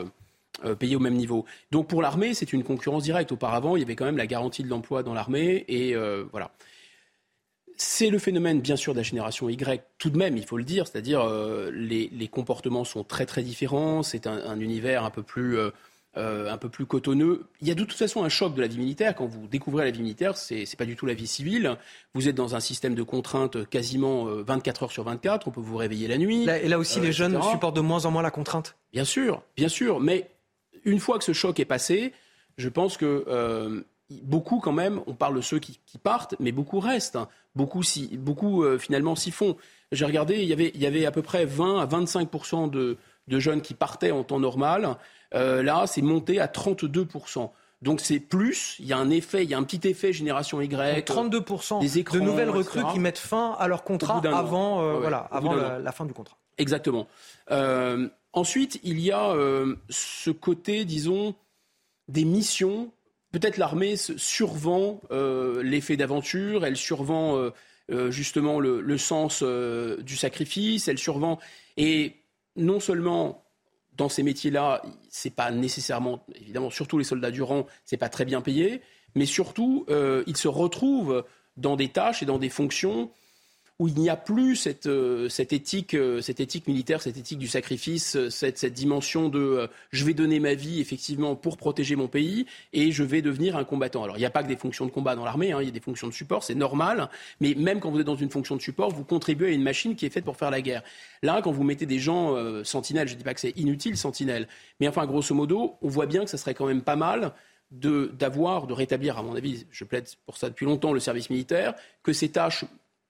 euh, payés au même niveau. Donc pour l'armée, c'est une concurrence directe. Auparavant, il y avait quand même la garantie de l'emploi dans l'armée et euh, voilà. C'est le phénomène, bien sûr, de la génération Y, tout de même, il faut le dire, c'est-à-dire euh, les, comportements sont très très différents, c'est un, univers un peu plus un peu plus cotonneux. Il y a de toute façon un choc de la vie militaire. Quand vous découvrez la vie militaire, c'est n'est pas du tout la vie civile. Vous êtes dans un système de contraintes quasiment 24 heures sur 24. On peut vous réveiller la nuit. et là aussi, les jeunes supportent de moins en moins la contrainte. Bien sûr, bien sûr. Mais une fois que ce choc est passé, je pense que euh, beaucoup quand même, on parle de ceux qui, partent, mais beaucoup restent. Hein. Beaucoup, si, beaucoup euh, finalement s'y font. J'ai regardé, il y, avait, il y avait à peu près 20 à 25% de, jeunes qui partaient en temps normal. Euh, là, c'est monté à 32 donc c'est plus, il y a un effet, il y a un petit effet génération Y. 32% des écrans, de nouvelles recrues qui mettent fin à leur contrat avant, voilà, avant la, fin du contrat. Exactement. Ensuite, il y a euh, ce côté, disons, des missions. Peut-être l'armée survend euh, l'effet d'aventure, elle survend, euh, justement le, sens du sacrifice, elle survend. Et non seulement dans ces métiers-là, c'est pas nécessairement, évidemment, surtout les soldats du rang, c'est pas très bien payé, mais surtout, ils se retrouvent dans des tâches et dans des fonctions où il n'y a plus cette, euh, cette, éthique, euh, cette éthique militaire, cette éthique du sacrifice, euh, cette, cette dimension de je vais donner ma vie effectivement pour protéger mon pays et je vais devenir un combattant. Alors il n'y a pas que des fonctions de combat dans l'armée, hein, il y a des fonctions de support, c'est normal, mais même quand vous êtes dans une fonction de support, vous contribuez à une machine qui est faite pour faire la guerre. Là, quand vous mettez des gens sentinelles, je ne dis pas que c'est inutile sentinelles, mais enfin grosso modo, on voit bien que ça serait quand même pas mal d'avoir, de rétablir, à mon avis, je plaide pour ça depuis longtemps, le service militaire, que ces tâches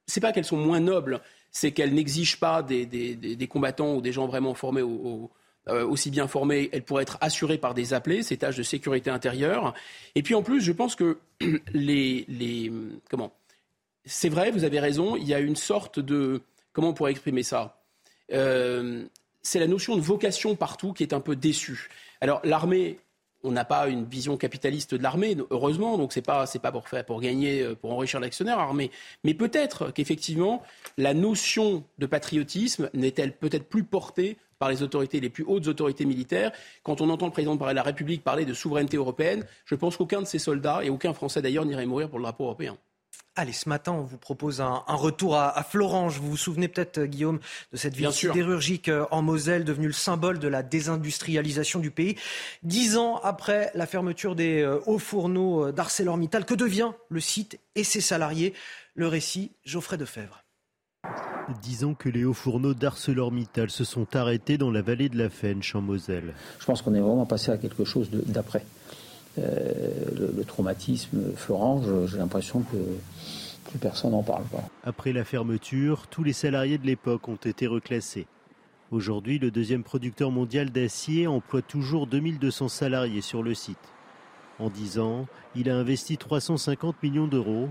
c'est pas qu'elles sont moins nobles, c'est qu'elles n'exigent pas des, combattants ou des gens vraiment formés euh, aussi bien formés, elles pourraient être assurées par des appelés, ces tâches de sécurité intérieure. Et puis en plus, je pense que les, comment C'est vrai, vous avez raison. Il y a une sorte de comment on pourrait exprimer ça euh, C'est la notion de vocation partout qui est un peu déçue. Alors l'armée on n'a pas une vision capitaliste de l'armée, heureusement, donc c'est pas c'est pas pour faire pour gagner euh, pour enrichir l'actionnaire armé, mais peut-être qu'effectivement la notion de patriotisme n'est-elle peut-être plus portée par les autorités, les plus hautes autorités militaires. Quand on entend le président de la République parler de souveraineté européenne, je pense qu'aucun de ces soldats, et aucun Français d'ailleurs, n'irait mourir pour le drapeau européen. Allez, ce matin, on vous propose un, retour à, à, Florange. Vous vous souvenez peut-être, euh, Guillaume, de cette ville sidérurgique euh, en Moselle, devenue le symbole de la désindustrialisation du pays. Dix ans après la fermeture des euh, hauts fourneaux d'ArcelorMittal, que devient le site et ses salariés? Le récit, Geoffrey Defebvre. Dix ans que les hauts fourneaux d'ArcelorMittal se sont arrêtés dans la vallée de la Fench en Moselle. Je pense qu'on est vraiment passé à quelque chose d'après. Euh, le, traumatisme Florange, j'ai l'impression que personne n'en parle. Pas. Après la fermeture, tous les salariés de l'époque ont été reclassés. Aujourd'hui, le deuxième producteur mondial d'acier emploie toujours 2200 salariés sur le site. En 10 ans, il a investi 350 millions d'euros,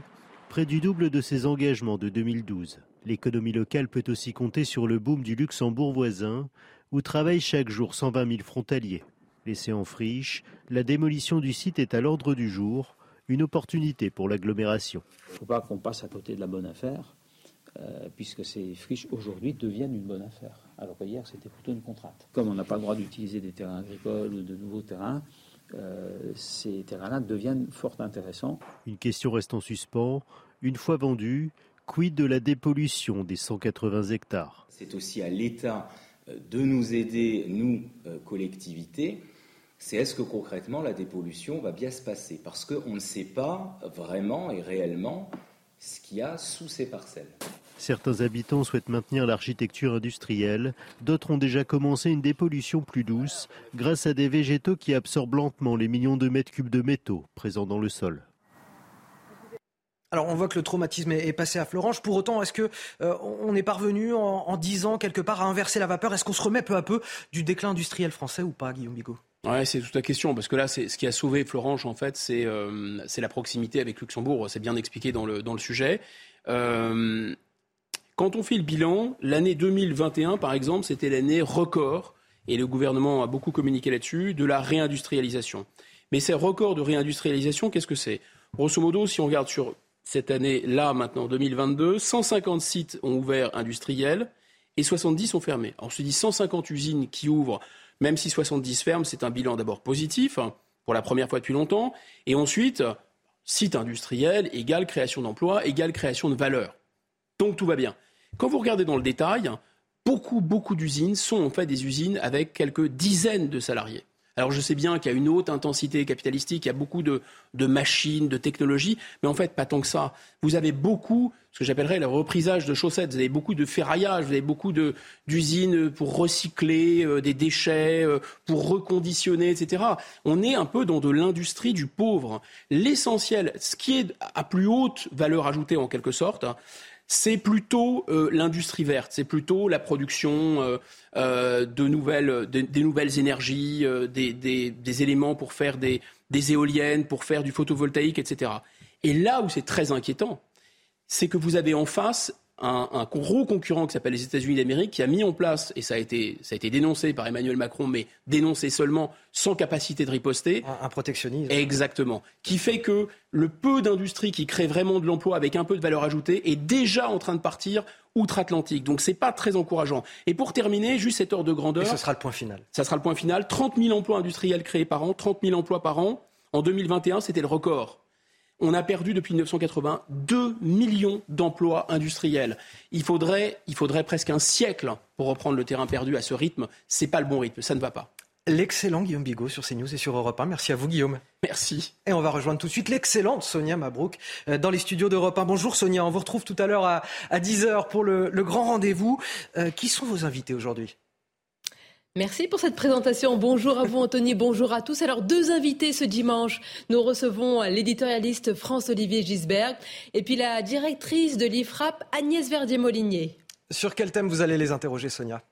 près du double de ses engagements de 2012. L'économie locale peut aussi compter sur le boom du Luxembourg voisin, où travaillent chaque jour 120 000 frontaliers. Laissé en friche, la démolition du site est à l'ordre du jour, une opportunité pour l'agglomération. Il ne faut pas qu'on passe à côté de la bonne affaire, euh, puisque ces friches aujourd'hui deviennent une bonne affaire, alors qu'hier c'était plutôt une contrainte. Comme on n'a pas le droit d'utiliser des terrains agricoles ou de nouveaux terrains, euh, ces terrains-là deviennent fort intéressants. Une question reste en suspens. Une fois vendus, quid de la dépollution des 180 hectares? C'est aussi à l'État euh, de nous aider, nous, collectivités, c'est est-ce que concrètement la dépollution va bien se passer? Parce qu'on ne sait pas vraiment et réellement ce qu'il y a sous ces parcelles. Certains habitants souhaitent maintenir l'architecture industrielle, d'autres ont déjà commencé une dépollution plus douce grâce à des végétaux qui absorbent lentement les millions de mètres cubes de métaux présents dans le sol. Alors on voit que le traumatisme est passé à Florange. Pour autant, est-ce que euh, on est parvenu en, dix ans quelque part à inverser la vapeur? Est-ce qu'on se remet peu à peu du déclin industriel français ou pas, Guillaume Bigot? Ouais, c'est toute la question, parce que là, c'est ce qui a sauvé Florange, en fait, c'est euh, la proximité avec Luxembourg. C'est bien expliqué dans le, dans le sujet. Euh, quand on fait le bilan, l'année 2021, par exemple, c'était l'année record, et le gouvernement a beaucoup communiqué là-dessus, de la réindustrialisation. Mais ces records de réindustrialisation, qu'est-ce que c'est? Grosso modo, si on regarde sur cette année-là, maintenant, 2022, 150 sites ont ouvert industriels et 70 ont fermé. Alors, je te dis 150 usines qui ouvrent même si 70 fermes, c'est un bilan d'abord positif, hein, pour la première fois depuis longtemps, et ensuite, site industriel égale création d'emplois, égale création de valeur. Donc tout va bien. Quand vous regardez dans le détail, beaucoup, beaucoup d'usines sont en fait des usines avec quelques dizaines de salariés. Alors je sais bien qu'il y a une haute intensité capitalistique, il y a beaucoup de, machines, de technologies, mais en fait pas tant que ça. Vous avez beaucoup, ce que j'appellerais le reprisage de chaussettes, vous avez beaucoup de ferraillage, vous avez beaucoup d'usines pour recycler euh, des déchets, euh, pour reconditionner, etc. On est un peu dans de l'industrie du pauvre. L'essentiel, ce qui est à plus haute valeur ajoutée en quelque sorte, c'est plutôt euh, l'industrie verte, c'est plutôt la production euh, euh, de nouvelles, des nouvelles énergies, des, éléments pour faire des, éoliennes, pour faire du photovoltaïque, etc. Et là où c'est très inquiétant, c'est que vous avez en face un, gros concurrent qui s'appelle les États-Unis d'Amérique qui a mis en place, et ça a, été, ça a été dénoncé par Emmanuel Macron, mais dénoncé seulement sans capacité de riposter. Un, protectionnisme. Exactement. Qui fait que le peu d'industrie qui crée vraiment de l'emploi avec un peu de valeur ajoutée est déjà en train de partir outre-Atlantique. Donc c'est pas très encourageant. Et pour terminer, juste cette heure de grandeur. Et ce sera le point final. Ça sera le point final. 30 000 emplois industriels créés par an, 30 000 emplois par an. En 2021, c'était le record on a perdu depuis 1980 2 millions d'emplois industriels. Il faudrait, il faudrait presque un siècle pour reprendre le terrain perdu à ce rythme. Ce n'est pas le bon rythme, ça ne va pas. L'excellent Guillaume Bigot sur CNews et sur Europe 1. Merci à vous Guillaume. Merci. Et on va rejoindre tout de suite l'excellente Sonia Mabrouk euh, dans les studios d'Europe 1. Bonjour Sonia, on vous retrouve tout à l'heure à, 10h pour le, grand rendez-vous. Euh, qui sont vos invités aujourd'hui? Merci pour cette présentation. Bonjour à vous Anthony, bonjour à tous. Alors deux invités ce dimanche. Nous recevons l'éditorialiste France-Olivier Gisberg et puis la directrice de l'IFRAP Agnès Verdier-Molinier. Sur quel thème vous allez les interroger Sonia?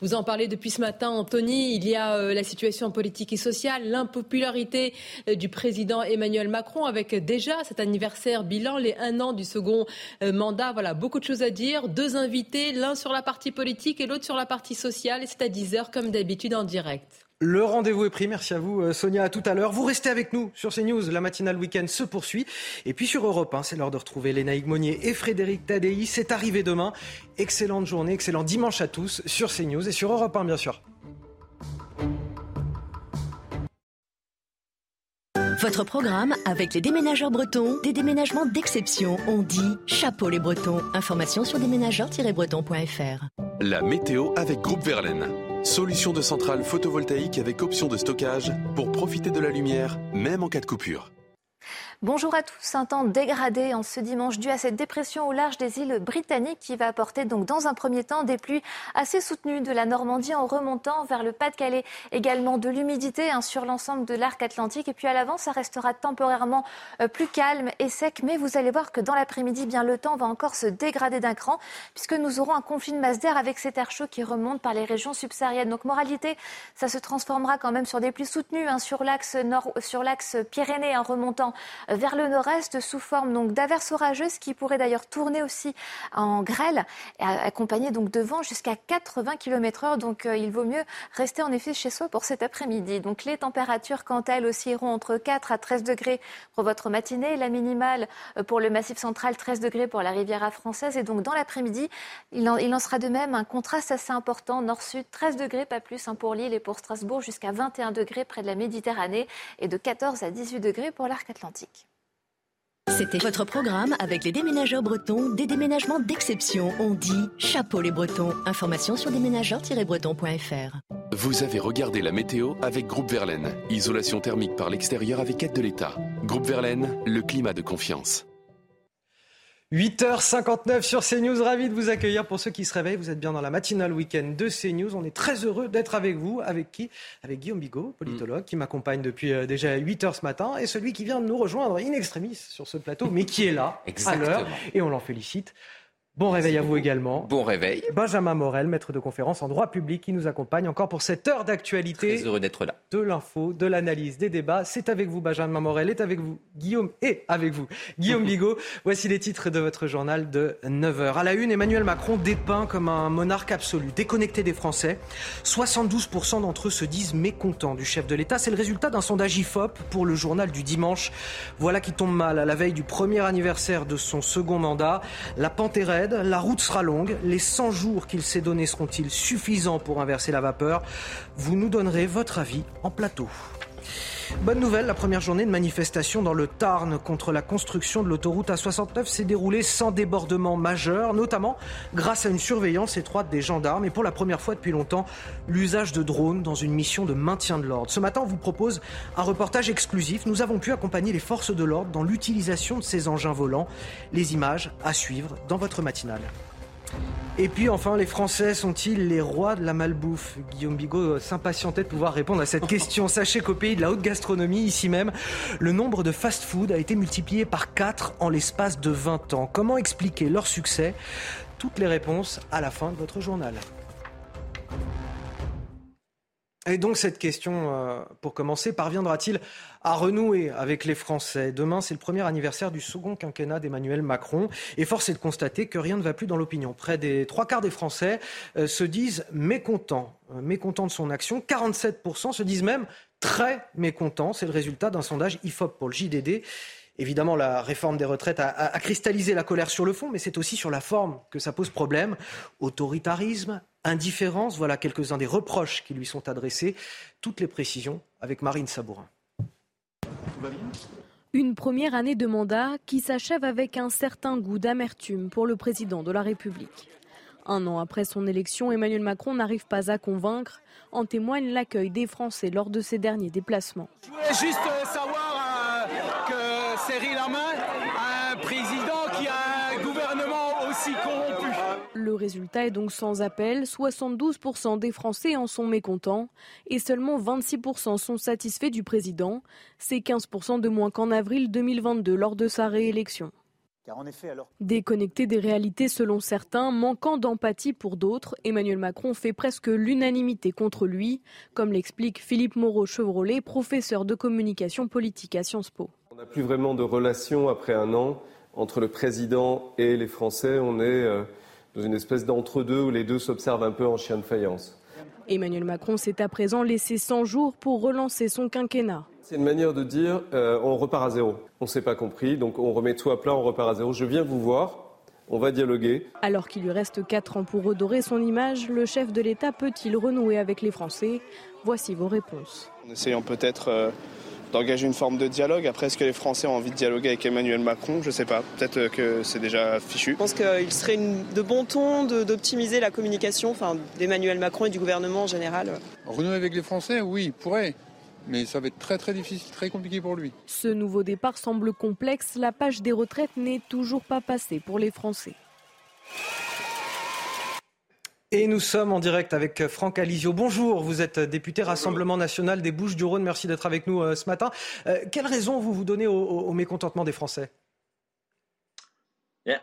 Vous en parlez depuis ce matin, Anthony. Il y a euh, la situation politique et sociale, l'impopularité euh, du président Emmanuel Macron, avec déjà cet anniversaire bilan, les un an du second euh, mandat. Voilà, beaucoup de choses à dire. Deux invités, l'un sur la partie politique et l'autre sur la partie sociale. Et c'est à 10h, comme d'habitude, en direct. Le rendez-vous est pris. Merci à vous, euh, Sonia. À tout à l'heure. Vous restez avec nous sur CNews. La matinale week-end se poursuit. Et puis sur Europe 1, c'est l'heure de retrouver Lénaïque Monnier et Frédéric Tadei. C'est arrivé demain. Excellente journée, excellent dimanche à tous sur CNews et sur Europe 1, bien sûr. Votre programme avec les déménageurs bretons, des déménagements d'exception. On dit chapeau les bretons. Information sur déménageurs-bretons.fr. La météo avec Groupe Verlaine. Solution de centrale photovoltaïque avec option de stockage pour profiter de la lumière, même en cas de coupure. Bonjour à tous. Un temps dégradé en ce dimanche dû à cette dépression au large des îles britanniques qui va apporter donc dans un premier temps des pluies assez soutenues de la Normandie en remontant vers le Pas-de-Calais. Également de l'humidité hein, sur l'ensemble de l'arc atlantique. Et puis à l'avant, ça restera temporairement euh, plus calme et sec. Mais vous allez voir que dans l'après-midi, bien le temps va encore se dégrader d'un cran puisque nous aurons un conflit de masse d'air avec cet air chaud qui remonte par les régions subsahariennes. Donc moralité, ça se transformera quand même sur des pluies soutenues hein, sur l'axe nord, sur l'axe Pyrénées en remontant vers le nord-est sous forme donc d'averses orageuses qui pourraient d'ailleurs tourner aussi en grêle, accompagnées donc de vent jusqu'à 80 km/h. Donc euh, il vaut mieux rester en effet chez soi pour cet après-midi. Donc les températures, quant à elles, oscilleront entre 4 à 13 degrés pour votre matinée, la minimale euh, pour le Massif central, 13 degrés pour la Riviera française. Et donc dans l'après-midi, il, il, en sera de même un contraste assez important nord-sud, 13 degrés, pas plus hein, pour Lille et pour Strasbourg, jusqu'à 21 degrés près de la Méditerranée et de 14 à 18 degrés pour l'arc atlantique. C'était votre programme avec les déménageurs bretons, des déménagements d'exception. On dit chapeau les bretons. Information sur déménageurs-bretons.fr. Vous avez regardé la météo avec Groupe Verlaine. Isolation thermique par l'extérieur avec aide de l'État. Groupe Verlaine, le climat de confiance. 8h59 sur CNews, ravi de vous accueillir. Pour ceux qui se réveillent, vous êtes bien dans la matinale week-end de CNews. On est très heureux d'être avec vous. Avec qui? Avec Guillaume Bigot, politologue, qui m'accompagne depuis euh, déjà 8 h ce matin, et celui qui vient de nous rejoindre in extremis sur ce plateau, mais qui est là à l'heure, et on l'en félicite. Bon réveil à vous également. Bon réveil. Benjamin Morel, maître de conférence en droit public, qui nous accompagne encore pour cette heure d'actualité. Très heureux d'être là. De l'info, de l'analyse, des débats. C'est avec vous, Benjamin Morel, est avec vous, Guillaume, et avec vous, Guillaume Bigot. Voici les titres de votre journal de 9h. À la une, Emmanuel Macron dépeint comme un monarque absolu, déconnecté des Français. 72% d'entre eux se disent mécontents du chef de l'État. C'est le résultat d'un sondage IFOP pour le journal du dimanche. Voilà qui tombe mal à la veille du premier anniversaire de son second mandat. La La route sera longue. Les 100 jours qu'il s'est donnés seront-ils suffisants pour inverser la vapeur? Vous nous donnerez votre avis en plateau. Bonne nouvelle, la première journée de manifestation dans le Tarn contre la construction de l'autoroute A69 s'est déroulée sans débordement majeur, notamment grâce à une surveillance étroite des gendarmes et pour la première fois depuis longtemps, l'usage de drones dans une mission de maintien de l'ordre. Ce matin, on vous propose un reportage exclusif. Nous avons pu accompagner les forces de l'ordre dans l'utilisation de ces engins volants. Les images à suivre dans votre matinale. Et puis enfin, les Français sont-ils les rois de la malbouffe? Guillaume Bigot s'impatientait de pouvoir répondre à cette question. Sachez qu'au pays de la haute gastronomie, ici même, le nombre de fast-food a été multiplié par 4 en l'espace de 20 ans. Comment expliquer leur succès? Toutes les réponses à la fin de votre journal. Et donc cette question, euh, pour commencer, parviendra-t-il à renouer avec les Français Demain, c'est le premier anniversaire du second quinquennat d'Emmanuel Macron. Et force est de constater que rien ne va plus dans l'opinion. Près des trois quarts des Français euh, se disent mécontents, euh, mécontents de son action. 47% se disent même très mécontents. C'est le résultat d'un sondage IFOP pour le JDD. Évidemment, la réforme des retraites a, cristallisé la colère sur le fond, mais c'est aussi sur la forme que ça pose problème. Autoritarisme, indifférence, voilà quelques-uns des reproches qui lui sont adressés. Toutes les précisions avec Marine Sabourin. Une première année de mandat qui s'achève avec un certain goût d'amertume pour le président de la République. Un an après son élection, Emmanuel Macron n'arrive pas à convaincre. En témoigne l'accueil des Français lors de ses derniers déplacements. Je voulais juste euh, savoir euh, que Cyril Lamain a un président qui a un gouvernement aussi corrompu. Le résultat est donc sans appel. 72% des Français en sont mécontents et seulement 26% sont satisfaits du président. C'est 15% de moins qu'en avril 2022 lors de sa réélection. Déconnecté des réalités selon certains, manquant d'empathie pour d'autres, Emmanuel Macron fait presque l'unanimité contre lui, comme l'explique Philippe Moreau-Chevrolet, professeur de communication politique à Sciences Po. On n'a plus vraiment de relation après un an entre le président et les Français. On est euh, dans une espèce d'entre-deux où les deux s'observent un peu en chien de faïence. Emmanuel Macron s'est à présent laissé 100 jours pour relancer son quinquennat. C'est une manière de dire euh, on repart à zéro. On ne s'est pas compris, donc on remet tout à plat, on repart à zéro. Je viens vous voir, on va dialoguer. Alors qu'il lui reste 4 ans pour redorer son image, le chef de l'État peut-il renouer avec les Français? Voici vos réponses. En essayant peut-être euh, d'engager une forme de dialogue. Après, est-ce que les Français ont envie de dialoguer avec Emmanuel Macron? Je ne sais pas. Peut-être euh, que c'est déjà fichu. Je pense qu'il serait de bon ton d'optimiser la communication d'Emmanuel Macron et du gouvernement en général. Renouer avec les Français, oui, il pourrait mais ça va être très très difficile, très compliqué pour lui. Ce nouveau départ semble complexe. La page des retraites n'est toujours pas passée pour les Français. Et nous sommes en direct avec Franck Alizio. Bonjour, vous êtes député Rassemblement national des Bouches-du-Rhône. Merci d'être avec nous euh, ce matin. Euh, quelle raison vous vous donnez au, mécontentement des Français?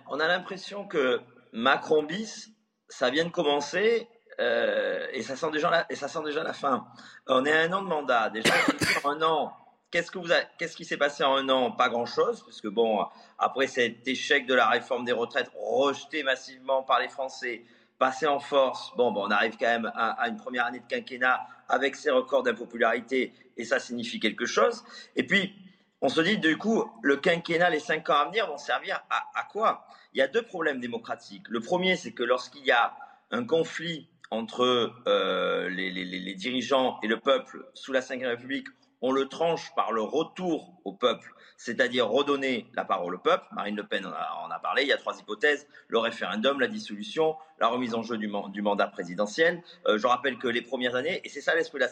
On a l'impression que Macron bis, ça vient de commencer euh, et, ça sent déjà la, et ça sent déjà la fin. On est à un an de mandat. Déjà, un an, qu'est-ce, que vous qu'est-ce qui s'est passé en un an? Pas grand-chose, parce que bon, après cet échec de la réforme des retraites, rejeté massivement par les Français, passé en force, bon, bon on arrive quand même à, une première année de quinquennat avec ses records d'impopularité, et ça signifie quelque chose. Et puis, on se dit, du coup, le quinquennat, les cinq ans à venir vont servir à, à quoi? Il y a deux problèmes démocratiques. Le premier, c'est que lorsqu'il y a un conflit entre euh, les, dirigeants et le peuple sous la Ve République, on le tranche par le retour au peuple c'est-à-dire redonner la parole au peuple. Marine Le Pen en a, parlé. Il y a trois hypothèses le référendum, la dissolution, la remise en jeu du, mandat présidentiel. Euh, je rappelle que les premières années, et c'est ça l'esprit de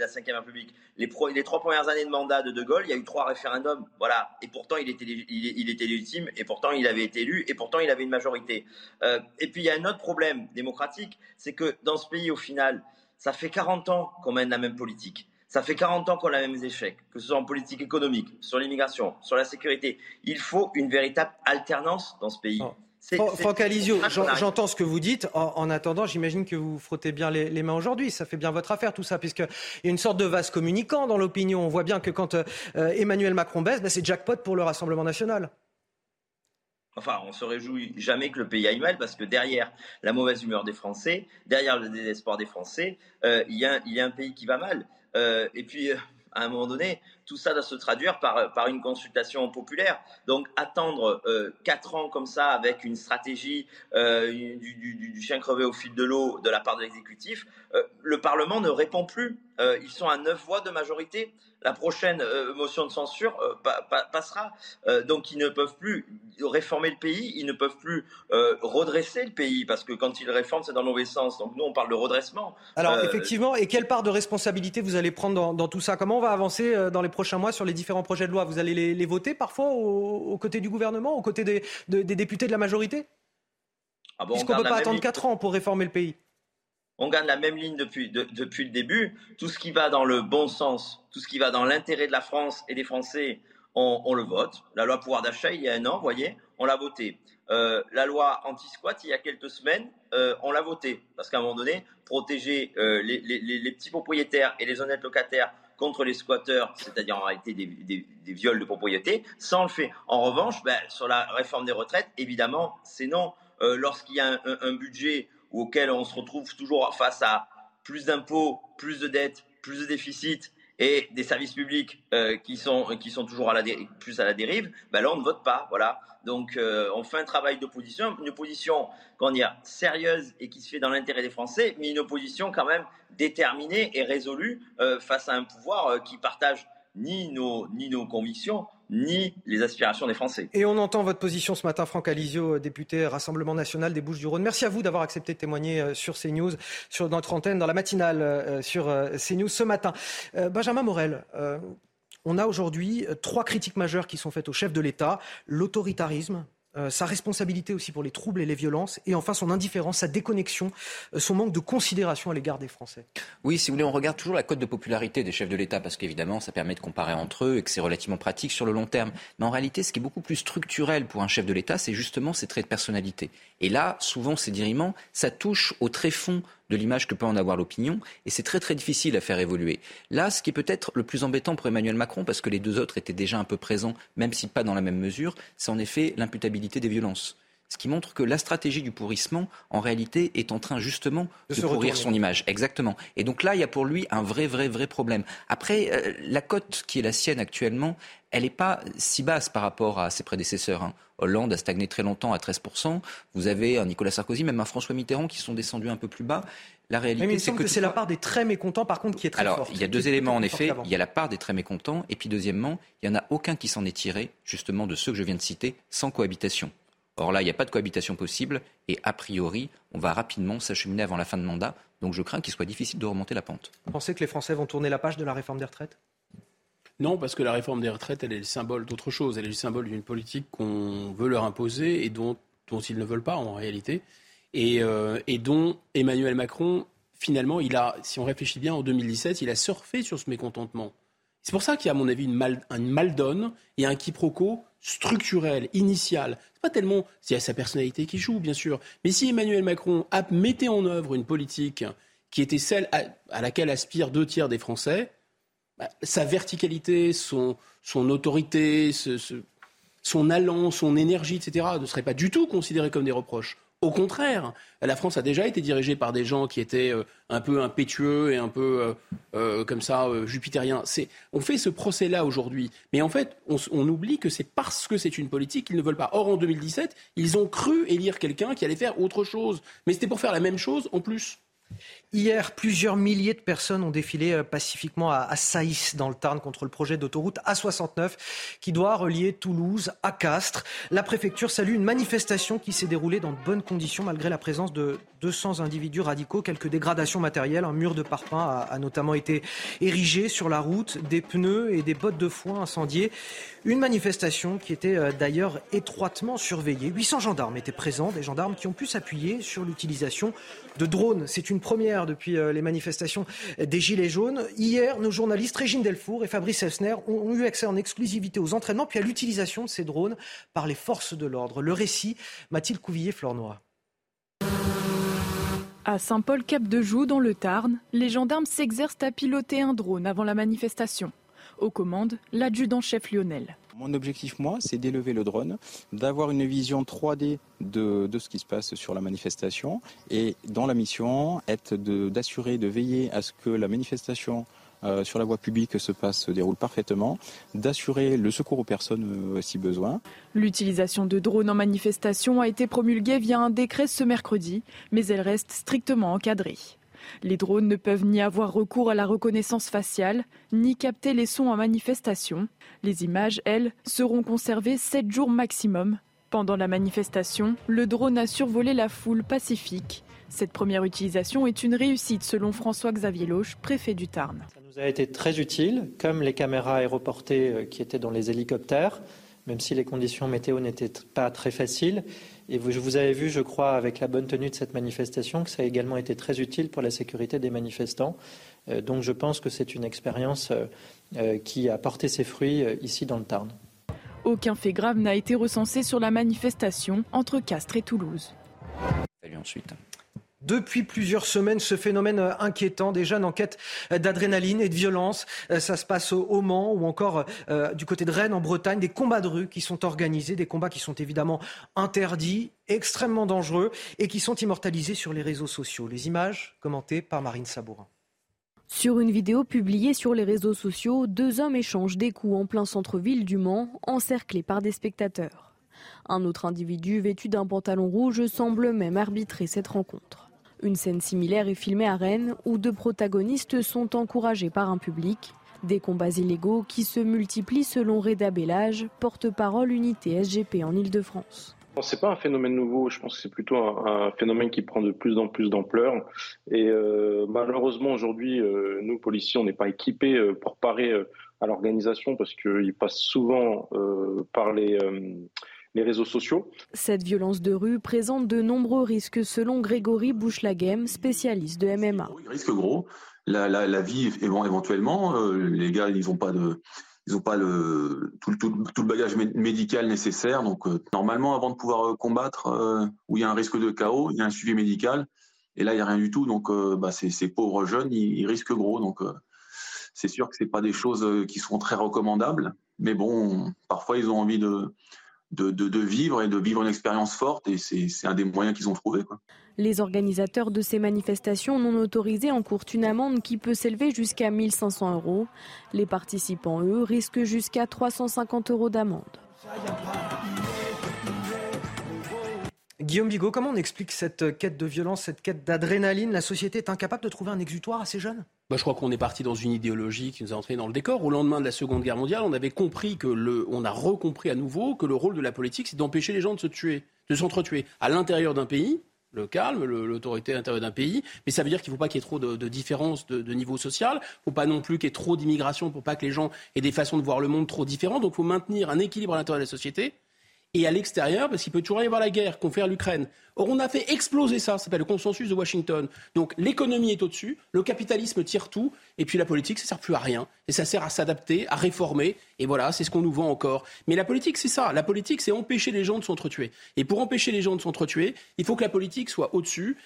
la, Cinquième République, les, trois premières années de mandat de De Gaulle, il y a eu trois référendums. Voilà. Et pourtant, il était, légitime, et pourtant, il avait été élu, et pourtant, il avait une majorité. Euh, et puis, il y a un autre problème démocratique, c'est que dans ce pays, au final, ça fait 40 ans qu'on mène la même politique. Ça fait 40 ans qu'on a les mêmes échecs, que ce soit en politique économique, sur l'immigration, sur la sécurité. Il faut une véritable alternance dans ce pays. Oh. Franck Alizio, j'entends ce que vous dites. En, attendant, j'imagine que vous frottez bien les, mains aujourd'hui. Ça fait bien votre affaire, tout ça, puisqu'il y a une sorte de vase communicant dans l'opinion. On voit bien que quand euh, Emmanuel Macron baisse, ben, c'est jackpot pour le Rassemblement national. Enfin, on se réjouit jamais que le pays aille mal parce que derrière la mauvaise humeur des Français, derrière le désespoir des Français, euh, il y, a un pays qui va mal. Euh, et puis, euh, à un moment donné, tout ça doit se traduire par, par une consultation populaire. Donc, attendre euh, quatre ans comme ça avec une stratégie du, du, du, chien crevé au fil de l'eau de la part de l'exécutif, le Parlement ne répond plus. ils sont à neuf voix de majorité la prochaine euh, motion de censure euh, passera. Euh, donc ils ne peuvent plus réformer le pays, ils ne peuvent plus redresser le pays, parce que quand ils réforment, c'est dans le mauvais sens. Donc nous, on parle de redressement. Alors effectivement, et quelle part de responsabilité vous allez prendre dans, tout ça? Comment on va avancer dans les prochains mois sur les différents projets de loi? Vous allez les, voter parfois aux, côtés du gouvernement, aux côtés des, députés de la majorité? Ah Puisqu'on ne peut pas attendre 4 ans pour réformer le pays on gagne la même ligne depuis, depuis le début. Tout ce qui va dans le bon sens, tout ce qui va dans l'intérêt de la France et des Français, on, le vote. La loi pouvoir d'achat, il y a un an, vous voyez, on l'a voté. Euh, la loi anti-squat, il y a quelques semaines, euh, on l'a voté. Parce qu'à un moment donné, protéger euh, les, petits propriétaires et les honnêtes locataires contre les squatteurs, c'est-à-dire en réalité des, viols de propriété, ça on le fait. En revanche, ben, sur la réforme des retraites, évidemment, c'est non. Lorsqu'il y a un, budget auquel on se retrouve toujours face à plus d'impôts, plus de dettes, plus de déficits et des services publics euh, qui, sont, qui sont toujours plus à la dérive, ben là on ne vote pas. Voilà. Donc euh, on fait un travail d'opposition, une opposition qu'on dire, sérieuse et qui se fait dans l'intérêt des Français, mais une opposition quand même déterminée et résolue euh, face à un pouvoir qui partage ni nos, ni nos convictions, ni les aspirations des Français. Et on entend votre position ce matin, Franck Alizio, député Rassemblement national des Bouches-du-Rhône. Merci à vous d'avoir accepté de témoigner euh, sur CNews, sur notre antenne, dans la matinale euh, sur euh, CNews ce matin. Benjamin Morel, on a aujourd'hui trois critiques majeures qui sont faites au chef de l'État. L'autoritarisme, euh, sa responsabilité aussi pour les troubles et les violences, et enfin son indifférence, sa déconnexion, euh, son manque de considération à l'égard des Français. Oui, si vous voulez, on regarde toujours la cote de popularité des chefs de l'État, parce qu'évidemment, ça permet de comparer entre eux et que c'est relativement pratique sur le long terme. Mais en réalité, ce qui est beaucoup plus structurel pour un chef de l'État, c'est justement ses traits de personnalité. Et là, souvent, ces diriments, ça touche au tréfonds de l'image que peut en avoir l'opinion, et c'est très très difficile à faire évoluer. Là, ce qui est peut-être le plus embêtant pour Emmanuel Macron, parce que les deux autres étaient déjà un peu présents, même si pas dans la même mesure, c'est en effet l'imputabilité des violences. Ce qui montre que la stratégie du pourrissement, en réalité, est en train justement de, pourrir son image. Exactement. Et donc là, il y a pour lui un vrai, vrai, vrai problème. Après, euh, la cote qui est la sienne actuellement, elle n'est pas si basse par rapport à ses prédécesseurs. Hein. Hollande a stagné très longtemps à 13%. Vous avez un Nicolas Sarkozy, même un François Mitterrand qui sont descendus un peu plus bas. La réalité, c'est que, c'est la part des très mécontents, par contre, qui est très Alors, forte. il y a deux éléments, en effet. Il y a la part des très mécontents. Et puis, deuxièmement, il n'y en a aucun qui s'en est tiré, justement, de ceux que je viens de citer, sans cohabitation. Or là, il n'y a pas de cohabitation possible et a priori, on va rapidement s'acheminer avant la fin de mandat. Donc je crains qu'il soit difficile de remonter la pente. Vous pensez que les Français vont tourner la page de la réforme des retraites? Non, parce que la réforme des retraites, elle est le symbole d'autre chose. Elle est le symbole d'une politique qu'on veut leur imposer et dont, ils ne veulent pas en réalité. Et, euh, et, dont Emmanuel Macron, finalement, il a, si on réfléchit bien, en 2017, il a surfé sur ce mécontentement. C'est pour ça qu'il y a, à mon avis, une, mal, une maldonne et un quiproquo structurel, initial. C'est pas tellement y a sa personnalité qui joue, bien sûr, mais si Emmanuel Macron mettait en œuvre une politique qui était celle à, laquelle aspirent deux tiers des Français, bah, sa verticalité, son, son autorité, son allant, son énergie, etc., ne seraient pas du tout considérés comme des reproches. Au contraire, la France a déjà été dirigée par des gens qui étaient euh, un peu impétueux et un peu euh, euh, comme ça jupitériens. on fait ce procès-là aujourd'hui, mais en fait, on, on oublie que c'est parce que c'est une politique qu'ils ne veulent pas. Or, en 2017, ils ont cru élire quelqu'un qui allait faire autre chose, mais c'était pour faire la même chose en plus. Hier, plusieurs milliers de personnes ont défilé euh, pacifiquement à Saïs, dans le Tarn, contre le projet d'autoroute A69 qui doit relier Toulouse à Castres. La préfecture salue une manifestation qui s'est déroulée dans de bonnes conditions malgré la présence de 200 individus radicaux. Quelques dégradations matérielles, un mur de parpaing a, notamment été érigé sur la route, des pneus et des bottes de foin incendiées. Une manifestation qui était euh, d'ailleurs étroitement surveillée. 800 gendarmes étaient présents, des gendarmes qui ont pu s'appuyer sur l'utilisation de drones. C'est une première depuis euh, les manifestations des Gilets jaunes. Hier, nos journalistes Régine Delfour et Fabrice Elsner ont eu accès en exclusivité aux entraînements puis à l'utilisation de ces drones par les forces de l'ordre. Le récit, Mathilde Couvillier-Flornois. À Saint-Paul-Cap-de-Joux, dans le Tarn, les gendarmes s'exercent à piloter un drone avant la manifestation. Aux commandes, l'adjudant-chef Lionel. Mon objectif, moi, c'est d'élever le drone, d'avoir une vision 3D de, ce qui se passe sur la manifestation et dans la mission, être d'assurer, de, veiller à ce que la manifestation euh, sur la voie publique se passe, se déroule parfaitement, d'assurer le secours aux personnes euh, si besoin. L'utilisation de drones en manifestation a été promulguée via un décret ce mercredi, mais elle reste strictement encadrée. Les drones ne peuvent ni avoir recours à la reconnaissance faciale, ni capter les sons en manifestation. Les images, elles, seront conservées 7 jours maximum. Pendant la manifestation, le drone a survolé la foule pacifique. Cette première utilisation est une réussite selon François-Xavier Loche, préfet du Tarn. Ça nous a été très utile, comme les caméras aéroportées euh, qui étaient dans les hélicoptères. même si les conditions météo n'étaient pas très faciles. Et vous, vous avez vu, je crois, avec la bonne tenue de cette manifestation, que ça a également été très utile pour la sécurité des manifestants. Euh, donc je pense que c'est une expérience euh, euh, qui a porté ses fruits ici dans le Tarn. Aucun fait grave n'a été recensé sur la manifestation entre Castres et Toulouse. Salut ensuite. Depuis plusieurs semaines, ce phénomène inquiétant, des jeunes en quête d'adrénaline et de violence, ça se passe au Mans ou encore du côté de Rennes en Bretagne, des combats de rue qui sont organisés, des combats qui sont évidemment interdits, extrêmement dangereux et qui sont immortalisés sur les réseaux sociaux. Les images commentées par Marine Sabourin. Sur une vidéo publiée sur les réseaux sociaux, deux hommes échangent des coups en plein centre-ville du Mans, encerclés par des spectateurs. Un autre individu vêtu d'un pantalon rouge semble même arbitrer cette rencontre. Une scène similaire est filmée à Rennes où deux protagonistes sont encouragés par un public. Des combats illégaux qui se multiplient selon Reda Bellage, porte-parole unité SGP en Ile-de-France. Ce n'est pas un phénomène nouveau, je pense que c'est plutôt un, phénomène qui prend de plus en plus d'ampleur. Et euh, malheureusement, aujourd'hui, euh, nous, policiers, on n'est pas équipés euh, pour parer à l'organisation parce qu'ils passent souvent par les, les réseaux sociaux. Cette violence de rue présente de nombreux risques selon Grégory Bouchlaghem, spécialiste de MMA. Risque gros, la, la, la vie éventuellement, les gars, ils n'ont pas de ils n'ont pas le, tout, le bagage médical nécessaire. Donc, euh, normalement, avant de pouvoir euh, combattre, euh, où il y a un risque de chaos, il y a un suivi médical. Et là, il n'y a rien du tout. Donc, bah, ces, pauvres jeunes, ils, risquent gros. Donc, c'est sûr que ce pas des choses qui sont très recommandables. Mais bon, parfois, ils ont envie de, de, vivre et de vivre une expérience forte. Et c'est un des moyens qu'ils ont trouvé. Les organisateurs de ces manifestations non autorisées encourent une amende qui peut s'élever jusqu'à 1500 euros. Les participants, eux, risquent jusqu'à 350 euros d'amende. Guillaume Bigot, comment on explique cette quête de violence, cette quête d'adrénaline? La société est incapable de trouver un exutoire à ces jeunes bah, je crois qu'on est parti dans une idéologie qui nous a entraîné dans le décor. Au lendemain de la Seconde Guerre mondiale, on avait compris que le, on a recompris à nouveau que le rôle de la politique, c'est d'empêcher les gens de se tuer, de s'entretuer. À l'intérieur d'un pays, le calme, l'autorité à l'intérieur d'un pays, mais ça veut dire qu'il ne faut pas qu'il y ait trop de, différences de, de, niveau social, il ne faut pas non plus qu'il y ait trop d'immigration pour pas que les gens aient des façons de voir le monde trop différentes, donc il faut maintenir un équilibre à l'intérieur de la société, et à l'extérieur, parce qu'il peut toujours y avoir la guerre qu'on fait à l'Ukraine. Or, on a fait exploser ça, ça s'appelle le consensus de Washington. Donc, l'économie est au-dessus, le capitalisme tire tout, et puis la politique, ça sert plus à rien. Et ça sert à s'adapter, à réformer, et voilà, c'est ce qu'on nous vend encore. Mais la politique, c'est ça. La politique, c'est empêcher les gens de s'entretuer. Et pour empêcher les gens de s'entretuer, il faut que la politique soit au-dessus.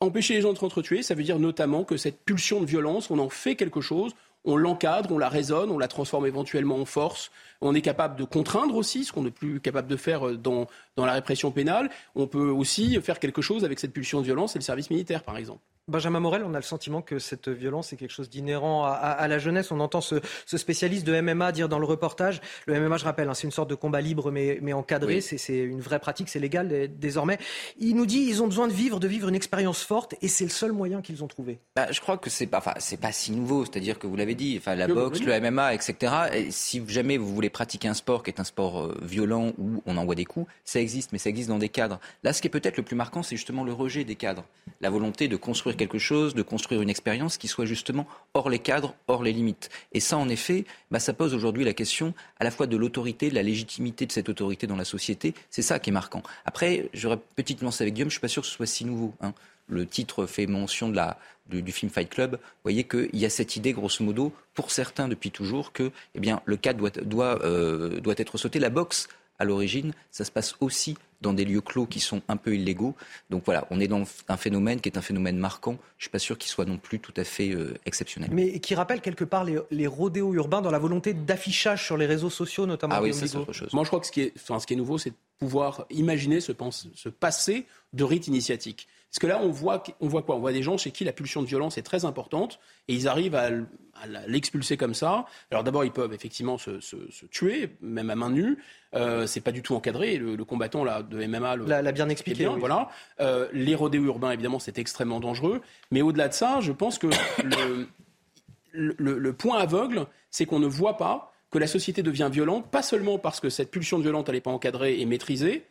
Empêcher les gens de s'entretuer, ça veut dire notamment que cette pulsion de violence, on en fait quelque chose, on l'encadre, on la raisonne, on la transforme éventuellement en force. On est capable de contraindre aussi, ce qu'on n'est plus capable de faire euh, dans, dans la répression pénale. On peut aussi faire quelque chose avec cette pulsion de violence et le service militaire, par exemple. Benjamin Morel, on a le sentiment que cette violence est quelque chose d'inhérent à, la jeunesse. On entend ce, spécialiste de MMA dire dans le reportage, le MMA, je rappelle, hein, c'est une sorte de combat libre mais, mais encadré, c'est une vraie pratique, c'est légal désormais. Il nous dit ils ont besoin de vivre, de vivre une expérience forte et c'est le seul moyen qu'ils ont trouvé. Bah, je crois que c'est pas, enfin, c'est pas si nouveau, c'est-à-dire que vous l'avez dit, enfin, la boxe, le MMA, etc. Et si jamais vous voulez pratiquer un sport qui est un sport euh, violent où on envoie des coups, ça existe, mais ça existe dans des cadres. Là, ce qui est peut-être le plus marquant, c'est justement le rejet des cadres, la volonté de construire quelque chose, de construire une expérience qui soit justement hors les cadres, hors les limites. Et ça, en effet, bah, ça pose aujourd'hui la question à la fois de l'autorité, de la légitimité de cette autorité dans la société. C'est ça qui est marquant. Après, j'aurais petite nuance avec Guillaume, je ne suis pas sûr que ce soit si nouveau. Hein. Le titre fait mention de la, du, film Fight Club. Vous voyez qu'il y a cette idée, grosso modo, pour certains depuis toujours, que eh bien, le cadre doit, doit, euh, doit être sauté. La boxe, à l'origine, ça se passe aussi dans des lieux clos qui sont un peu illégaux. Donc voilà, on est dans un phénomène qui est un phénomène marquant. Je ne suis pas sûr qu'il soit non plus tout à fait euh, exceptionnel. Mais qui rappelle quelque part les, rodéos urbains dans la volonté d'affichage sur les réseaux sociaux, notamment. Ah oui, c'est autre chose. Moi, je crois que ce qui est, ce qui est nouveau, c'est de pouvoir imaginer ce, ce passé de rites initiatiques. Parce que là, on voit, on voit quoi? On voit des gens chez qui la pulsion de violence est très importante et ils arrivent à, l'expulser comme ça. Alors d'abord, ils peuvent effectivement se, tuer, même à main nue. Euh, c'est pas du tout encadré. Le, combattant là, de MMA l'a bien expliqué. Voilà. Euh, les rodéos urbains, évidemment, c'est extrêmement dangereux. Mais au-delà de ça, je pense que le, le point aveugle, c'est qu'on ne voit pas que la société devient violente, pas seulement parce que cette pulsion de violence n'est pas encadrée et maîtrisée,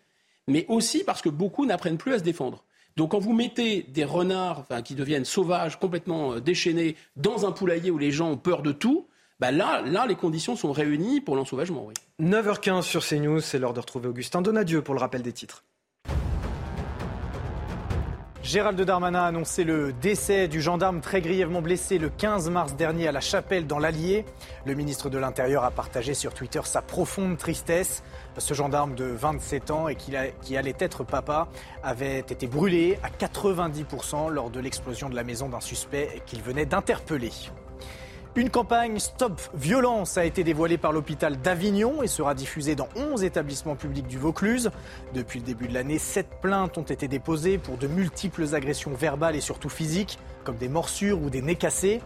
mais aussi parce que beaucoup n'apprennent plus à se défendre. Donc quand vous mettez des renards qui deviennent sauvages, complètement euh, déchaînés, dans un poulailler où les gens ont peur de tout, bah là, là, les conditions sont réunies pour l'ensauvagement. Oui. 9h15 sur CNews, c'est l'heure de retrouver Augustin Donadieu pour le rappel des titres. Gérald Darmanin a annoncé le décès du gendarme très grièvement blessé le 15 mars dernier à la Chapelle dans l'Allier. Le ministre de l'Intérieur a partagé sur Twitter sa profonde tristesse. Ce gendarme de 27 ans et qui, allait être papa avait été brûlé à 90% lors de l'explosion de la maison d'un suspect qu'il venait d'interpeller. Une campagne Stop Violence a été dévoilée par l'hôpital d'Avignon et sera diffusée dans 11 établissements publics du Vaucluse. Depuis le début de l'année, 7 plaintes ont été déposées pour de multiples agressions verbales et surtout physiques, comme des morsures ou des nez cassés.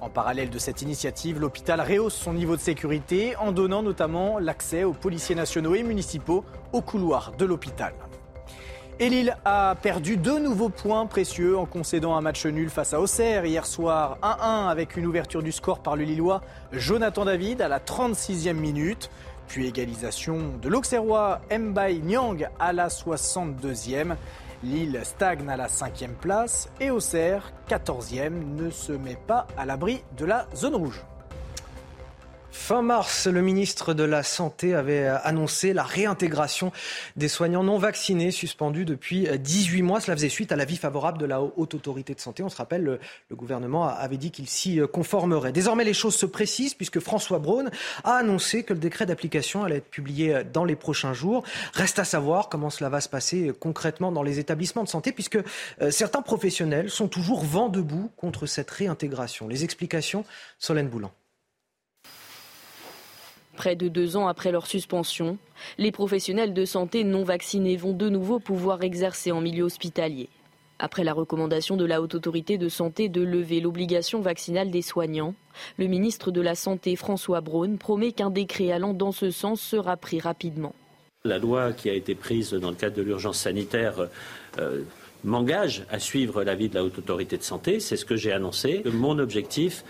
En parallèle de cette initiative, l'hôpital rehausse son niveau de sécurité en donnant notamment l'accès aux policiers nationaux et municipaux au couloir de l'hôpital. Et Lille a perdu deux nouveaux points précieux en concédant un match nul face à Auxerre hier soir 1-1 avec une ouverture du score par le Lillois Jonathan David à la 36e minute. Puis égalisation de l'Auxerrois Mbaye Nyang à la 62e. Lille stagne à la 5e place et Auxerre, 14e, ne se met pas à l'abri de la zone rouge. Fin mars, le ministre de la Santé avait annoncé la réintégration des soignants non vaccinés suspendus depuis 18 mois. Cela faisait suite à l'avis favorable de la Haute Autorité de Santé. On se rappelle, le, gouvernement avait dit qu'il s'y conformerait. Désormais, les choses se précisent puisque François Braun a annoncé que le décret d'application allait être publié dans les prochains jours. Reste à savoir comment cela va se passer concrètement dans les établissements de santé puisque euh, certains professionnels sont toujours vent debout contre cette réintégration. Les explications, Solène Boulan. Près de deux ans après leur suspension, les professionnels de santé non vaccinés vont de nouveau pouvoir exercer en milieu hospitalier. Après la recommandation de la Haute Autorité de Santé de lever l'obligation vaccinale des soignants, le ministre de la Santé François Braun promet qu'un décret allant dans ce sens sera pris rapidement. La loi qui a été prise dans le cadre de l'urgence sanitaire euh, m'engage à suivre l'avis de la Haute Autorité de Santé. C'est ce que j'ai annoncé. Mon objectif,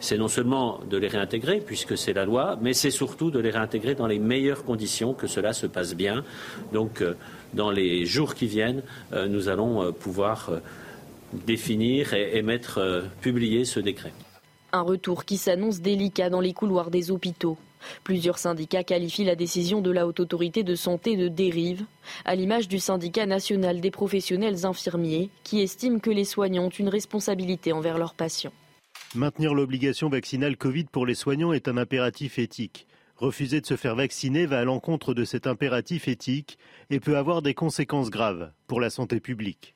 c'est non seulement de les réintégrer, puisque c'est la loi, mais c'est surtout de les réintégrer dans les meilleures conditions, que cela se passe bien. Donc, euh, dans les jours qui viennent, euh, nous allons euh, pouvoir définir et, mettre, publier ce décret. Un retour qui s'annonce délicat dans les couloirs des hôpitaux. Plusieurs syndicats qualifient la décision de la Haute Autorité de Santé de dérive, à l'image du syndicat national des professionnels infirmiers, qui estime que les soignants ont une responsabilité envers leurs patients. Maintenir l'obligation vaccinale Covid pour les soignants est un impératif éthique. Refuser de se faire vacciner va à l'encontre de cet impératif éthique et peut avoir des conséquences graves pour la santé publique.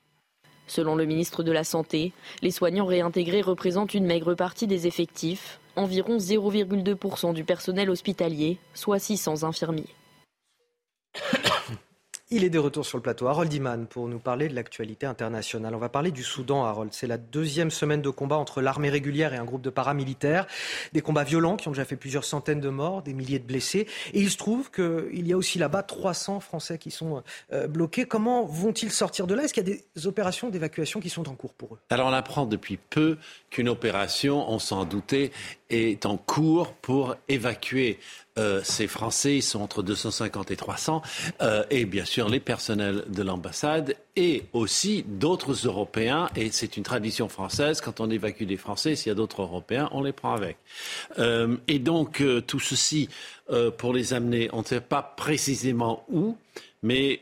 Selon le ministre de la Santé, les soignants réintégrés représentent une maigre partie des effectifs, environ 0,2% du personnel hospitalier, soit 600 infirmiers. Il est de retour sur le plateau. Harold Iman pour nous parler de l'actualité internationale. On va parler du Soudan, Harold. C'est la deuxième semaine de combat entre l'armée régulière et un groupe de paramilitaires. Des combats violents qui ont déjà fait plusieurs centaines de morts, des milliers de blessés. Et il se trouve qu'il y a aussi là-bas 300 Français qui sont euh, bloqués. Comment vont-ils sortir de là? Est-ce qu'il y a des opérations d'évacuation qui sont en cours pour eux? Alors on apprend depuis peu qu'une opération, on s'en doutait, est en cours pour évacuer euh, ces Français, sont entre 250 et 300, euh, et bien sûr les personnels de l'ambassade et aussi d'autres Européens. Et c'est une tradition française, quand on évacue des Français, s'il y a d'autres Européens, on les prend avec. Euh, et donc tout ceci, pour les amener, on ne sait pas précisément où, mais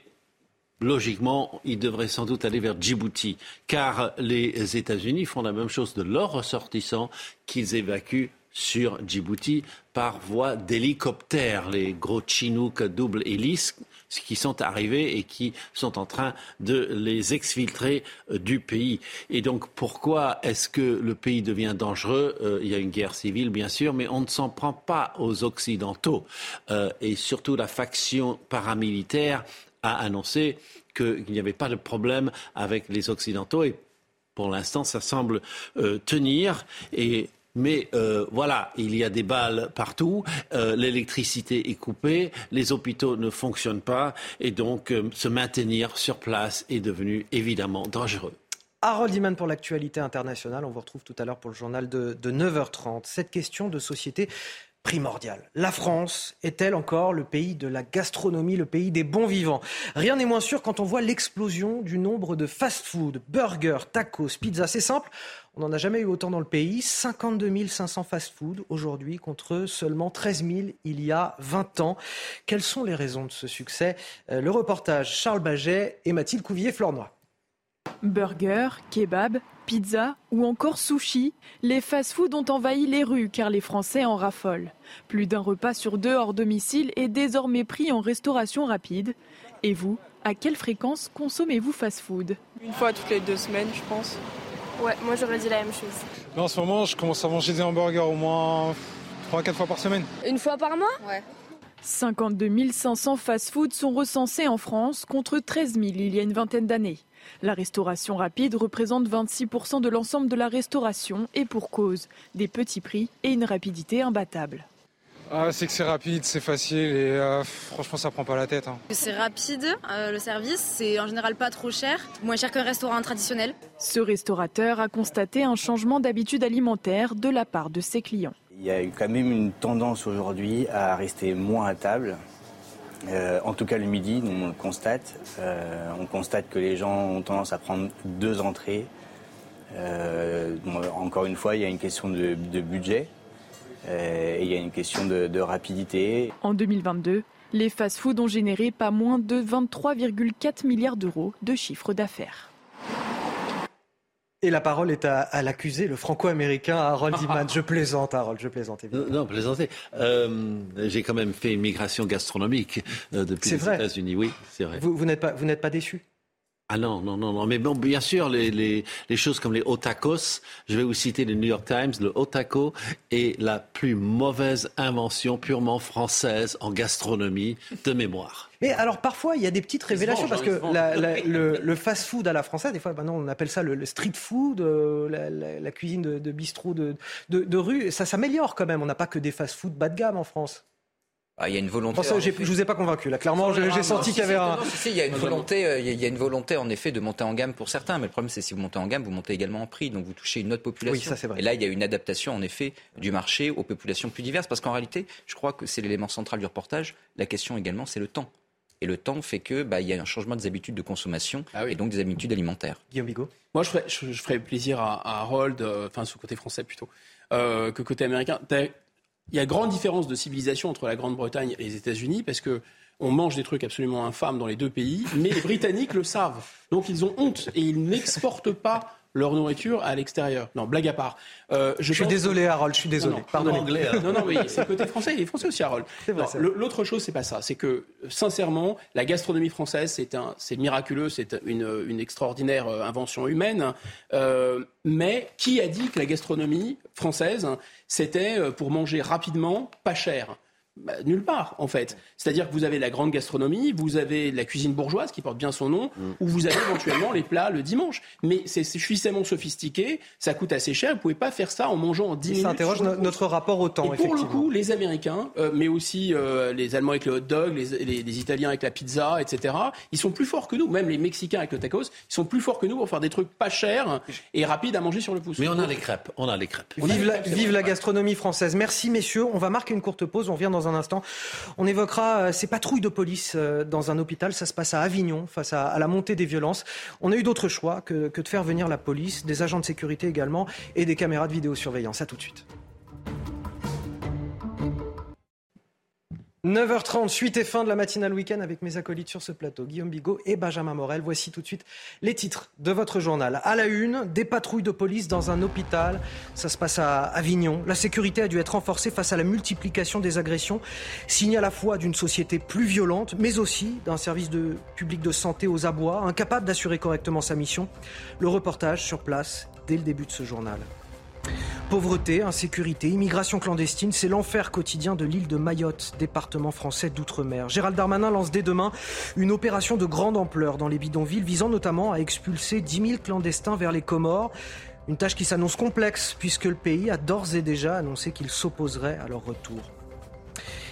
logiquement, ils devraient sans doute aller vers Djibouti, car les États-Unis font la même chose de leurs ressortissants qu'ils évacuent sur Djibouti par voie d'hélicoptère, les gros Chinook double hélice qui sont arrivés et qui sont en train de les exfiltrer euh, du pays. Et donc pourquoi est-ce que le pays devient dangereux? Euh, Il y a une guerre civile bien sûr, mais on ne s'en prend pas aux Occidentaux. Euh, et surtout la faction paramilitaire a annoncé qu'il n'y avait pas de problème avec les Occidentaux et pour l'instant, ça semble tenir. Et mais euh, voilà, il y a des balles partout, euh, l'électricité est coupée, les hôpitaux ne fonctionnent pas, et donc euh, se maintenir sur place est devenu évidemment dangereux. Harold Iman pour l'actualité internationale. On vous retrouve tout à l'heure pour le journal de, de 9h30. Cette question de société primordiale. La France est-elle encore le pays de la gastronomie, le pays des bons vivants? Rien n'est moins sûr quand on voit l'explosion du nombre de fast-food, burgers, tacos, pizzas. C'est simple, on n'en a jamais eu autant dans le pays. 52 500 fast-food aujourd'hui contre seulement 13 000 il y a 20 ans. Quelles sont les raisons de ce succès? Euh, Le reportage Charles Baget et Mathilde Couvier-Flornois. Burger, kebab, pizza ou encore sushi, les fast-foods ont envahi les rues car les Français en raffolent. Plus d'un repas sur deux hors domicile est désormais pris en restauration rapide. Et vous, à quelle fréquence consommez-vous fast-food? Une fois toutes les deux semaines, je pense. Ouais, moi j'aurais dit la même chose. en ce moment, je commence à manger des hamburgers au moins 3-4 fois par semaine. Une fois par mois? Ouais. 52 500 fast-foods sont recensés en France contre 13 000 il y a une vingtaine d'années. La restauration rapide représente 26% de l'ensemble de la restauration et pour cause, des petits prix et une rapidité imbattable. Ah, c'est que c'est rapide, c'est facile et euh, franchement ça prend pas la tête. Hein. C'est rapide, euh, le service, c'est en général pas trop cher, moins cher qu'un restaurant traditionnel. Ce restaurateur a constaté un changement d'habitude alimentaire de la part de ses clients. Il y a eu quand même une tendance aujourd'hui à rester moins à table. Euh, en tout cas le midi, on le constate. on constate que les gens ont tendance à prendre deux entrées. encore une fois, il y a une question de budget. Euh, et il y a une question de, rapidité. En 2022, les fast-foods ont généré pas moins de 23,4 milliards d'euros de chiffre d'affaires. Et la parole est à, l'accusé, le franco-américain Harold Iman. Je plaisante, Harold, je plaisante. Évidemment. Non, plaisanter. Euh, j'ai quand même fait une migration gastronomique euh, depuis les États-Unis. Oui, c'est vrai. Vous, vous n'êtes pas, pas déçu? Ah non, non, non, non. Mais bon, bien sûr, les, les, les choses comme les otakos, je vais vous citer le New York Times, le otako est la plus mauvaise invention purement française en gastronomie de mémoire. Mais alors parfois, il y a des petites révélations parce que le, fast-food à la française, des fois, maintenant on appelle ça le, street food, euh, la, cuisine de, bistrot de, de, de rue, ça s'améliore quand même. On n'a pas que des fast-food bas de gamme en France. Ah, il y a une volonté. je ne vous ai pas convaincu. Là, clairement, j'ai senti qu'il y avait un. il y a une volonté. Euh, il y a une volonté, en effet, de monter en gamme pour certains. Mais le problème, c'est si vous montez en gamme, vous montez également en prix. Donc, vous touchez une autre population. Oui, ça, c'est vrai. Et là, il y a une adaptation, en effet, du marché aux populations plus diverses. Parce qu'en réalité, je crois que c'est l'élément central du reportage. La question également, c'est le temps. Et le temps fait que bah, il y a un changement des habitudes de consommation ah et donc des habitudes alimentaires. Guillaume Bigot. Moi, je ferais, je, plaisir à, Harold, euh, enfin, ce côté français plutôt, euh, que côté américain. Il y a grande différence de civilisation entre la Grande-Bretagne et les États-Unis parce que on mange des trucs absolument infâmes dans les deux pays, mais les Britanniques le savent. Donc ils ont honte et ils n'exportent pas leur nourriture à l'extérieur. Non, blague à part. Euh, je, suis désolé, Harold, je suis désolé. Pardon. Anglais, hein. Non, non, mais c'est côté français. Il est français aussi, Harold. L'autre chose, c'est pas ça. C'est que, sincèrement, la gastronomie française, c'est un, c'est miraculeux, c'est une, une, extraordinaire euh, invention humaine. Euh, mais qui a dit que la gastronomie française, c'était euh, pour manger rapidement, pas cher? Bah, nulle part, en fait. C'est-à-dire que vous avez la grande gastronomie, vous avez la cuisine bourgeoise qui porte bien son nom, mm. ou vous avez éventuellement les plats le dimanche. Mais c'est suffisamment sophistiqué, ça coûte assez cher, vous pouvez pas faire ça en mangeant en 10 minutes. Ça interroge notre rapport au temps, Et pour le coup, les Américains, euh, mais aussi euh, les Allemands avec le hot dog, les, les, Italiens avec la pizza, etc., ils sont plus forts que nous. Même les Mexicains avec le tacos, ils sont plus forts que nous pour faire des trucs pas chers et rapides à manger sur le pouce. Mais on a les crêpes, on a les crêpes. Vive, la, vive la gastronomie française. Merci messieurs, on va marquer une courte pause, on revient dans un instant. On évoquera euh, ces patrouilles de police euh, dans un hôpital. Ça se passe à Avignon, face à, la montée des violences. On a eu d'autres choix que, que de faire venir la police, des agents de sécurité également et des caméras de vidéosurveillance. À tout de suite. 9h30, suite et fin de la matinale week-end avec mes acolytes sur ce plateau, Guillaume Bigot et Benjamin Morel. Voici tout de suite les titres de votre journal. À la une, des patrouilles de police dans un hôpital. Ça se passe à Avignon. La sécurité a dû être renforcée face à la multiplication des agressions, signe à la fois d'une société plus violente, mais aussi d'un service de public de santé aux abois, incapable d'assurer correctement sa mission. Le reportage sur place dès le début de ce journal. Pauvreté, insécurité, immigration clandestine, c'est l'enfer quotidien de l'île de Mayotte, département français d'outre-mer. Gérald Darmanin lance dès demain une opération de grande ampleur dans les bidonvilles, visant notamment à expulser 10 000 clandestins vers les Comores. Une tâche qui s'annonce complexe puisque le pays a d'ores et déjà annoncé qu'il s'opposerait à leur retour.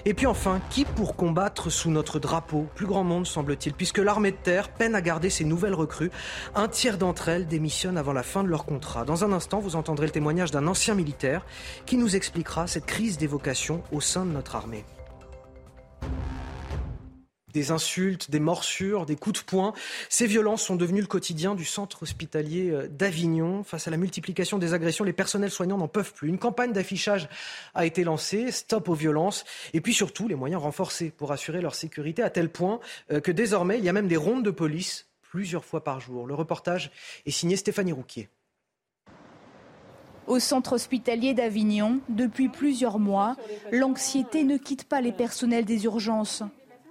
Et puis enfin, qui pour combattre sous notre drapeau? Plus grand monde semble-t-il, puisque l'armée de terre peine à garder ses nouvelles recrues. Un tiers d'entre elles démissionnent avant la fin de leur contrat. Dans un instant, vous entendrez le témoignage d'un ancien militaire qui nous expliquera cette crise des vocations au sein de notre armée des insultes, des morsures, des coups de poing. Ces violences sont devenues le quotidien du centre hospitalier euh, d'Avignon. Face à la multiplication des agressions, les personnels soignants n'en peuvent plus. Une campagne d'affichage a été lancée, stop aux violences, et puis surtout les moyens renforcés pour assurer leur sécurité à tel point euh, que désormais il y a même des rondes de police plusieurs fois par jour. Le reportage est signé Stéphanie Rouquier. Au centre hospitalier d'Avignon, depuis plusieurs mois, l'anxiété ne quitte pas les personnels des urgences.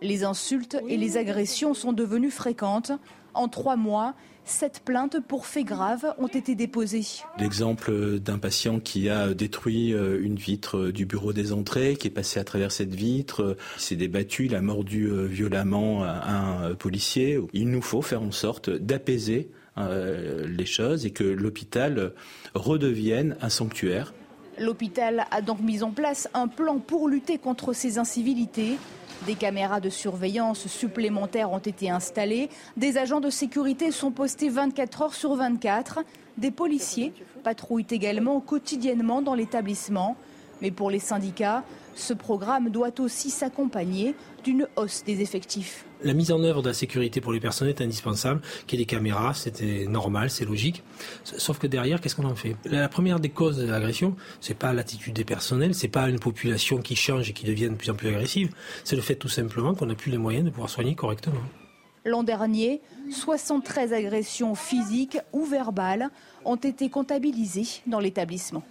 Les insultes et les agressions sont devenues fréquentes. En trois mois, sept plaintes pour faits graves ont été déposées. L'exemple d'un patient qui a détruit euh, une vitre du bureau des entrées, qui est passé à travers cette vitre, qui s'est débattu, il a mordu euh, violemment un policier. Il nous faut faire en sorte d'apaiser euh, les choses et que l'hôpital redevienne un sanctuaire. L'hôpital a donc mis en place un plan pour lutter contre ces incivilités. Des caméras de surveillance supplémentaires ont été installées. Des agents de sécurité sont postés 24 heures sur 24. Des policiers patrouillent également quotidiennement dans l'établissement. Mais pour les syndicats, ce programme doit aussi s'accompagner d'une hausse des effectifs. La mise en œuvre de la sécurité pour les personnes est indispensable. Qu'il y ait des caméras, c'était normal, c'est logique. Sauf que derrière, qu'est-ce qu'on en fait? La première des causes de l'agression, c'est pas l'attitude des personnels, c'est pas une population qui change et qui devient de plus en plus agressive. C'est le fait tout simplement qu'on n'a plus les moyens de pouvoir soigner correctement. L'an dernier, 73 agressions physiques ou verbales ont été comptabilisées dans l'établissement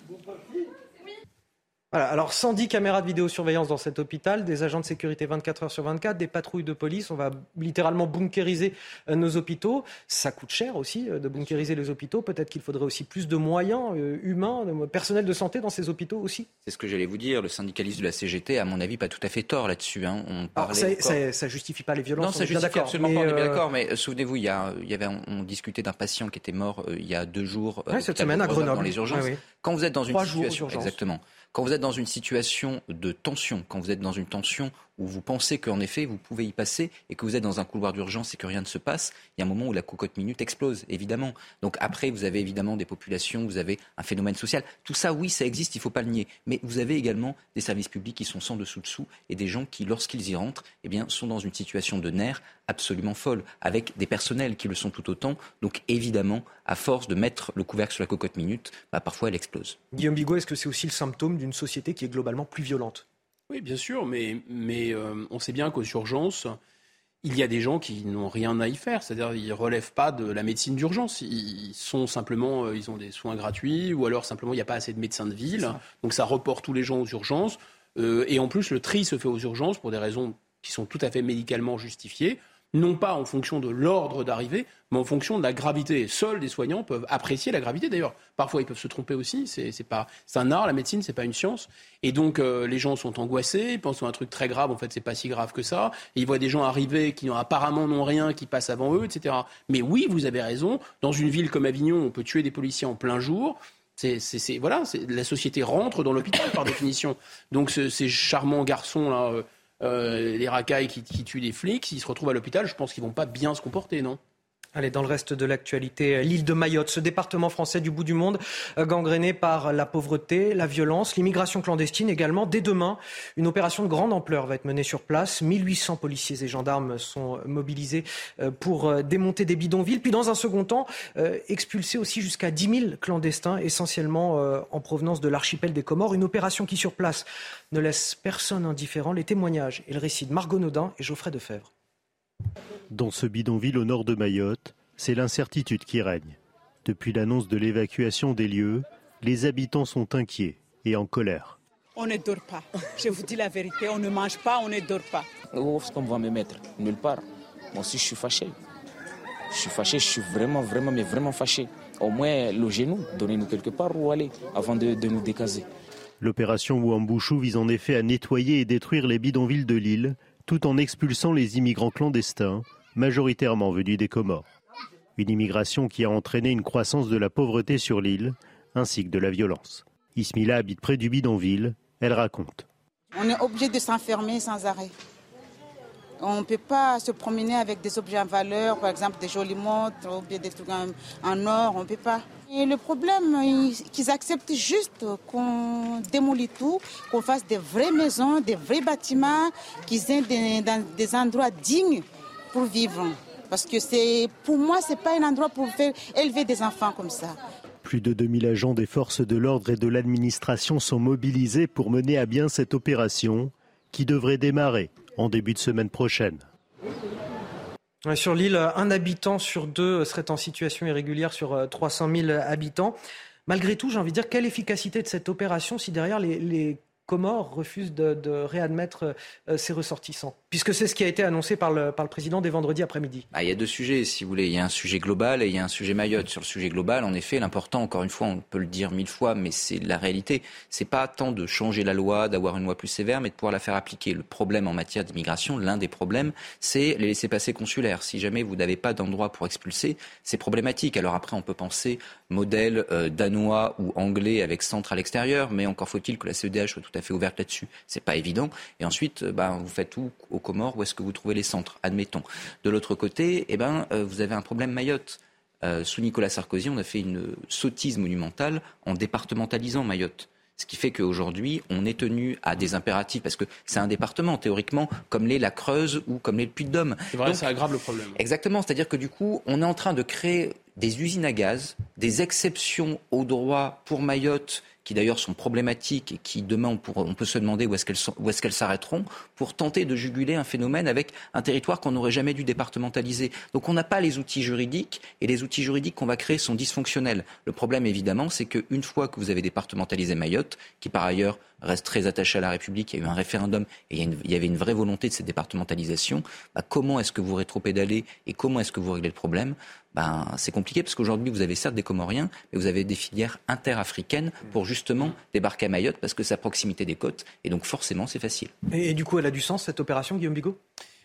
alors 110 caméras de vidéosurveillance dans cet hôpital, des agents de sécurité 24 heures sur 24, des patrouilles de police. On va littéralement bunkériser euh, nos hôpitaux. Ça coûte cher aussi euh, de bunkériser les hôpitaux. Peut-être qu'il faudrait aussi plus de moyens euh, humains, de personnel de santé dans ces hôpitaux aussi. C'est ce que j'allais vous dire. Le syndicaliste de la CGT, à mon avis, pas tout à fait tort là-dessus. Hein. On parlait ça, ça, justifie pas les violences. Non, ça justifie absolument pas. On est bien d'accord. Mais souvenez-vous, il y, a, il y avait, on, discutait d'un patient qui était mort il y a deux jours. cette semaine à Grenoble. Dans les urgences. Quand vous êtes dans une situation, exactement. Quand vous êtes dans une situation de tension, quand vous êtes dans une tension où vous pensez qu'en effet vous pouvez y passer et que vous êtes dans un couloir d'urgence et que rien ne se passe, il y a un moment où la cocotte minute explose, évidemment. Donc après, vous avez évidemment des populations, vous avez un phénomène social. Tout ça, oui, ça existe, il ne faut pas le nier. Mais vous avez également des services publics qui sont sans dessous dessous et des gens qui, lorsqu'ils y rentrent, eh sont dans une situation de nerfs absolument folle, avec des personnels qui le sont tout autant. Donc évidemment, à force de mettre le couvercle sur la cocotte minute, bah, parfois elle explose. Guillaume Bigot, est-ce que c'est aussi le symptôme d'une société qui est globalement plus violente? Oui, bien sûr, mais, mais euh, on sait bien qu'aux urgences, il y a des gens qui n'ont rien à y faire. C'est-à-dire, ils ne relèvent pas de la médecine d'urgence. Ils sont simplement, euh, ils ont des soins gratuits, ou alors simplement, il n'y a pas assez de médecins de ville. Donc, ça reporte tous les gens aux urgences. Euh, et en plus, le tri se fait aux urgences pour des raisons qui sont tout à fait médicalement justifiées non pas en fonction de l'ordre d'arrivée, mais en fonction de la gravité. Seuls des soignants peuvent apprécier la gravité. D'ailleurs, parfois ils peuvent se tromper aussi. C'est pas, c'est un art, la médecine, c'est pas une science. Et donc euh, les gens sont angoissés, ils pensent à un truc très grave. En fait, c'est pas si grave que ça. Et ils voient des gens arriver qui apparemment n'ont rien, qui passent avant eux, etc. Mais oui, vous avez raison. Dans une ville comme Avignon, on peut tuer des policiers en plein jour. C'est, voilà, la société rentre dans l'hôpital par définition. Donc ces charmants garçons là. Euh, euh, les racailles qui, tuent les flics, s'ils se retrouvent à l'hôpital, je pense qu'ils vont pas bien se comporter, non? Allez, dans le reste de l'actualité, l'île de Mayotte, ce département français du bout du monde, euh, gangréné par la pauvreté, la violence, l'immigration clandestine également. Dès demain, une opération de grande ampleur va être menée sur place. 1800 policiers et gendarmes sont mobilisés euh, pour euh, démonter des bidonvilles. Puis dans un second temps, expulser aussi jusqu'à 10 000 clandestins, essentiellement en provenance de l'archipel des Comores. Une opération qui sur place ne laisse personne indifférent. Les témoignages et le récit de Margot Naudin et Geoffrey Defebvre. Dans ce bidonville au nord de Mayotte, c'est l'incertitude qui règne. Depuis l'annonce de l'évacuation des lieux, les habitants sont inquiets et en colère. On ne dort pas. Je vous dis la vérité, on ne mange pas, on ne dort pas. Où est-ce qu'on va me mettre Nulle part. Moi aussi, je suis fâché. Je suis fâché, je suis vraiment, vraiment, mais vraiment fâché. Au moins, logez-nous, donnez-nous quelque part où aller avant de, de nous décaser. L'opération Wambouchou vise en effet à nettoyer et détruire les bidonvilles de l'île tout en expulsant les immigrants clandestins, majoritairement venus des Comores. Une immigration qui a entraîné une croissance de la pauvreté sur l'île, ainsi que de la violence. Ismila habite près du bidonville, elle raconte. On est obligé de s'enfermer sans arrêt. On ne peut pas se promener avec des objets en valeur, par exemple des jolies montres ou des trucs en, or, on ne peut pas. Et le problème, qu'ils acceptent juste qu'on démolit tout, qu'on fasse des vraies maisons, des vrais bâtiments, qu'ils aient des endroits dignes pour vivre. Parce que c'est, pour moi, ce n'est pas un endroit pour faire élever des enfants comme ça. Plus de 2000 agents des forces de l'ordre et de l'administration sont mobilisés pour mener à bien cette opération qui devrait démarrer en début de semaine prochaine. Sur l'île, un habitant sur deux serait en situation irrégulière sur 300 000 habitants. Malgré tout, j'ai envie de dire, quelle efficacité de cette opération si derrière les, Comores refusent de, réadmettre euh, ses ressortissants Puisque c'est ce qui a été annoncé par le, président dès vendredi après-midi. Ah, il y a deux sujets, si vous voulez. Il y a un sujet global et il y a un sujet Mayotte. Sur le sujet global, en effet, l'important, encore une fois, on peut le dire mille fois, mais c'est la réalité. C'est pas tant de changer la loi, d'avoir une loi plus sévère, mais de pouvoir la faire appliquer. Le problème en matière d'immigration, l'un des problèmes, c'est les laissés-passer consulaires. Si jamais vous n'avez pas d'endroit pour expulser, c'est problématique. Alors après, on peut penser modèle euh, danois ou anglais avec centre à l'extérieur, mais encore faut-il que la CEDH soit tout à fait ouverte là-dessus. C'est pas évident. Et ensuite, euh, ben, vous faites tout aux Comores, où est-ce que vous trouvez les centres Admettons. De l'autre côté, eh ben, euh, vous avez un problème Mayotte. sous Nicolas Sarkozy, on a fait une sottise monumentale en départementalisant Mayotte. Ce qui fait qu'aujourd'hui, on est tenu à des impératifs, parce que c'est un département, théoriquement, comme l'est la Creuse ou comme l'est le Puy-de-Dôme. C'est vrai, ça aggrave le problème. Exactement, c'est-à-dire que du coup, on est en train de créer des usines à gaz, des exceptions au droit pour Mayotte qui d'ailleurs sont problématiques et qui demain on, peut se demander où est-ce qu'elles s'arrêteront pour tenter de juguler un phénomène avec un territoire qu'on n'aurait jamais dû départementaliser. Donc on n'a pas les outils juridiques et les outils juridiques qu'on va créer sont dysfonctionnels. Le problème évidemment c'est qu'une fois que vous avez départementalisé Mayotte, qui par ailleurs reste très attaché à la République, il y a eu un référendum et il y, avait une vraie volonté de cette départementalisation, bah, comment est-ce que vous rétropédalez et comment est-ce que vous réglez le problème? Ben, c'est compliqué parce qu'aujourd'hui, vous avez certes des Comoriens, mais vous avez des filières interafricaines pour justement débarquer à Mayotte parce que c'est à proximité des côtes et donc forcément, c'est facile. Et, du coup, elle a du sens cette opération, Guillaume Bigot?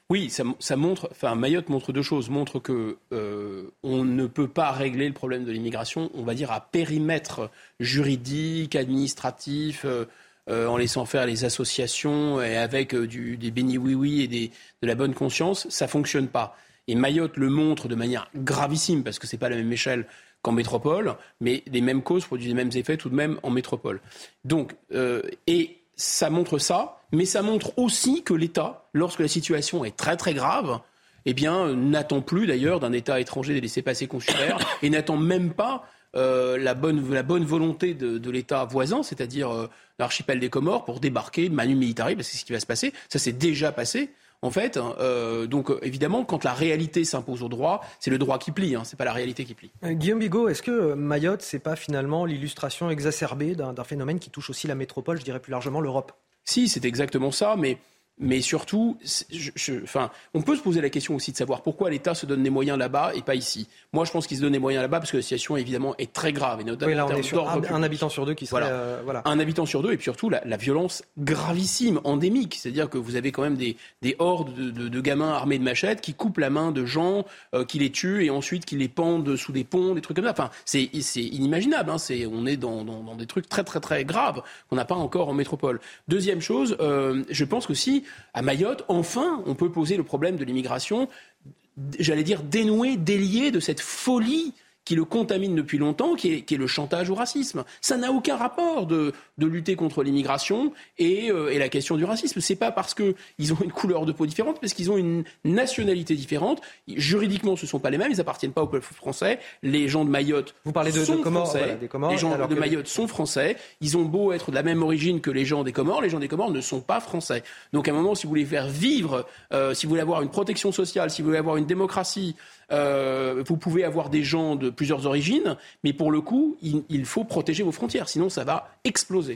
Oui, ça, montre, enfin Mayotte montre deux choses. Montre que euh, on ne peut pas régler le problème de l'immigration, on va dire à périmètre juridique, administratif, euh, euh, en laissant faire les associations et avec du, des bénis oui oui et des, de la bonne conscience, ça fonctionne pas. Et Mayotte le montre de manière gravissime, parce que ce n'est pas la même échelle qu'en métropole, mais les mêmes causes produisent les mêmes effets tout de même en métropole. Donc, euh, et ça montre ça, mais ça montre aussi que l'État, lorsque la situation est très très grave, eh bien, n'attend plus d'ailleurs d'un État étranger des laissés-passer consulaires et n'attend même pas euh, la, bonne, la bonne volonté de, l'État voisin, c'est-à-dire euh, l'archipel des Comores, pour débarquer manu militari, parce que c'est ce qui va se passer. Ça s'est déjà passé. En fait, euh, donc évidemment, quand la réalité s'impose au droit, c'est le droit qui plie, hein, c'est pas la réalité qui plie. Euh, Guillaume Bigot, est-ce que euh, Mayotte, c'est pas finalement l'illustration exacerbée d'un phénomène qui touche aussi la métropole, je dirais plus largement l'Europe? Si, c'est exactement ça, mais mais surtout, enfin, on peut se poser la question aussi de savoir pourquoi l'État se donne des moyens là-bas et pas ici. Moi, je pense qu'il se donne des moyens là-bas parce que la situation, évidemment, est très grave. Et notamment oui, là, on est sur un, habitant sur deux qui serait... Euh, voilà. Un habitant sur deux et puis surtout la, violence gravissime, endémique. C'est-à-dire que vous avez quand même des, des hordes de, gamins armés de machettes qui coupent la main de gens, euh, qui les tuent et ensuite qui les pendent sous des ponts, des trucs comme ça. Enfin, c'est inimaginable. Hein. on est dans, dans, des trucs très, très, très graves qu'on n'a pas encore en métropole. Deuxième chose, euh, je pense que si à Mayotte, enfin, on peut poser le problème de l'immigration, j'allais dire dénoué, délié de cette folie qui le contamine depuis longtemps, qui est, le chantage au racisme. Ça n'a aucun rapport de, lutter contre l'immigration euh, et, la question du racisme. C'est pas parce qu'ils ont une couleur de peau différente, parce qu'ils ont une nationalité différente. Juridiquement, ce ne sont pas les mêmes, ils n'appartiennent pas au peuple français. Les gens de Mayotte Vous parlez de, sont Comores, français. les gens de Mayotte sont français. Ils ont beau être de la même origine que les gens des Comores, les gens des Comores ne sont pas français. Donc à un moment, si vous voulez faire vivre, euh, si vous voulez avoir une protection sociale, si vous voulez avoir une démocratie, euh, vous pouvez avoir des gens de plusieurs origines, mais pour le coup, il, faut protéger vos frontières, sinon ça va exploser.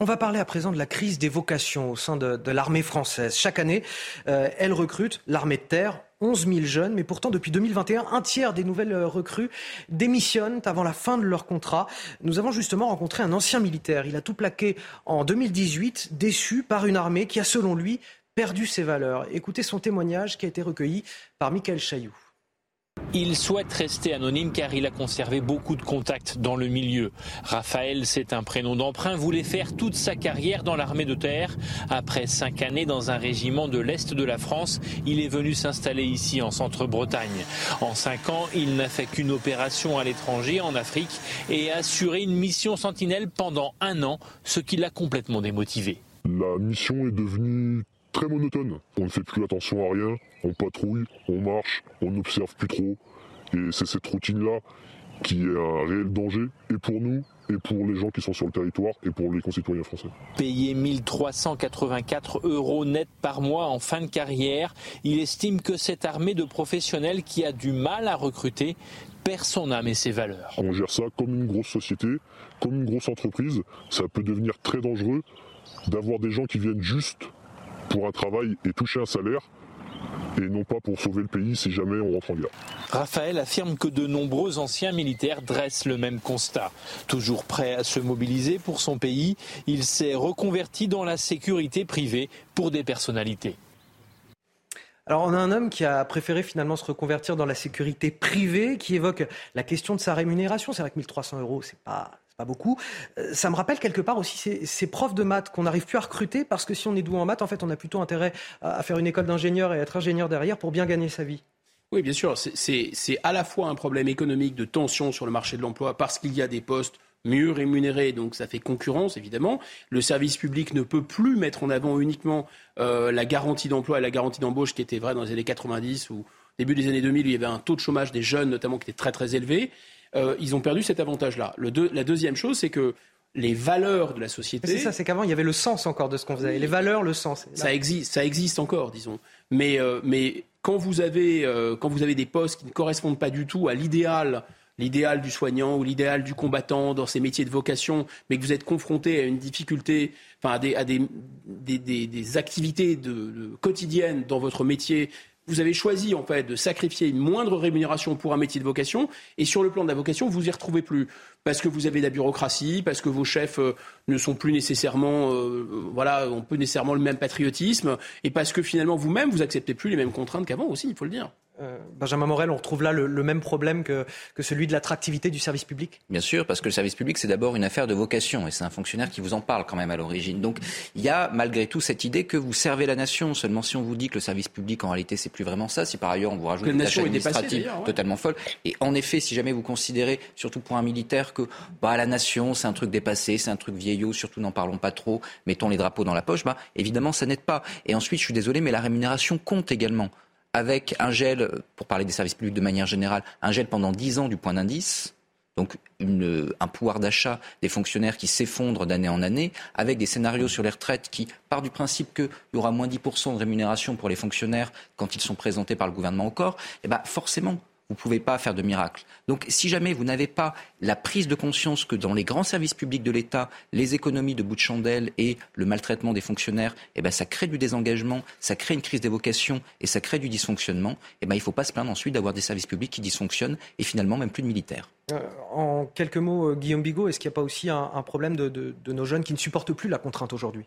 On va parler à présent de la crise des vocations au sein de, l'armée française. Chaque année, euh, elle recrute l'armée de terre 11 000 jeunes, mais pourtant depuis 2021, un tiers des nouvelles euh, recrues démissionnent avant la fin de leur contrat. Nous avons justement rencontré un ancien militaire. Il a tout plaqué en 2018, déçu par une armée qui a, selon lui, perdu ses valeurs. Écoutez son témoignage qui a été recueilli par Michael Chailloux. Il souhaite rester anonyme car il a conservé beaucoup de contacts dans le milieu. Raphaël, c'est un prénom d'emprunt, voulait faire toute sa carrière dans l'armée de terre. Après cinq années dans un régiment de l'Est de la France, il est venu s'installer ici en Centre-Bretagne. En cinq ans, il n'a fait qu'une opération à l'étranger, en Afrique, et a assuré une mission sentinelle pendant un an, ce qui l'a complètement démotivé. La mission est devenue très monotone. On ne fait plus attention à rien, on patrouille, on marche, on n'observe plus trop. Et c'est cette routine-là qui est un réel danger, et pour nous, et pour les gens qui sont sur le territoire, et pour les concitoyens français. Payé 1384 euros net par mois en fin de carrière, il estime que cette armée de professionnels qui a du mal à recruter perd son âme et ses valeurs. On gère ça comme une grosse société, comme une grosse entreprise. Ça peut devenir très dangereux d'avoir des gens qui viennent juste pour un travail et toucher un salaire et non pas pour sauver le pays si jamais on rentre en guerre. Raphaël affirme que de nombreux anciens militaires dressent le même constat. Toujours prêt à se mobiliser pour son pays, il s'est reconverti dans la sécurité privée pour des personnalités. Alors on a un homme qui a préféré finalement se reconvertir dans la sécurité privée, qui évoque la question de sa rémunération. C'est vrai que 1300 euros, c'est pas pas beaucoup. Euh, ça me rappelle quelque part aussi ces, profs de maths qu'on n'arrive plus à recruter parce que si on est doué en maths, en fait, on a plutôt intérêt à faire une école d'ingénieur et être ingénieur derrière pour bien gagner sa vie. Oui, bien sûr. C'est à la fois un problème économique de tension sur le marché de l'emploi parce qu'il y a des postes mieux rémunérés, donc ça fait concurrence évidemment. Le service public ne peut plus mettre en avant uniquement euh, la garantie d'emploi et la garantie d'embauche qui était vraie dans les années 90 ou début des années 2000, où il y avait un taux de chômage des jeunes notamment qui était très très élevé. Euh, ils ont perdu cet avantage-là. la deuxième chose, c'est que les valeurs de la société. C'est ça, c'est qu'avant il y avait le sens encore de ce qu'on faisait. Les valeurs, le sens. Ça existe, ça existe encore, disons. Mais, euh, mais quand vous avez euh, quand vous avez des postes qui ne correspondent pas du tout à l'idéal l'idéal du soignant ou l'idéal du combattant dans ces métiers de vocation, mais que vous êtes confronté à une difficulté, enfin à des, à des, des, des, activités de, quotidiennes dans votre métier vous avez choisi en fait de sacrifier une moindre rémunération pour un métier de vocation, et sur le plan de la vocation, vous y retrouvez plus parce que vous avez de la bureaucratie, parce que vos chefs euh, ne sont plus nécessairement, euh, voilà, on peut nécessairement le même patriotisme, et parce que finalement vous-même vous acceptez plus les mêmes contraintes qu'avant aussi, il faut le dire. Euh, Benjamin Morel, on retrouve là le, même problème que, celui de l'attractivité du service public Bien sûr, parce que le service public, c'est d'abord une affaire de vocation, et c'est un fonctionnaire qui vous en parle quand même à l'origine. Donc il y a malgré tout cette idée que vous servez la nation. Seulement si on vous dit que le service public, en réalité, c'est plus vraiment ça, si par ailleurs on vous rajoute une tâche administrative totalement folle. Et en effet, si jamais vous considérez, surtout pour un militaire, que bah, la nation, c'est un truc dépassé, c'est un truc vieillot, surtout n'en parlons pas trop, mettons les drapeaux dans la poche, bah, évidemment, ça n'aide pas. Et ensuite, je suis désolé, mais la rémunération compte également avec un gel, pour parler des services publics de manière générale, un gel pendant 10 ans du point d'indice, donc un pouvoir d'achat des fonctionnaires qui s'effondre d'année en année, avec des scénarios sur les retraites qui partent du principe qu'il y aura moins 10% de rémunération pour les fonctionnaires quand ils sont présentés par le gouvernement corps, et eh ben forcément, vous ne pouvez pas faire de miracle. Donc si jamais vous n'avez pas la prise de conscience que dans les grands services publics de l'État, les économies de bout de chandelle et le maltraitement des fonctionnaires, eh ben, ça crée du désengagement, ça crée une crise des vocations et ça crée du dysfonctionnement, eh ben, il ne faut pas se plaindre ensuite d'avoir des services publics qui dysfonctionnent et finalement même plus de militaires. Euh, en quelques mots, euh, Guillaume Bigot, est-ce qu'il n'y a pas aussi un, problème de, de nos jeunes qui ne supportent plus la contrainte aujourd'hui?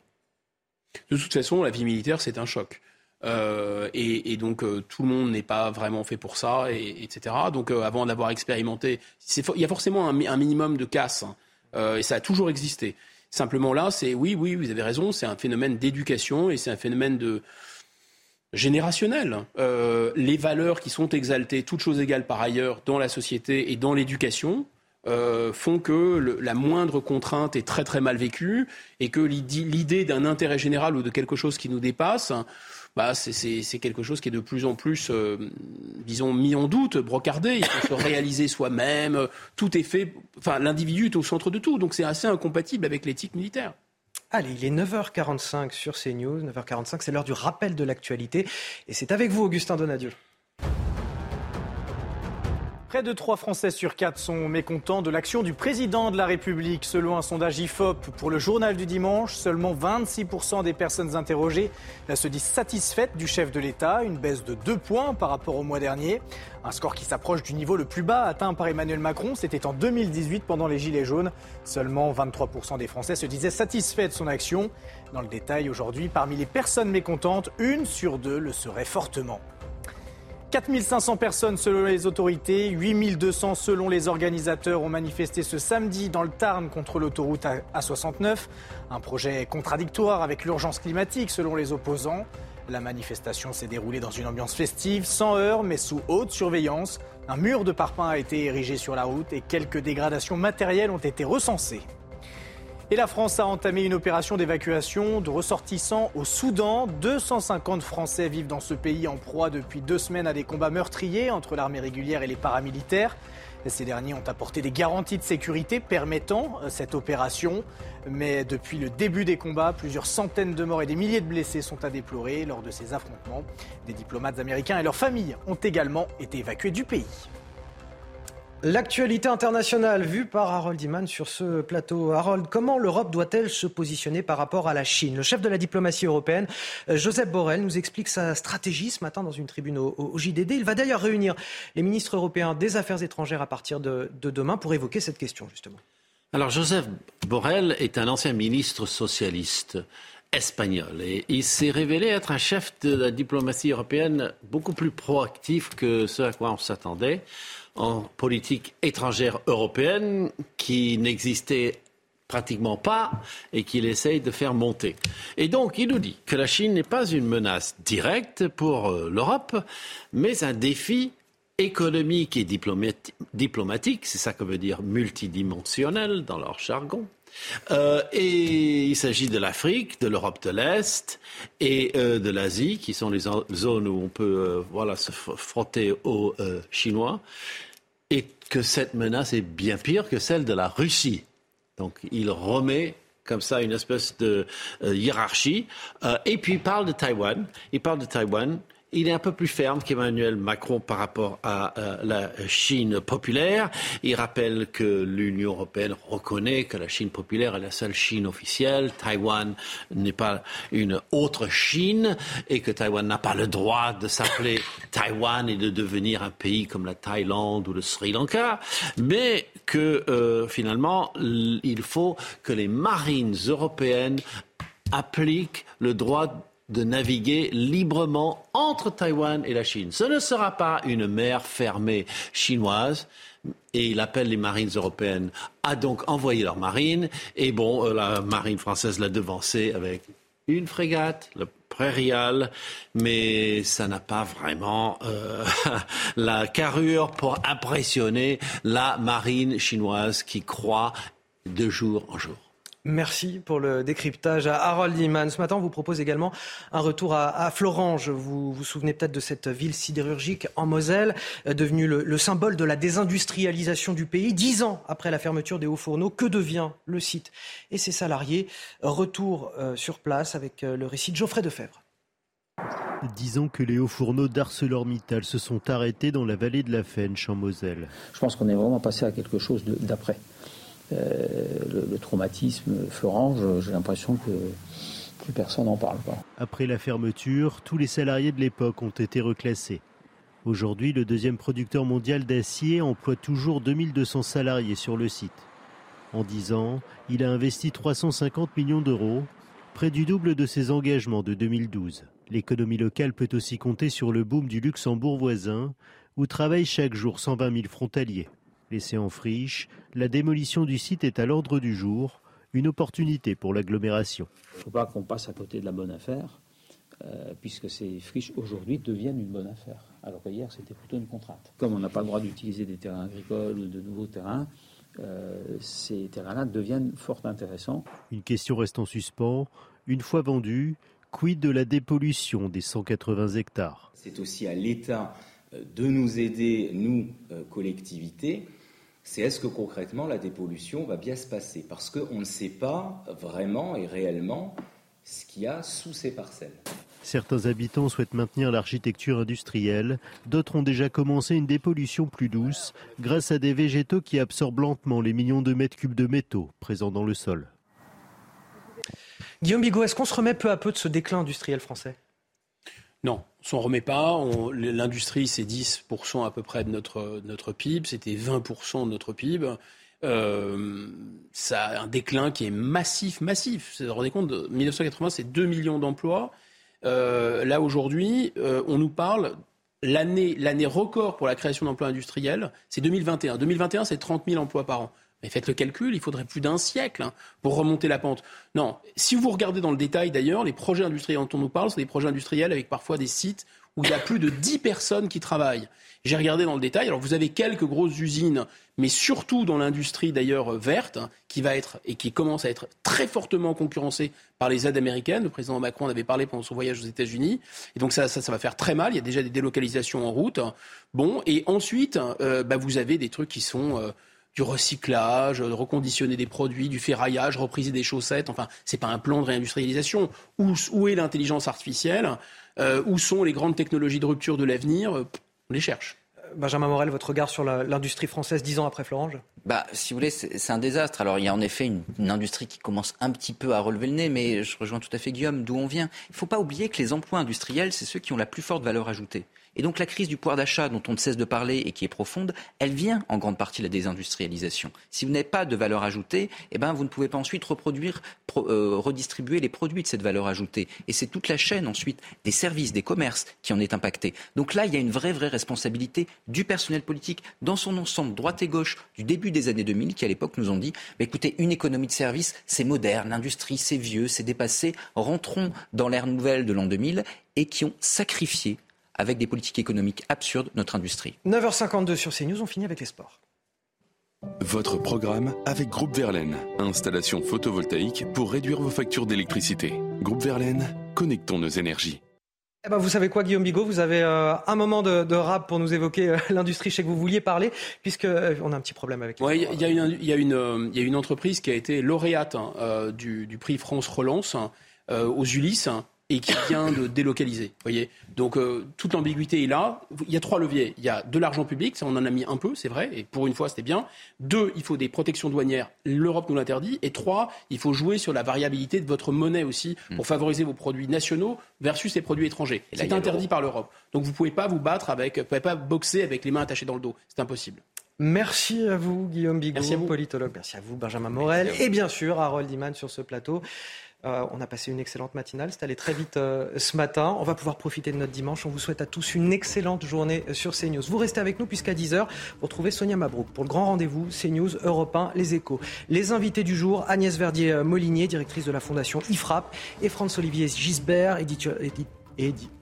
De toute façon, la vie militaire, c'est un choc. Euh, et, donc euh, tout le monde n'est pas vraiment fait pour ça, et, etc. Donc euh, avant d'avoir expérimenté, il y a forcément un, minimum de casse, hein. et ça a toujours existé. Simplement là, c'est oui, oui, vous avez raison, c'est un phénomène d'éducation et c'est un phénomène de générationnel. les valeurs qui sont exaltées, toutes choses égales par ailleurs, dans la société et dans l'éducation, font que la moindre contrainte est très très mal vécue et que l'idée d'un intérêt général ou de quelque chose qui nous dépasse bah, c'est quelque chose qui est de plus en plus, euh, disons, mis en doute, brocardé. Il faut se réaliser soi-même. Tout est fait. Enfin, l'individu est au centre de tout. Donc, c'est assez incompatible avec l'éthique militaire. Allez, il est 9h45 sur CNews. 9h45, c'est l'heure du rappel de l'actualité. Et c'est avec vous, Augustin Donadieu. Près de 3 Français sur 4 sont mécontents de l'action du président de la République. Selon un sondage IFOP pour le journal du dimanche, seulement 26% des personnes interrogées se disent satisfaites du chef de l'État, une baisse de 2 points par rapport au mois dernier. Un score qui s'approche du niveau le plus bas atteint par Emmanuel Macron, c'était en 2018 pendant les Gilets jaunes. Seulement 23% des Français se disaient satisfaits de son action. Dans le détail aujourd'hui, parmi les personnes mécontentes, une sur deux le serait fortement. 4500 personnes selon les autorités, 8200 selon les organisateurs ont manifesté ce samedi dans le Tarn contre l'autoroute A69. Un projet contradictoire avec l'urgence climatique selon les opposants. La manifestation s'est déroulée dans une ambiance festive, sans heurts mais sous haute surveillance. Un mur de parpaing a été érigé sur la route et quelques dégradations matérielles ont été recensées. Et la France a entamé une opération d'évacuation de ressortissants au Soudan. 250 Français vivent dans ce pays en proie depuis deux semaines à des combats meurtriers entre l'armée régulière et les paramilitaires. Ces derniers ont apporté des garanties de sécurité permettant euh, cette opération. Mais depuis le début des combats, plusieurs centaines de morts et des milliers de blessés sont à déplorer lors de ces affrontements. Des diplomates américains et leurs familles ont également été évacués du pays. L'actualité internationale vue par Harold Iman sur ce plateau. Harold, comment l'Europe doit-elle se positionner par rapport à la Chine? Le chef de la diplomatie européenne, euh, Joseph Borrell, nous explique sa stratégie ce matin dans une tribune au, JDD. Il va d'ailleurs réunir les ministres européens des Affaires étrangères à partir de, de demain pour évoquer cette question, justement. Alors, Joseph Borrell est un ancien ministre socialiste espagnol. Et il s'est révélé être un chef de la diplomatie européenne beaucoup plus proactif que ce à quoi on s'attendait en politique étrangère européenne qui n'existait pratiquement pas et qu'il essaye de faire monter. Et donc, il nous dit que la Chine n'est pas une menace directe pour euh, l'Europe, mais un défi économique et diplomatique, c'est ça que veut dire multidimensionnel dans leur jargon, euh, et il s'agit de l'Afrique, de l'Europe de l'Est et euh, de l'Asie, qui sont les zones où on peut euh, voilà, se frotter aux Chinois. Et que cette menace est bien pire que celle de la Russie. Donc il remet comme ça une espèce de hiérarchie. et puis il parle de Taïwan. Il parle de Taïwan il est un peu plus ferme qu'Emmanuel Macron par rapport à la Chine populaire. Il rappelle que l'Union européenne reconnaît que la Chine populaire est la seule Chine officielle. Taïwan n'est pas une autre Chine et que Taïwan n'a pas le droit de s'appeler Taïwan et de devenir un pays comme la Thaïlande ou le Sri Lanka, mais que euh, finalement il faut que les marines européennes appliquent le droit de naviguer librement entre Taïwan et la Chine. Ce ne sera pas une mer fermée chinoise. Et il appelle les marines européennes à donc envoyer leurs marines. Et bon, euh, la marine française l'a devancé avec une frégate, le Prairial, mais ça n'a pas vraiment euh, la carrure pour impressionner la marine chinoise qui croit de jour en jour. Merci pour le décryptage à Harold Iman. Ce matin, on vous propose également un retour à, Florange. Vous vous souvenez peut-être de cette ville sidérurgique en Moselle, euh, devenue le, symbole de la désindustrialisation du pays. Dix ans après la fermeture des hauts fourneaux, que devient le site et ses salariés? Retour euh, sur place avec euh, le récit de Geoffrey Defebvre. Dix ans que les hauts fourneaux d'ArcelorMittal se sont arrêtés dans la vallée de la Fench en Moselle. Je pense qu'on est vraiment passé à quelque chose d'après. Euh, le, traumatisme Florange, j'ai l'impression que plus personne n'en parle. Après la fermeture, tous les salariés de l'époque ont été reclassés. Aujourd'hui, le deuxième producteur mondial d'acier emploie toujours 2200 salariés sur le site. En 10 ans, il a investi 350 millions d'euros, près du double de ses engagements de 2012. L'économie locale peut aussi compter sur le boom du Luxembourg voisin, où travaillent chaque jour 120 000 frontaliers. Laissé en friche, la démolition du site est à l'ordre du jour, une opportunité pour l'agglomération. Il ne faut pas qu'on passe à côté de la bonne affaire, euh, puisque ces friches aujourd'hui deviennent une bonne affaire, alors qu'hier c'était plutôt une contrainte. Comme on n'a pas le droit d'utiliser des terrains agricoles ou de nouveaux terrains, euh, ces terrains-là deviennent fort intéressants. Une question reste en suspens. Une fois vendus, quid de la dépollution des 180 hectares? C'est aussi à l'État euh, de nous aider, nous, collectivités, c'est est-ce que concrètement la dépollution va bien se passer? Parce qu'on ne sait pas vraiment et réellement ce qu'il y a sous ces parcelles. Certains habitants souhaitent maintenir l'architecture industrielle, d'autres ont déjà commencé une dépollution plus douce grâce à des végétaux qui absorbent lentement les millions de mètres cubes de métaux présents dans le sol. Guillaume Bigot, est-ce qu'on se remet peu à peu de ce déclin industriel français? Non, on s'en remet pas. L'industrie, c'est 10% à peu près de notre, notre PIB. C'était 20% de notre PIB. Euh, ça a un déclin qui est massif, massif. Vous vous rendez compte, 1980, c'est 2 millions d'emplois. Euh, là, aujourd'hui, euh, on nous parle l'année, record pour la création d'emplois industriels, c'est 2021. 2021, c'est 30 000 emplois par an. Mais faites le calcul, il faudrait plus d'un siècle hein, pour remonter la pente. Non, si vous regardez dans le détail d'ailleurs, les projets industriels dont on nous parle, c'est des projets industriels avec parfois des sites où il y a plus de 10 personnes qui travaillent. J'ai regardé dans le détail. Alors vous avez quelques grosses usines, mais surtout dans l'industrie d'ailleurs verte, qui va être et qui commence à être très fortement concurrencée par les aides américaines. Le président Macron en avait parlé pendant son voyage aux États-Unis. Et donc ça, ça, ça va faire très mal. Il y a déjà des délocalisations en route. Bon, et ensuite, euh, bah, vous avez des trucs qui sont euh, du recyclage, de reconditionner des produits, du ferraillage, repriser des chaussettes. Enfin, c'est pas un plan de réindustrialisation. Où, où est l'intelligence artificielle? Euh, Où sont les grandes technologies de rupture de l'avenir? On les cherche. Benjamin Morel, votre regard sur l'industrie française dix ans après Florange? Bah, Si vous voulez, c'est un désastre. Alors, il y a en effet une, une, industrie qui commence un petit peu à relever le nez, mais je rejoins tout à fait Guillaume, d'où on vient. Il ne faut pas oublier que les emplois industriels, c'est ceux qui ont la plus forte valeur ajoutée. Et donc la crise du pouvoir d'achat dont on ne cesse de parler et qui est profonde, elle vient en grande partie de la désindustrialisation. Si vous n'avez pas de valeur ajoutée, eh ben, vous ne pouvez pas ensuite reproduire, pro, euh, redistribuer les produits de cette valeur ajoutée. Et c'est toute la chaîne ensuite des services, des commerces qui en est impactée. Donc là, il y a une vraie, vraie responsabilité du personnel politique dans son ensemble, droite et gauche, du début des années 2000, qui à l'époque nous ont dit, bah, écoutez, une économie de services, c'est moderne, l'industrie, c'est vieux, c'est dépassé, rentrons dans l'ère nouvelle de l'an 2000 et qui ont sacrifié avec des politiques économiques absurdes notre industrie. 9h52 sur CNews, on finit avec les sports. Votre programme avec Groupe Verlaine, installation photovoltaïque pour réduire vos factures d'électricité. Groupe Verlaine, connectons nos énergies. Eh ben vous savez quoi, Guillaume Bigot? Vous avez euh, un moment de, de, rap pour nous évoquer euh, l'industrie. Je sais que vous vouliez parler, puisque euh, on a un petit problème avec. Oui, il y, y, y, y, a une entreprise qui a été lauréate hein, euh, du, du, prix France Relance hein, aux Ulysses et qui vient de délocaliser. Voyez Donc euh, toute l'ambiguïté est là. Il y a trois leviers. Il y a de l'argent public, ça on en a mis un peu, c'est vrai, et pour une fois c'était bien. Deux, il faut des protections douanières, l'Europe nous l'interdit. Et trois, il faut jouer sur la variabilité de votre monnaie aussi pour favoriser vos produits nationaux versus les produits étrangers. C'est interdit par l'Europe. Donc vous ne pouvez pas vous battre avec, vous pouvez pas boxer avec les mains attachées dans le dos. C'est impossible. Merci à vous, Guillaume Bigot, Merci à vous. politologue. Merci à vous, Benjamin Morel. Et bien sûr, Harold Iman sur ce plateau. Euh, on a passé une excellente matinale. C'est allé très vite euh, ce matin. On va pouvoir profiter de notre dimanche. On vous souhaite à tous une excellente journée sur CNews. Vous restez avec nous puisqu'à 10h, vous retrouvez Sonia Mabrouk pour le grand rendez-vous CNews Europe 1 Les Échos. Les invités du jour, Agnès Verdier-Molinier, directrice de la fondation IFRAP, et Franz-Olivier Gisbert, éditeur. Édi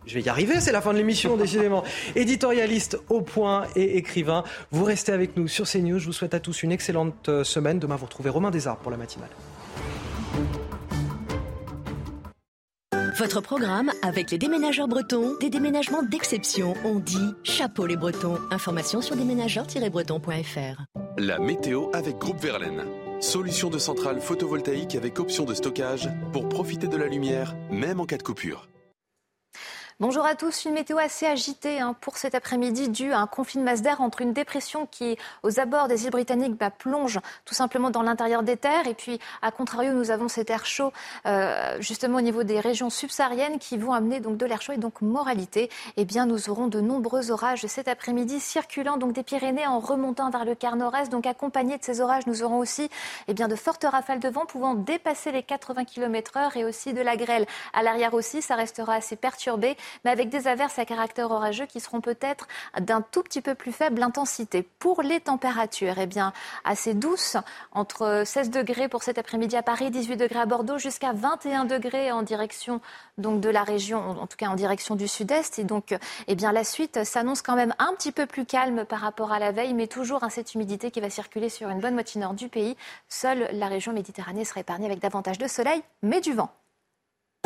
je vais y arriver, c'est la fin de l'émission, décidément. Éditorialiste au point et écrivain. Vous restez avec nous sur CNews. Je vous souhaite à tous une excellente euh, semaine. Demain, vous retrouvez Romain Desarbes pour la matinale. Votre programme avec les déménageurs bretons, des déménagements d'exception. On dit chapeau les bretons. Information sur déménageurs-bretons.fr. La météo avec Groupe Verlaine. Solution de centrale photovoltaïque avec option de stockage pour profiter de la lumière, même en cas de coupure. Bonjour à tous. Une météo assez agitée hein, pour cet après-midi due à un conflit de masse d'air entre une dépression qui, aux abords des îles britanniques, bah, plonge tout simplement dans l'intérieur des terres. Et puis, à contrario, nous avons cet air chaud euh, justement au niveau des régions subsahariennes qui vont amener donc de l'air chaud et donc moralité. Eh bien, nous aurons de nombreux orages cet après-midi circulant donc des Pyrénées en remontant vers le quart nord-est. Donc, accompagnés de ces orages, nous aurons aussi eh bien, de fortes rafales de vent pouvant dépasser les 80 km/h et aussi de la grêle. À l'arrière aussi, ça restera assez perturbé mais avec des averses à caractère orageux qui seront peut-être d'un tout petit peu plus faible intensité. Pour les températures, eh bien, assez douces, entre 16 degrés pour cet après-midi à Paris, 18 degrés à Bordeaux, jusqu'à 21 degrés en direction donc de la région, en tout cas en direction du sud-est. Et donc, eh bien, la suite s'annonce quand même un petit peu plus calme par rapport à la veille, mais toujours hein, cette humidité qui va circuler sur une bonne moitié nord du pays. Seule la région méditerranée sera épargnée avec davantage de soleil, mais du vent.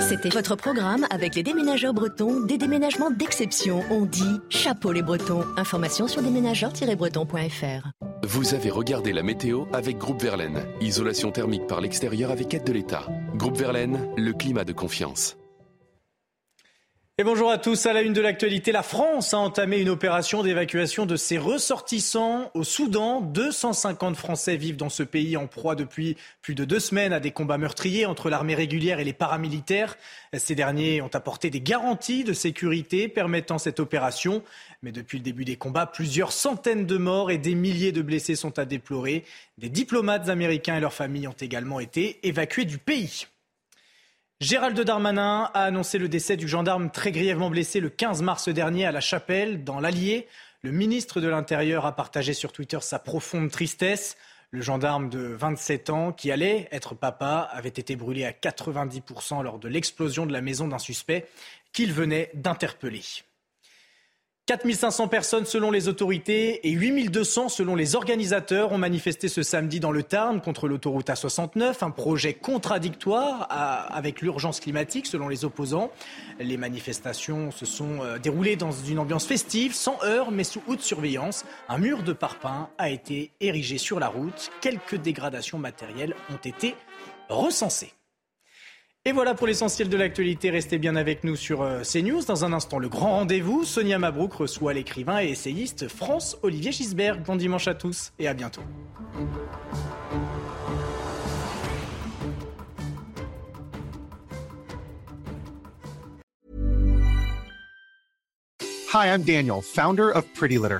C'était votre programme avec les déménageurs bretons, des déménagements d'exception. On dit chapeau les bretons. Information sur déménageurs-bretons.fr. Vous avez regardé la météo avec Groupe Verlaine. Isolation thermique par l'extérieur avec aide de l'État. Groupe Verlaine, le climat de confiance. Et bonjour à tous. À la une de l'actualité, la France a entamé une opération d'évacuation de ses ressortissants au Soudan. 250 Français vivent dans ce pays en proie depuis plus de deux semaines à des combats meurtriers entre l'armée régulière et les paramilitaires. Ces derniers ont apporté des garanties de sécurité permettant cette opération. Mais depuis le début des combats, plusieurs centaines de morts et des milliers de blessés sont à déplorer. Des diplomates américains et leurs familles ont également été évacués du pays. Gérald Darmanin a annoncé le décès du gendarme très grièvement blessé le 15 mars dernier à La Chapelle, dans l'Allier. Le ministre de l'Intérieur a partagé sur Twitter sa profonde tristesse. Le gendarme de 27 ans, qui allait être papa, avait été brûlé à 90% lors de l'explosion de la maison d'un suspect qu'il venait d'interpeller. 4500 personnes selon les autorités et 8200 selon les organisateurs ont manifesté ce samedi dans le Tarn contre l'autoroute A69, un projet contradictoire avec l'urgence climatique selon les opposants. Les manifestations se sont euh, déroulées dans une ambiance festive, sans heurts mais sous haute surveillance. Un mur de parpaing a été érigé sur la route. Quelques dégradations matérielles ont été recensées. Et voilà pour l'essentiel de l'actualité. Restez bien avec nous sur euh, CNews. Dans un instant, le grand rendez-vous. Sonia Mabrouk reçoit l'écrivain et essayiste France Olivier Gisberg. Bon dimanche à tous et à bientôt. Hi, I'm Daniel, founder of Pretty Litter.